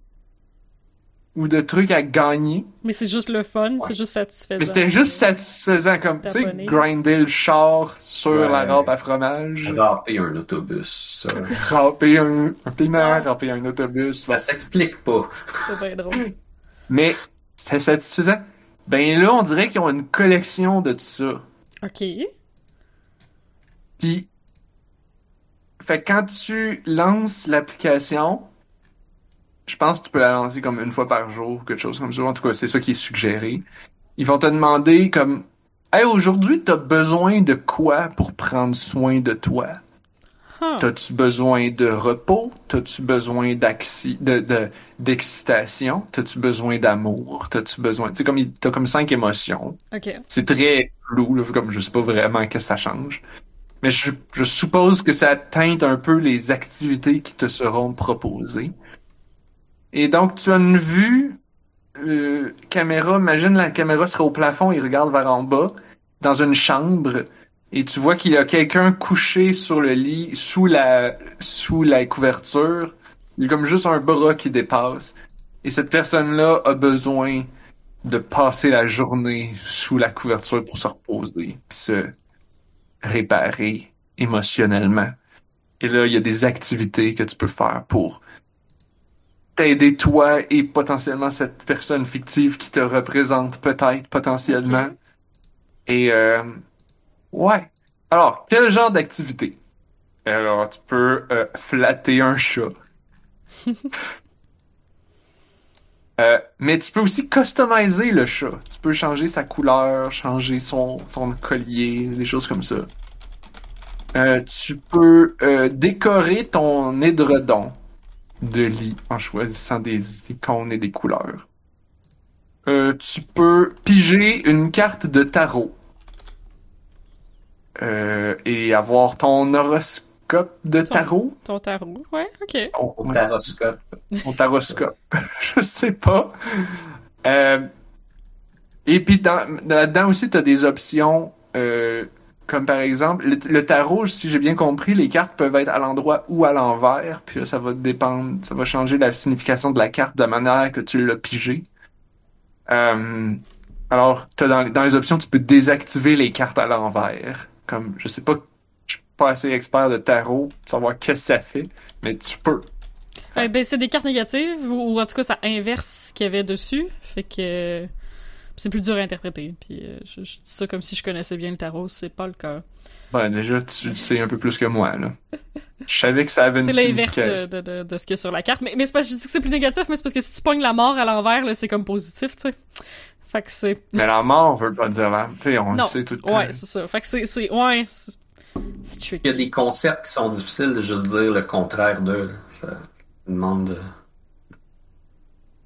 Speaker 1: ou de trucs à gagner.
Speaker 3: Mais c'est juste le fun, c'est juste satisfaisant.
Speaker 1: Mais c'était juste satisfaisant, comme, tu sais, grinder le char sur
Speaker 2: Ouais.
Speaker 1: la rampe à fromage,
Speaker 2: Râper un autobus, ça. <laughs>
Speaker 1: ramper un, un piment, ramper un autobus.
Speaker 2: Ça s'explique pas.
Speaker 3: C'est bien drôle. <laughs>
Speaker 1: Mais c'était satisfaisant. Ben là, on dirait qu'ils ont une collection de tout ça.
Speaker 3: Ok.
Speaker 1: Puis, fait que quand tu lances l'application, je pense que tu peux la lancer comme une fois par jour, quelque chose comme ça. En tout cas, c'est ça qui est suggéré. Ils vont te demander comme, hey, aujourd'hui, t'as besoin de quoi pour prendre soin de toi?
Speaker 3: Huh.
Speaker 1: T'as-tu besoin de repos? T'as-tu besoin d'axi- de, de, d'excitation? T'as-tu besoin d'amour? T'as-tu besoin, tu sais, comme, t'as comme cinq émotions.
Speaker 3: Ok.
Speaker 1: C'est très flou, là, comme je sais pas vraiment qu'est-ce que ça change. Mais je, suppose que ça teinte un peu les activités qui te seront proposées. Et donc, tu as une vue euh, caméra, imagine la caméra serait au plafond, il regarde vers en bas, dans une chambre, et tu vois qu'il y a quelqu'un couché sur le lit, sous la, sous la couverture. Il y a comme juste un bras qui dépasse. Et cette personne-là a besoin de passer la journée sous la couverture pour se reposer, réparer émotionnellement. Et là, il y a des activités que tu peux faire pour t'aider toi et potentiellement cette personne fictive qui te représente peut-être potentiellement. Et euh, ouais. Alors, quel genre d'activité? Alors, tu peux euh, flatter un chat. <laughs> Euh, mais tu peux aussi customiser le chat. Tu peux changer sa couleur, changer son, son collier, des choses comme ça. Euh, tu peux euh, décorer ton édredon de lit en choisissant des icônes et des couleurs. Euh, tu peux piger une carte de tarot euh, et avoir ton horoscope de
Speaker 3: Ton-
Speaker 1: tarot?
Speaker 3: Ton tarot. Ouais, ok.
Speaker 1: Ouais.
Speaker 2: taroscope.
Speaker 1: Ton taroscope. <laughs> Je sais pas. Euh, et puis dans- là-dedans aussi, tu as des options euh, comme par exemple, le, le tarot, si j'ai bien compris, les cartes peuvent être à l'endroit ou à l'envers, puis là, ça va dépendre, ça va changer la signification de la carte de manière que tu l'as pigé. Euh, alors, t'as dans, dans les options, tu peux désactiver les cartes à l'envers. Comme, je sais pas, pas assez expert de tarot pour savoir qu'est-ce que ça fait, mais tu peux.
Speaker 3: Ben, c'est des cartes négatives, ou, ou en tout cas, ça inverse ce qu'il y avait dessus. Fait que. euh, c'est plus dur à interpréter. Puis euh, je, je dis ça comme si je connaissais bien le tarot, c'est pas le cas.
Speaker 1: Ben, déjà, tu le sais un peu plus que moi, là. Je savais que ça avait une
Speaker 3: C'est l'inverse
Speaker 1: signification.
Speaker 3: de, de, de, ce qu'il y a sur la carte. Mais, mais c'est parce que je dis que c'est plus négatif, mais c'est parce que si tu pognes la mort à l'envers, là, c'est comme positif, tu sais. Fait que c'est.
Speaker 1: Mais la mort veut pas dire la... Tu sais, on
Speaker 3: Non.
Speaker 1: le sait tout le temps.
Speaker 3: Ouais, c'est ça. Fait que c'est. c'est- Ouais.
Speaker 2: Il y a des concepts qui sont difficiles de juste dire le contraire d'eux. Ça demande de...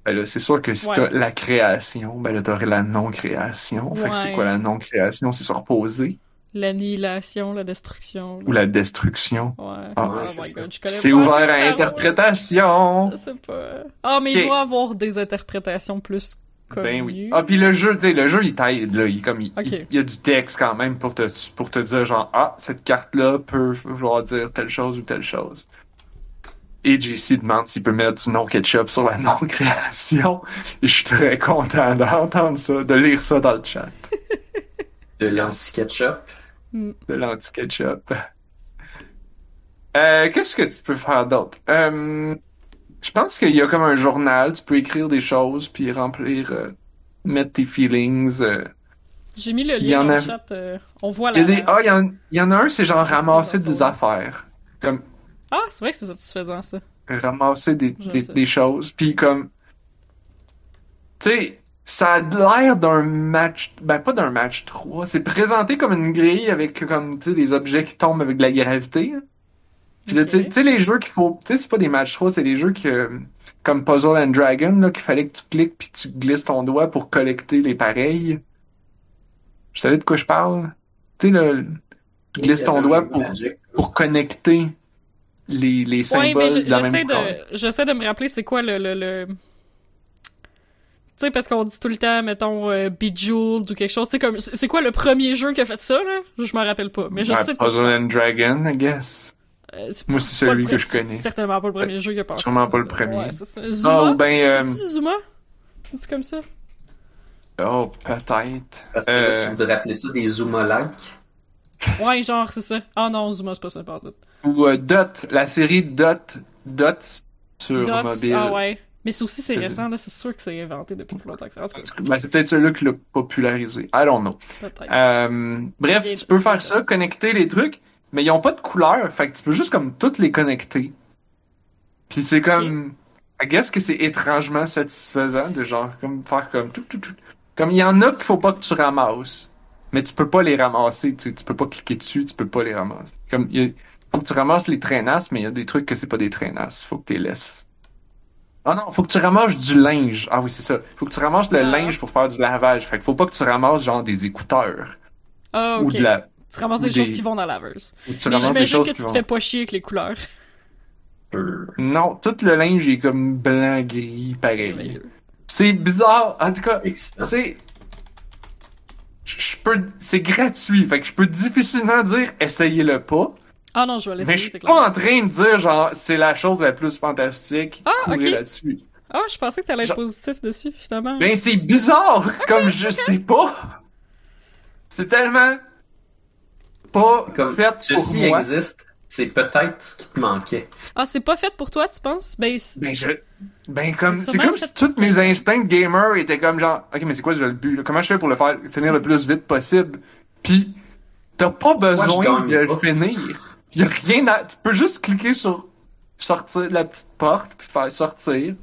Speaker 1: Ben là, c'est sûr que si
Speaker 3: Ouais.
Speaker 1: t'as la création, ben là, t'aurais la non-création. Fait que c'est quoi la non-création? C'est se reposer.
Speaker 3: L'annihilation, la destruction. là.
Speaker 1: Ou la destruction.
Speaker 3: Ouais.
Speaker 1: Ah,
Speaker 3: oh
Speaker 2: ouais, c'est
Speaker 1: ouvert à interprétation!
Speaker 3: Je sais pas. Ah, mais il doit y avoir des interprétations plus
Speaker 1: Ben oui. Ah, puis le jeu, tu sais, le jeu, il t'aide, là. Il, comme, il, il- il y a du texte quand même pour te, pour te dire, genre, ah, cette carte-là peut vouloir dire telle chose ou telle chose. Et JC demande s'il peut mettre du non-ketchup sur la <laughs> non-création. Et je suis très content d'entendre ça, de lire ça dans le chat.
Speaker 2: de l'anti-ketchup.
Speaker 3: Hmm.
Speaker 1: De l'anti-ketchup. Euh, qu'est-ce que tu peux faire d'autre? Euh, je pense qu'il y a comme un journal, tu peux écrire des choses, puis remplir, euh, mettre tes feelings. euh.
Speaker 3: J'ai mis le lien
Speaker 1: en
Speaker 3: dans
Speaker 1: a-
Speaker 3: le chat. euh, on voit
Speaker 1: a des, ah, il y en, il y en a un, c'est genre
Speaker 3: C'est
Speaker 1: ramasser des affaires. Comme,
Speaker 3: Ah, c'est vrai que c'est satisfaisant, ça.
Speaker 1: ramasser des, des, des choses, puis comme, tu sais, ça a l'air d'un match, ben pas d'un match 3, c'est présenté comme une grille avec comme, tu sais, des objets qui tombent avec de la gravité. hein. Tu sais- sais, les jeux qu'il faut, tu sais, c'est pas des matchs 3, c'est des jeux que, comme Puzzle and Dragon, là, qu'il fallait que tu cliques puis tu glisses ton doigt pour collecter les pareils. Vous savez de quoi je parle? Tu sais, le, tu glisses ton doigt pour, pour connecter les, les
Speaker 3: Ouais,
Speaker 1: symboles
Speaker 3: mais je-
Speaker 1: de la
Speaker 3: j'essaie
Speaker 1: même
Speaker 3: de, j'essaie de me rappeler c'est quoi le, le, le... Tu sais, parce qu'on dit tout le temps, mettons, euh, Bejeweled ou quelque chose. C'est comme, c'est quoi le premier jeu qui a fait ça, là? Je m'en rappelle pas. Mais je
Speaker 1: Ouais,
Speaker 3: sais quoi tu
Speaker 1: Puzzle and Dragon, I guess.
Speaker 3: Euh, c'est
Speaker 1: Moi, c'est celui que je
Speaker 3: c'est
Speaker 1: connais.
Speaker 3: certainement pas le premier jeu qui a passé.
Speaker 1: Sûrement pas le premier.
Speaker 3: C'est Zuma?
Speaker 1: ben, euh,
Speaker 3: C'est Zuma? C'est comme ça?
Speaker 1: oh, peut-être.
Speaker 2: Parce que
Speaker 1: Euh,
Speaker 2: là, tu voudrais appeler ça des Zuma-like?
Speaker 3: Ouais, genre, c'est ça. Ah non, Zuma, c'est pas ça, pardon.
Speaker 1: Ou euh, Dot, la série Dot, Dot sur
Speaker 3: Dots,
Speaker 1: mobile.
Speaker 3: ah ouais. Mais c'est aussi, c'est
Speaker 1: C'est-
Speaker 3: récent, là. C'est sûr que c'est inventé depuis plus longtemps que ça.
Speaker 1: Ben, c'est peut-être celui-là qui l'a popularisé. I don't know.
Speaker 3: peut-être.
Speaker 1: Euh, bref, tu peux
Speaker 3: c'est
Speaker 1: faire ça, connecter les trucs, mais ils ont pas de couleur, fait que tu peux juste comme toutes les connecter. Puis c'est comme, I guess que c'est étrangement satisfaisant de genre comme faire comme tout tout tout. Comme il y en a qu'il faut pas que tu ramasses, mais tu peux pas les ramasser, tu sais, tu peux pas cliquer dessus, tu peux pas les ramasser. Comme il a- faut que tu ramasses les traînasses, mais il y a des trucs que c'est pas des traînasses, faut que tu les laisses. Ah non, faut que tu ramasses du linge. Ah oui, c'est ça. Faut que tu ramasses le
Speaker 3: Ah.
Speaker 1: linge pour faire du lavage. Fait que faut pas que tu ramasses genre des écouteurs
Speaker 3: Ah,
Speaker 1: ou de la
Speaker 3: Tu ramasses des,
Speaker 1: des-
Speaker 3: choses qui vont dans la laveuse.
Speaker 1: ou tu
Speaker 3: Mais
Speaker 1: ramasses des choses
Speaker 3: que
Speaker 1: qui
Speaker 3: tu te
Speaker 1: vont.
Speaker 3: fais pas chier avec les couleurs.
Speaker 1: Non, tout le linge est comme blanc gris pareil. C'est bizarre. En tout cas, c'est je je peux c'est gratuit, fait que je peux difficilement dire essayez-le pas,
Speaker 3: Ah non, je vais
Speaker 1: mais
Speaker 3: l'essayer,
Speaker 1: je
Speaker 3: c'est
Speaker 1: suis pas en train de dire genre c'est la chose la plus fantastique,
Speaker 3: Ah,
Speaker 1: courez
Speaker 3: ok.
Speaker 1: là-dessus.
Speaker 3: Ah, je pensais que t'allais être positif dessus, finalement.
Speaker 1: Ben c'est bizarre, comme je sais pas. C'est tellement pas
Speaker 2: Comme
Speaker 1: fait pour
Speaker 2: ceci
Speaker 1: moi.
Speaker 2: existe, c'est peut-être ce qui te manquait.
Speaker 3: Ah, c'est pas fait pour toi, tu penses? Ben, c'est-
Speaker 1: Ben je ben comme
Speaker 3: C'est
Speaker 1: comme si tous mes instincts de gamer étaient comme genre OK mais c'est quoi le but là? Comment je fais pour le faire finir le plus vite possible? Puis t'as pas besoin de le finir. Y a rien à tu peux juste cliquer sur sortir de la petite porte puis faire sortir.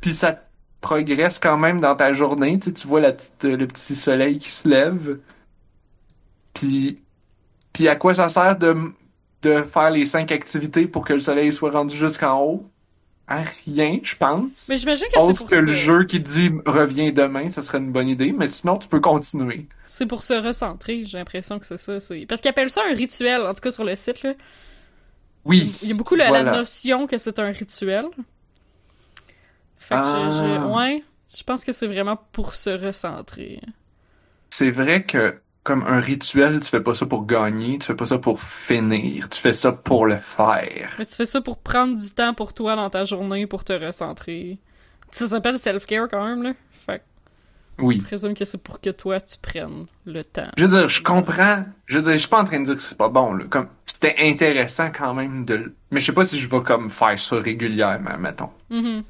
Speaker 1: Puis ça progresse quand même dans ta journée, tu sais, tu vois la petite le petit soleil qui se lève. Puis puis à quoi ça sert de de faire les cinq activités pour que le soleil soit rendu jusqu'en haut? À rien, je pense.
Speaker 3: mais j'imagine que
Speaker 1: Autre
Speaker 3: pour
Speaker 1: que
Speaker 3: ça.
Speaker 1: le jeu qui dit reviens demain, ça serait une bonne idée, mais sinon tu peux continuer.
Speaker 3: C'est pour se recentrer, j'ai l'impression que c'est ça. c'est- Parce qu'ils appellent ça un rituel, en tout cas sur le site, là.
Speaker 1: Oui.
Speaker 3: Il y a beaucoup la, notion que c'est un rituel. Fait que je-
Speaker 1: Ah.
Speaker 3: je, ouais, je pense que c'est vraiment pour se recentrer.
Speaker 1: C'est vrai que comme un rituel, tu fais pas ça pour gagner, tu fais pas ça pour finir, tu fais ça pour le faire.
Speaker 3: Mais tu fais ça pour prendre du temps pour toi dans ta journée, pour te recentrer. Ça s'appelle self-care quand même, là. Fait
Speaker 1: Oui.
Speaker 3: je présume que c'est pour que toi, tu prennes le temps.
Speaker 1: Je veux dire, je comprends. Je veux dire, je suis pas en train de dire que c'est pas bon, là. Comme, c'était intéressant quand même de. Mais je sais pas si je vais comme faire ça régulièrement, mettons.
Speaker 3: Mhm.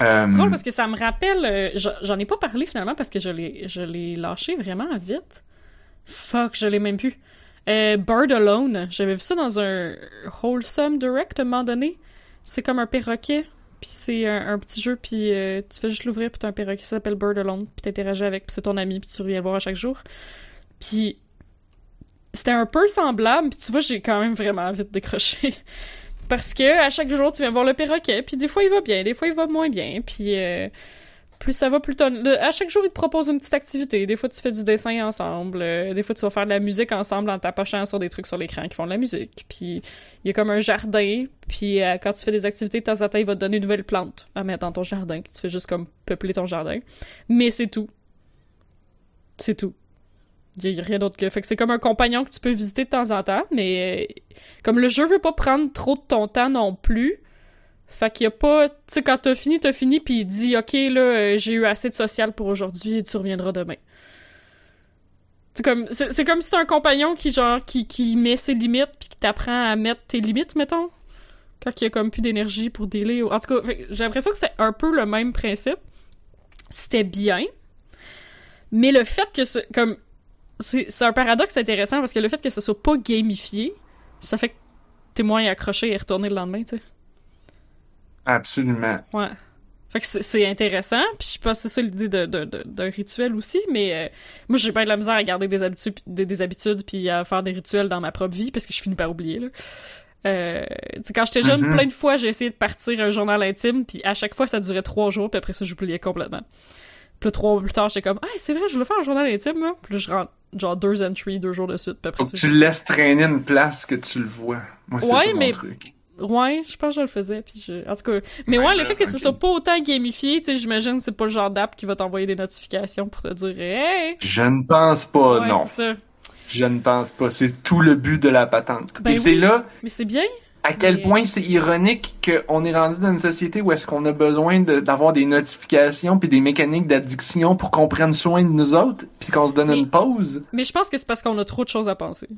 Speaker 1: Euh,
Speaker 3: drôle parce que ça me rappelle. euh, j'en- ai pas parlé finalement parce que je l'ai je l'ai lâché vraiment vite. Fuck, je l'ai même plus. Euh, Bird Alone, j'avais vu ça dans un Wholesome Direct à un moment donné. C'est comme un perroquet, puis c'est un, petit jeu, puis euh, tu fais juste l'ouvrir, puis t'as un perroquet qui s'appelle Bird Alone, puis t'interagis avec, puis c'est ton ami, puis tu reviens le voir à chaque jour. Puis c'était un peu semblable, puis tu vois, j'ai quand même vraiment vite décroché. <laughs> Parce que à chaque jour, tu viens voir le perroquet, puis des fois il va bien, des fois il va moins bien, puis euh, plus ça va, plus t'as- À chaque jour, il te propose une petite activité. Des fois, tu fais du dessin ensemble, euh, des fois, tu vas faire de la musique ensemble en t'approchant sur des trucs sur l'écran qui font de la musique. Puis il y a comme un jardin, puis euh, quand tu fais des activités, de temps en temps, il va te donner une nouvelle plante à mettre dans ton jardin, tu fais juste comme peupler ton jardin. Mais c'est tout. C'est tout. Il y a rien d'autre que. Fait c'est comme un compagnon que tu peux visiter de temps en temps, mais euh, comme le jeu veut pas prendre trop de ton temps non plus, fait qu'il y a pas. Tu sais, quand t'as fini, t'as fini, puis il dit Ok, là, euh, j'ai eu assez de social pour aujourd'hui tu reviendras demain. C'est comme, c'est comme si t'as un compagnon qui, genre, qui, qui met ses limites, puis qui t'apprend à mettre tes limites, mettons. Quand il y a comme plus d'énergie pour ou- En tout cas, j'ai l'impression que c'était un peu le même principe. C'était bien. Mais le fait que ce. Comme. C'est un paradoxe intéressant parce que le fait que ce soit pas gamifié, ça fait que t'es moins accroché et retourner le lendemain, tu sais.
Speaker 1: Absolument.
Speaker 3: Ouais. Fait que c'est- c'est intéressant, puis je pense que c'est ça l'idée de- de- de- d'un rituel aussi, mais euh, moi j'ai pas de la misère à garder des habitudes, des, des habitudes puis à faire des rituels dans ma propre vie parce que je finis par oublier, là. Euh, tu sais, quand j'étais jeune,
Speaker 1: Mhm.
Speaker 3: plein de fois, j'ai essayé de partir un journal intime, puis à chaque fois, ça durait trois jours, puis après ça, j'oubliais complètement. Puis trois mois plus tard, j'étais comme, ah, c'est vrai, je voulais faire un journal intime, là. Puis là, je rentre, genre, deux entries, deux jours de suite, puis après
Speaker 1: Faut que
Speaker 3: ça,
Speaker 1: tu laisses traîner une place que tu le vois. Moi, c'est
Speaker 3: Ouais,
Speaker 1: ça mon
Speaker 3: mais-
Speaker 1: truc.
Speaker 3: Ouais, je pense que je le faisais. Puis je... En tout cas, mais
Speaker 1: Ouais,
Speaker 3: ouais, le fait que ce soit pas autant gamifié, tu sais, j'imagine que c'est pas le genre d'app qui va t'envoyer des notifications pour te dire Hey!
Speaker 1: Je ne pense pas,
Speaker 3: ouais,
Speaker 1: non.
Speaker 3: c'est ça.
Speaker 1: Je ne pense pas. C'est tout le but de la patente.
Speaker 3: Ben
Speaker 1: Et c'est là
Speaker 3: Mais c'est bien.
Speaker 1: à quel
Speaker 3: Mais-
Speaker 1: point c'est ironique qu'on est rendu dans une société où est-ce qu'on a besoin de- d'avoir des notifications puis des mécaniques d'addiction pour qu'on prenne soin de nous autres puis qu'on se donne
Speaker 3: Mais-
Speaker 1: une pause?
Speaker 3: Mais je pense que c'est parce qu'on a trop de choses à penser.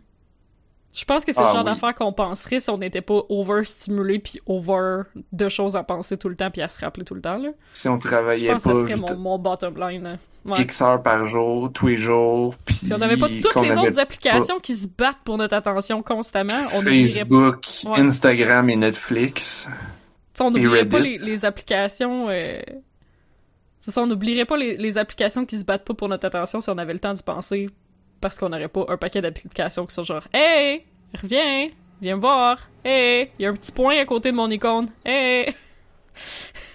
Speaker 3: Je pense que c'est le
Speaker 1: Ah
Speaker 3: genre
Speaker 1: oui.
Speaker 3: d'affaires qu'on penserait si on n'était pas overstimulé puis over de choses à penser tout le temps puis à se rappeler tout le temps. Là.
Speaker 1: Si on
Speaker 3: Je
Speaker 1: travaillait
Speaker 3: que
Speaker 1: pas
Speaker 3: ça serait mon, mon bottom line. Ouais.
Speaker 1: X heures par jour, tous les jours, puis
Speaker 3: Puis on n'avait pas toutes les autres applications qui se battent pour notre attention constamment. On n'oublierait pas,
Speaker 1: Facebook,
Speaker 3: Ouais.
Speaker 1: Instagram et Netflix.
Speaker 3: on n'oublierait pas les, applications. euh, C'est ça, on n'oublierait pas les, les applications qui se battent pas pour notre attention si on avait le temps d'y penser. Parce qu'on n'aurait pas un paquet d'applications qui sont genre Hey, reviens, viens me voir. Hey, il y a un petit point à côté de mon icône. Hey.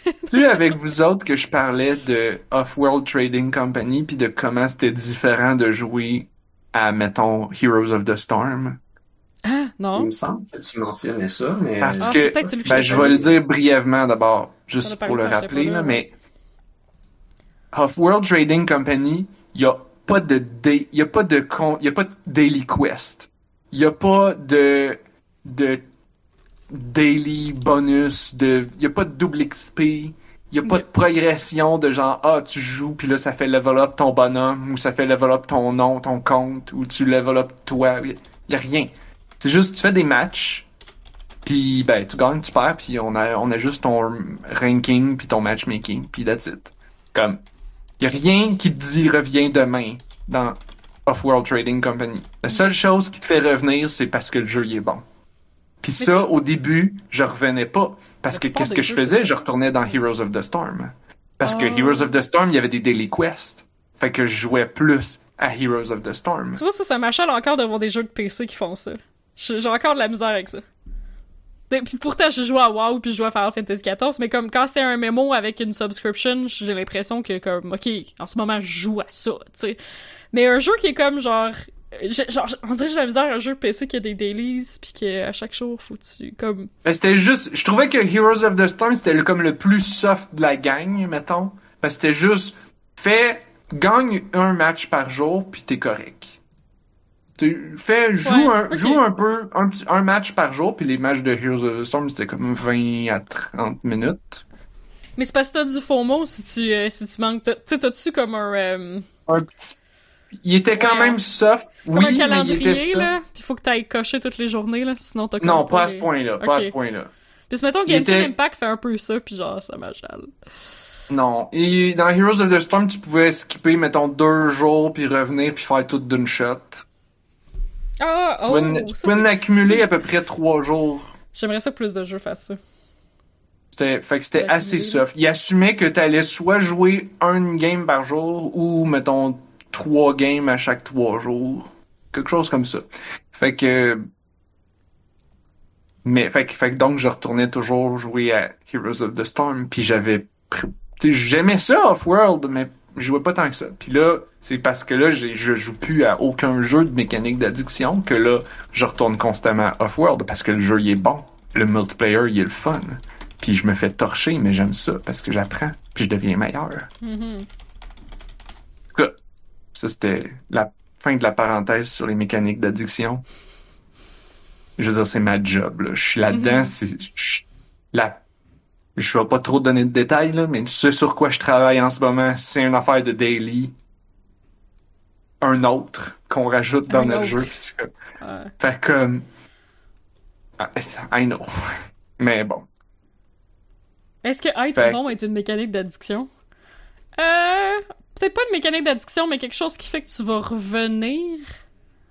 Speaker 3: <laughs>
Speaker 1: Tu avec vous autres que je parlais de Off-World Trading Company puis de comment c'était différent de jouer à, mettons, Heroes of the Storm.
Speaker 3: Ah,
Speaker 2: Il
Speaker 3: non.
Speaker 2: me semble que tu mentionnais ça, mais.
Speaker 1: Parce
Speaker 3: Ah,
Speaker 1: que, ben, je vais le dire brièvement d'abord,
Speaker 3: On
Speaker 1: juste pour le rappeler,
Speaker 3: là,
Speaker 1: mais Off-World Trading Company, il y a pas de il y a pas de con, il y a pas de daily quest. Il y a pas de de daily bonus de il y a pas de double XP, il y a pas de progression de genre ah tu joues puis là ça fait level up ton bonhomme ou ça fait level up ton nom, ton compte ou tu level up toi, il y a rien. C'est juste tu fais des matchs puis ben tu gagnes, tu perds puis on a on a juste ton ranking puis ton matchmaking puis that's it. Comme y a rien qui te dit reviens demain dans Off-World Trading Company. La seule chose qui te fait revenir, c'est parce que le jeu il est bon. Puis ça, au début, je revenais pas. Parce que qu'est-ce que je faisais? Je retournais dans Heroes of the Storm. Parce que
Speaker 3: Ah.
Speaker 1: Heroes of the Storm, il y avait des daily quests. Fait que je jouais plus à Heroes of the Storm.
Speaker 3: Tu vois, ça, ça m'achale encore de voir des jeux de PC qui font ça. J'ai encore de la misère avec ça. Pourtant, je joue à WoW puis je joue à Final Fantasy XIV, mais comme quand c'est un mémo avec une subscription, j'ai l'impression que comme, ok, en ce moment, je joue à ça, tu sais. Mais un jeu qui est comme genre, genre, on dirait que j'ai la misère un jeu PC qui a des dailies puis qu'à chaque jour, faut tu, comme,
Speaker 1: Ben, c'était juste, je trouvais que Heroes of the Storm, c'était comme le plus soft de la gang, mettons. Parce que c'était juste, fais, gagne un match par jour, puis t'es correct. Tu fais, joue
Speaker 3: Ouais,
Speaker 1: un, joue un peu, un, un match par jour, puis les matchs de Heroes of the Storm, c'était comme 20 à 30 minutes.
Speaker 3: mais c'est parce que t'as du FOMO si tu, euh, si tu manques, tu sais, t'as-tu comme un, euh,
Speaker 1: Un petit, il était quand
Speaker 3: Ouais,
Speaker 1: même soft,
Speaker 3: comme
Speaker 1: oui,
Speaker 3: un
Speaker 1: mais il
Speaker 3: calendrier,
Speaker 1: était
Speaker 3: là, pis faut que t'ailles cocher toutes les journées, là, sinon t'as
Speaker 1: Non, pas à
Speaker 3: les-
Speaker 1: ce point-là, pas à ce point-là.
Speaker 3: Puis mettons Genshin
Speaker 1: était-
Speaker 3: Impact fait un peu ça, puis genre, ça m'achale.
Speaker 1: Non. Et dans Heroes of the Storm, tu pouvais skipper, mettons, deux jours, puis revenir, puis faire tout d'une shot.
Speaker 3: Ah,
Speaker 1: Tu
Speaker 3: oh,
Speaker 1: tu
Speaker 3: ça,
Speaker 1: pouvais en accumuler
Speaker 3: tu-
Speaker 1: à peu près trois jours.
Speaker 3: J'aimerais ça que plus de jeux fassent ça.
Speaker 1: C'était, fait que c'était assez soft. Il assumait que t'allais soit jouer un game par jour ou, mettons, trois games à chaque trois jours. Quelque chose comme ça. Fait que, mais, fait que, fait que donc, je retournais toujours jouer à Heroes of the Storm, puis j'avais, tu j'aimais ça Off-World, mais je jouais pas tant que ça. Puis là, c'est parce que là, je joue plus à aucun jeu de mécanique d'addiction que là, je retourne constamment à Off-World parce que le jeu, il est bon. Le multiplayer, il est le fun. Puis je me fais torcher, mais j'aime ça parce que j'apprends, puis je deviens meilleur.
Speaker 3: Mhm.
Speaker 1: Ça, c'était la fin de la parenthèse sur les mécaniques d'addiction. Je veux dire, c'est ma job. Là. Je suis là-dedans. C'est je, la, je vais pas trop donner de détails, là, mais ce sur quoi je travaille en ce moment, c'est une affaire de daily. Un autre qu'on rajoute dans
Speaker 3: Un
Speaker 1: notre
Speaker 3: autre.
Speaker 1: jeu.
Speaker 3: Ouais.
Speaker 1: Fait comme... Ah, I know. Mais bon.
Speaker 3: Est-ce que être
Speaker 1: Fait-
Speaker 3: bon est une mécanique d'addiction? Euh. Peut-être pas une mécanique d'addiction, mais quelque chose qui fait que tu vas revenir.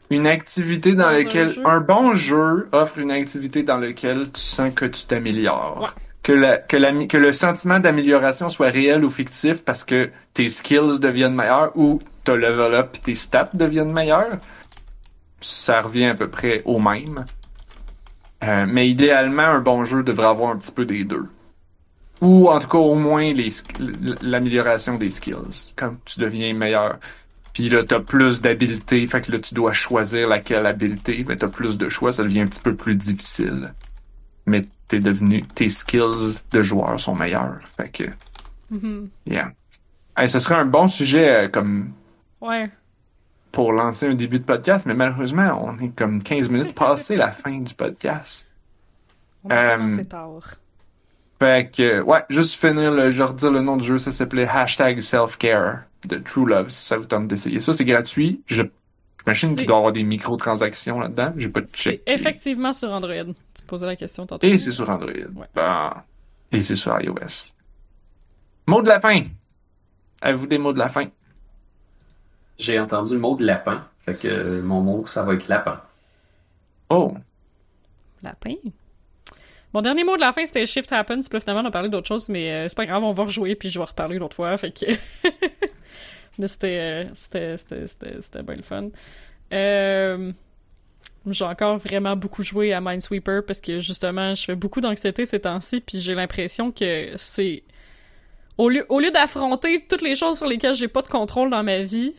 Speaker 1: Une activité dans,
Speaker 3: Dans un
Speaker 1: laquelle
Speaker 3: jeu.
Speaker 1: un bon jeu offre une activité dans laquelle tu sens que tu t'améliores.
Speaker 3: Ouais.
Speaker 1: Que, que, le sentiment d'amélioration soit réel ou fictif parce que tes skills deviennent meilleurs ou ton level up et tes stats deviennent meilleurs. Ça revient à peu près au même. Euh, mais idéalement, un bon jeu devrait avoir un petit peu des deux. Ou en tout cas au moins l'amélioration des skills. Comme tu deviens meilleur. Puis là, t'as plus d'habileté, fait que là, tu dois choisir laquelle habileté. Mais t'as plus de choix, ça devient un petit peu plus difficile. Mais t'es devenu, tes skills de joueur sont meilleurs. Fait que,
Speaker 3: Mhm.
Speaker 1: yeah. Hey, ce serait un bon sujet euh, comme
Speaker 3: Ouais.
Speaker 1: pour lancer un début de podcast, mais malheureusement, on est comme 15 minutes passé la fin du podcast. Euh,
Speaker 3: commencer tard.
Speaker 1: Fait que, ouais, juste finir, le, je redire le nom du jeu, ça s'appelait Hashtag Self-Care de True Love, si ça vous tente d'essayer ça. C'est gratuit. Je, j'imagine qu'il doit y avoir des microtransactions là-dedans. J'ai pas
Speaker 3: C'est
Speaker 1: checké.
Speaker 3: effectivement sur Android. Tu posais la question tantôt.
Speaker 1: Et c'est sur Android.
Speaker 3: Ouais.
Speaker 1: Bon. Et c'est sur iOS. Mot de la fin. Avez-vous des mots de la fin?
Speaker 2: J'ai entendu le mot de lapin. Fait que euh, mon mot, ça va être lapin.
Speaker 1: Oh.
Speaker 3: Lapin. Mon dernier mot de la fin, c'était Shift Happens. Puis là, finalement, on a parlé d'autre chose, mais euh, c'est pas grave, on va rejouer, puis je vais reparler une autre fois. Fait que. <laughs> euh, c'était, c'était, c'était bien le fun. Euh, J'ai encore vraiment beaucoup joué à Minesweeper parce que justement, je fais beaucoup d'anxiété ces temps-ci, puis j'ai l'impression que c'est. Au lieu, au lieu d'affronter toutes les choses sur lesquelles j'ai pas de contrôle dans ma vie,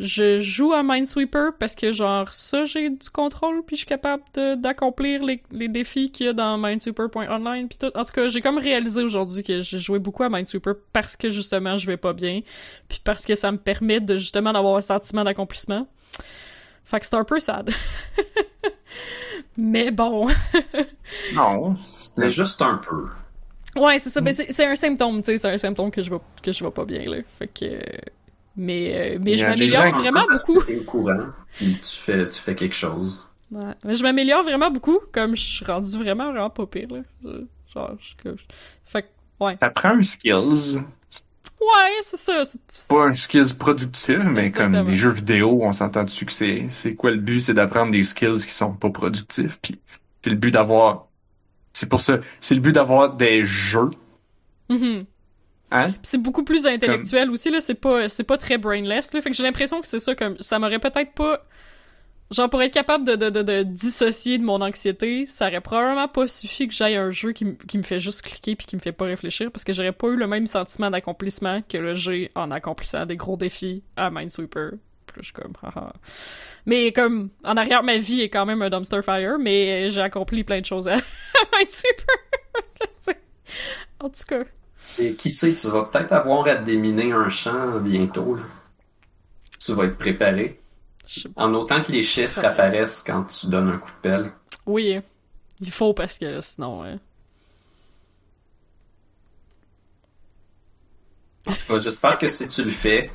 Speaker 3: je joue à Minesweeper parce que genre ça j'ai du contrôle puis je suis capable d'accomplir les, les défis qu'il y a dans Minesweeper.online puis tout. En tout cas, j'ai comme réalisé aujourd'hui que j'ai joué beaucoup à Minesweeper parce que justement je vais pas bien puis parce que ça me permet de justement d'avoir un sentiment d'accomplissement. Fait que c'est un peu sad. <laughs> Mais bon. <laughs>
Speaker 1: Non. C'est-
Speaker 2: juste un peu.
Speaker 3: Ouais, c'est ça. Mais c'est c'est un symptôme, tu sais. C'est un symptôme que je vais, que je vais pas bien, là. Fait que. Mais, euh, mais je m'améliore vraiment
Speaker 2: Parce que
Speaker 3: beaucoup.
Speaker 2: T'es au courant, puis tu fais, tu fais quelque chose.
Speaker 3: Ouais. Mais je m'améliore vraiment beaucoup, comme je suis rendu vraiment, vraiment pas pire, là. Genre, je, je- Fait que, ouais.
Speaker 1: T'apprends un skills.
Speaker 3: Ouais, c'est ça. c'est-
Speaker 1: Pas un skills productif, mais
Speaker 3: Exactement.
Speaker 1: comme les jeux vidéo, on s'entend dessus que c'est, c'est quoi le but? C'est d'apprendre des skills qui sont pas productifs. Puis c'est le but d'avoir, c'est pour ça, c'est le but d'avoir des jeux.
Speaker 3: Mhm.
Speaker 1: Hein?
Speaker 3: C'est beaucoup plus intellectuel aussi, là. C'est pas, c'est pas très brainless, là. Fait que j'ai l'impression que c'est ça, comme, ça m'aurait peut-être pas. Genre, pour être capable de, de, de, de dissocier de mon anxiété, ça aurait probablement pas suffi que j'aille un jeu qui, qui me fait juste cliquer puis qui me fait pas réfléchir, parce que j'aurais pas eu le même sentiment d'accomplissement que le j'ai en accomplissant des gros défis à Minesweeper. Puis je suis comme, <laughs> haha. Mais comme, en arrière, ma vie est quand même un dumpster fire, mais j'ai accompli plein de choses à, <laughs> à Minesweeper. <laughs> en tout cas.
Speaker 2: Et qui sait, tu vas peut-être avoir à déminer un champ bientôt. là. Tu vas être préparé.
Speaker 3: je sais
Speaker 2: En autant que les chiffres
Speaker 3: Ouais.
Speaker 2: apparaissent quand tu donnes un coup de pelle.
Speaker 3: Oui, il faut parce que sinon.
Speaker 2: En tout cas, J'espère que si tu le fais,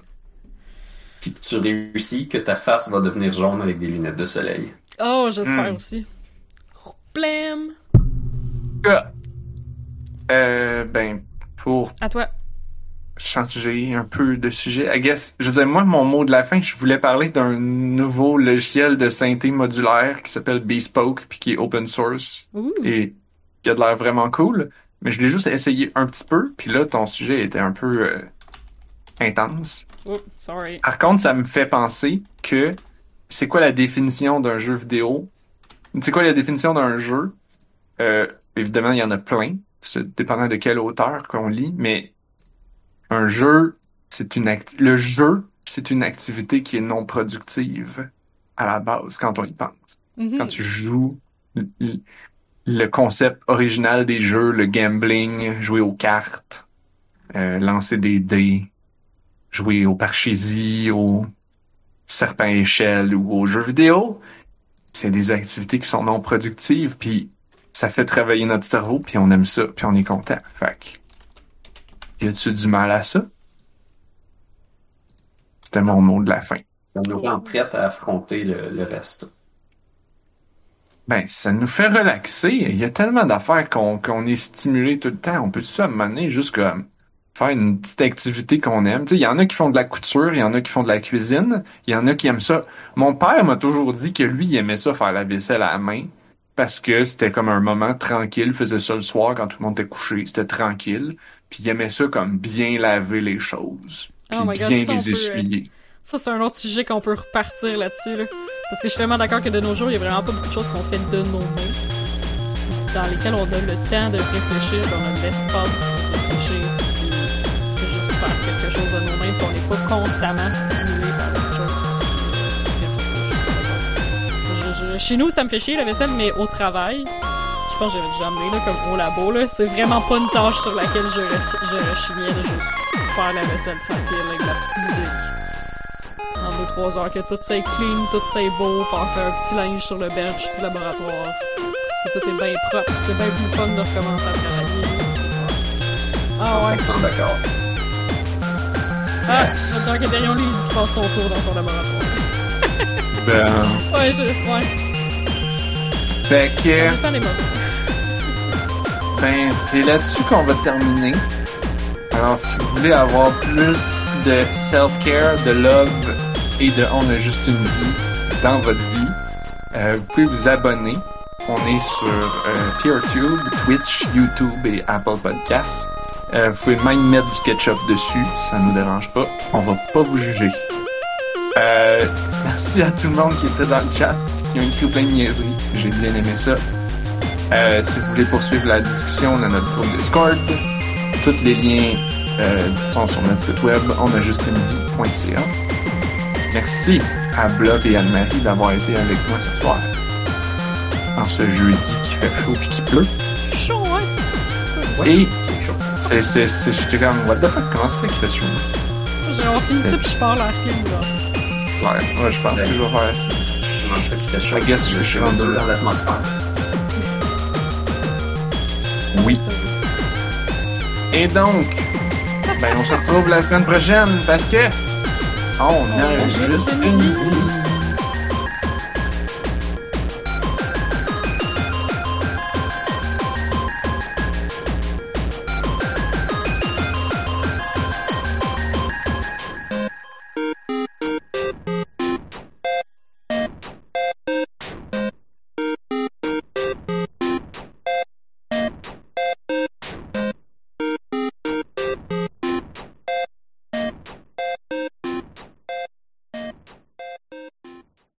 Speaker 2: puis que tu réussis, que ta face va devenir jaune avec des lunettes de soleil.
Speaker 3: Oh, j'espère
Speaker 1: Hmm.
Speaker 3: aussi. Blême!
Speaker 1: Euh, ben, pour
Speaker 3: À toi.
Speaker 1: changer un peu de sujet, I guess, je dire, moi, mon mot de la fin, je voulais parler d'un nouveau logiciel de synthé modulaire qui s'appelle Bespoke, puis qui est open source. Et qui a de l'air vraiment cool, mais je l'ai juste essayé un petit peu, puis là, ton sujet était un peu euh, intense.
Speaker 3: Oh, sorry.
Speaker 1: Par contre, ça me fait penser que c'est quoi la définition d'un jeu vidéo? C'est quoi la définition d'un jeu? Euh, évidemment, il y en a plein, dépendant de quel auteur qu'on lit, mais un jeu, c'est une act- le jeu, c'est une activité qui est non productive à la base quand on y pense
Speaker 3: Mhm.
Speaker 1: quand tu joues le- concept original des jeux, le gambling, jouer aux cartes, euh, lancer des dés, jouer au parchésie, au serpent échelle ou aux jeux vidéo, c'est des activités qui sont non productives, puis ça fait travailler notre cerveau, puis on aime ça, puis on est content. Fait que, y a-tu du mal à ça? C'était mon mot de la fin.
Speaker 2: Ça nous rend prêts à affronter le, le reste.
Speaker 1: Ben, ça nous fait relaxer. Il y a tellement d'affaires qu'on est stimulé tout le temps. On peut ça amener juste comme faire une petite activité qu'on aime? Il y en a qui font de la couture, il y en a qui font de la cuisine, il y en a qui aiment ça. Mon père m'a toujours dit que lui, il aimait ça faire la vaisselle à la main parce que c'était comme un moment tranquille. Il faisait ça le soir quand tout le monde était couché. C'était tranquille. Puis il aimait ça comme bien laver les choses. Puis
Speaker 3: Oh God,
Speaker 1: bien les
Speaker 3: peut, euh,
Speaker 1: essuyer.
Speaker 3: Ça, c'est un autre sujet qu'on peut repartir là-dessus, là. Parce que je suis tellement d'accord que de nos jours, il y a vraiment pas beaucoup de choses qu'on fait de nos mains. Dans lesquelles on a le temps de réfléchir, on a l'espace de réfléchir, puis de juste faire quelque chose de nos mains, puis on n'est pas constamment stimulé Chez nous, ça me fait chier la vaisselle, mais au travail, je pense que j'avais déjà amené, là, comme au labo, là. C'est vraiment pas une tâche sur laquelle je, je rechignais, là. Juste faire la vaisselle tranquille avec la petite musique. En deux, trois heures, que tout ça est clean, tout ça est beau, passer un petit linge sur le bench du laboratoire. Si tout est bien propre, c'est bien plus fun de recommencer à travailler. Ah ouais.
Speaker 2: 100% d'accord.
Speaker 3: Ah,
Speaker 1: Yes.
Speaker 3: le Dark Ethereum, lui, il dit qu'il passe son tour dans son laboratoire.
Speaker 1: Ben,
Speaker 3: Ouais, je, ouais.
Speaker 1: fait
Speaker 3: Ça
Speaker 1: que,
Speaker 3: dépend des moments.
Speaker 1: ben, c'est là-dessus qu'on va terminer. Alors, si vous voulez avoir plus de self-care, de love et de on a juste une vie dans votre vie, euh, vous pouvez vous abonner. On est sur euh, PeerTube, Twitch, YouTube et Apple Podcasts. Euh, vous pouvez même mettre du ketchup dessus, ça nous dérange pas. On va pas vous juger. Euh, merci à tout le monde qui était dans le chat, qui ont écrit plein de niaiseries. J'ai bien aimé ça. Euh, si vous voulez poursuivre la discussion, on a notre groupe Discord. Tous les liens euh, sont sur notre site web onajustunevie.ca. Merci à Blob et Anne-Marie d'avoir été avec moi ce soir. En ce jeudi qui fait chaud et qui pleut.
Speaker 3: Chaud, ouais.
Speaker 1: Et c'est, c'est, c'est, j'étais comme, what the fuck, comment c'est qu'il fait chaud?
Speaker 3: J'ai on finit ça puis je pars la film, là.
Speaker 1: Ouais, ouais, je pense que je vais faire ça.
Speaker 2: Comment ça qui fait chaud?
Speaker 1: I guess je suis rendu là.
Speaker 2: dans l'atmosphère.
Speaker 1: Oui. Et donc, ben, on se retrouve la semaine prochaine parce que on a
Speaker 3: On a
Speaker 1: juste une.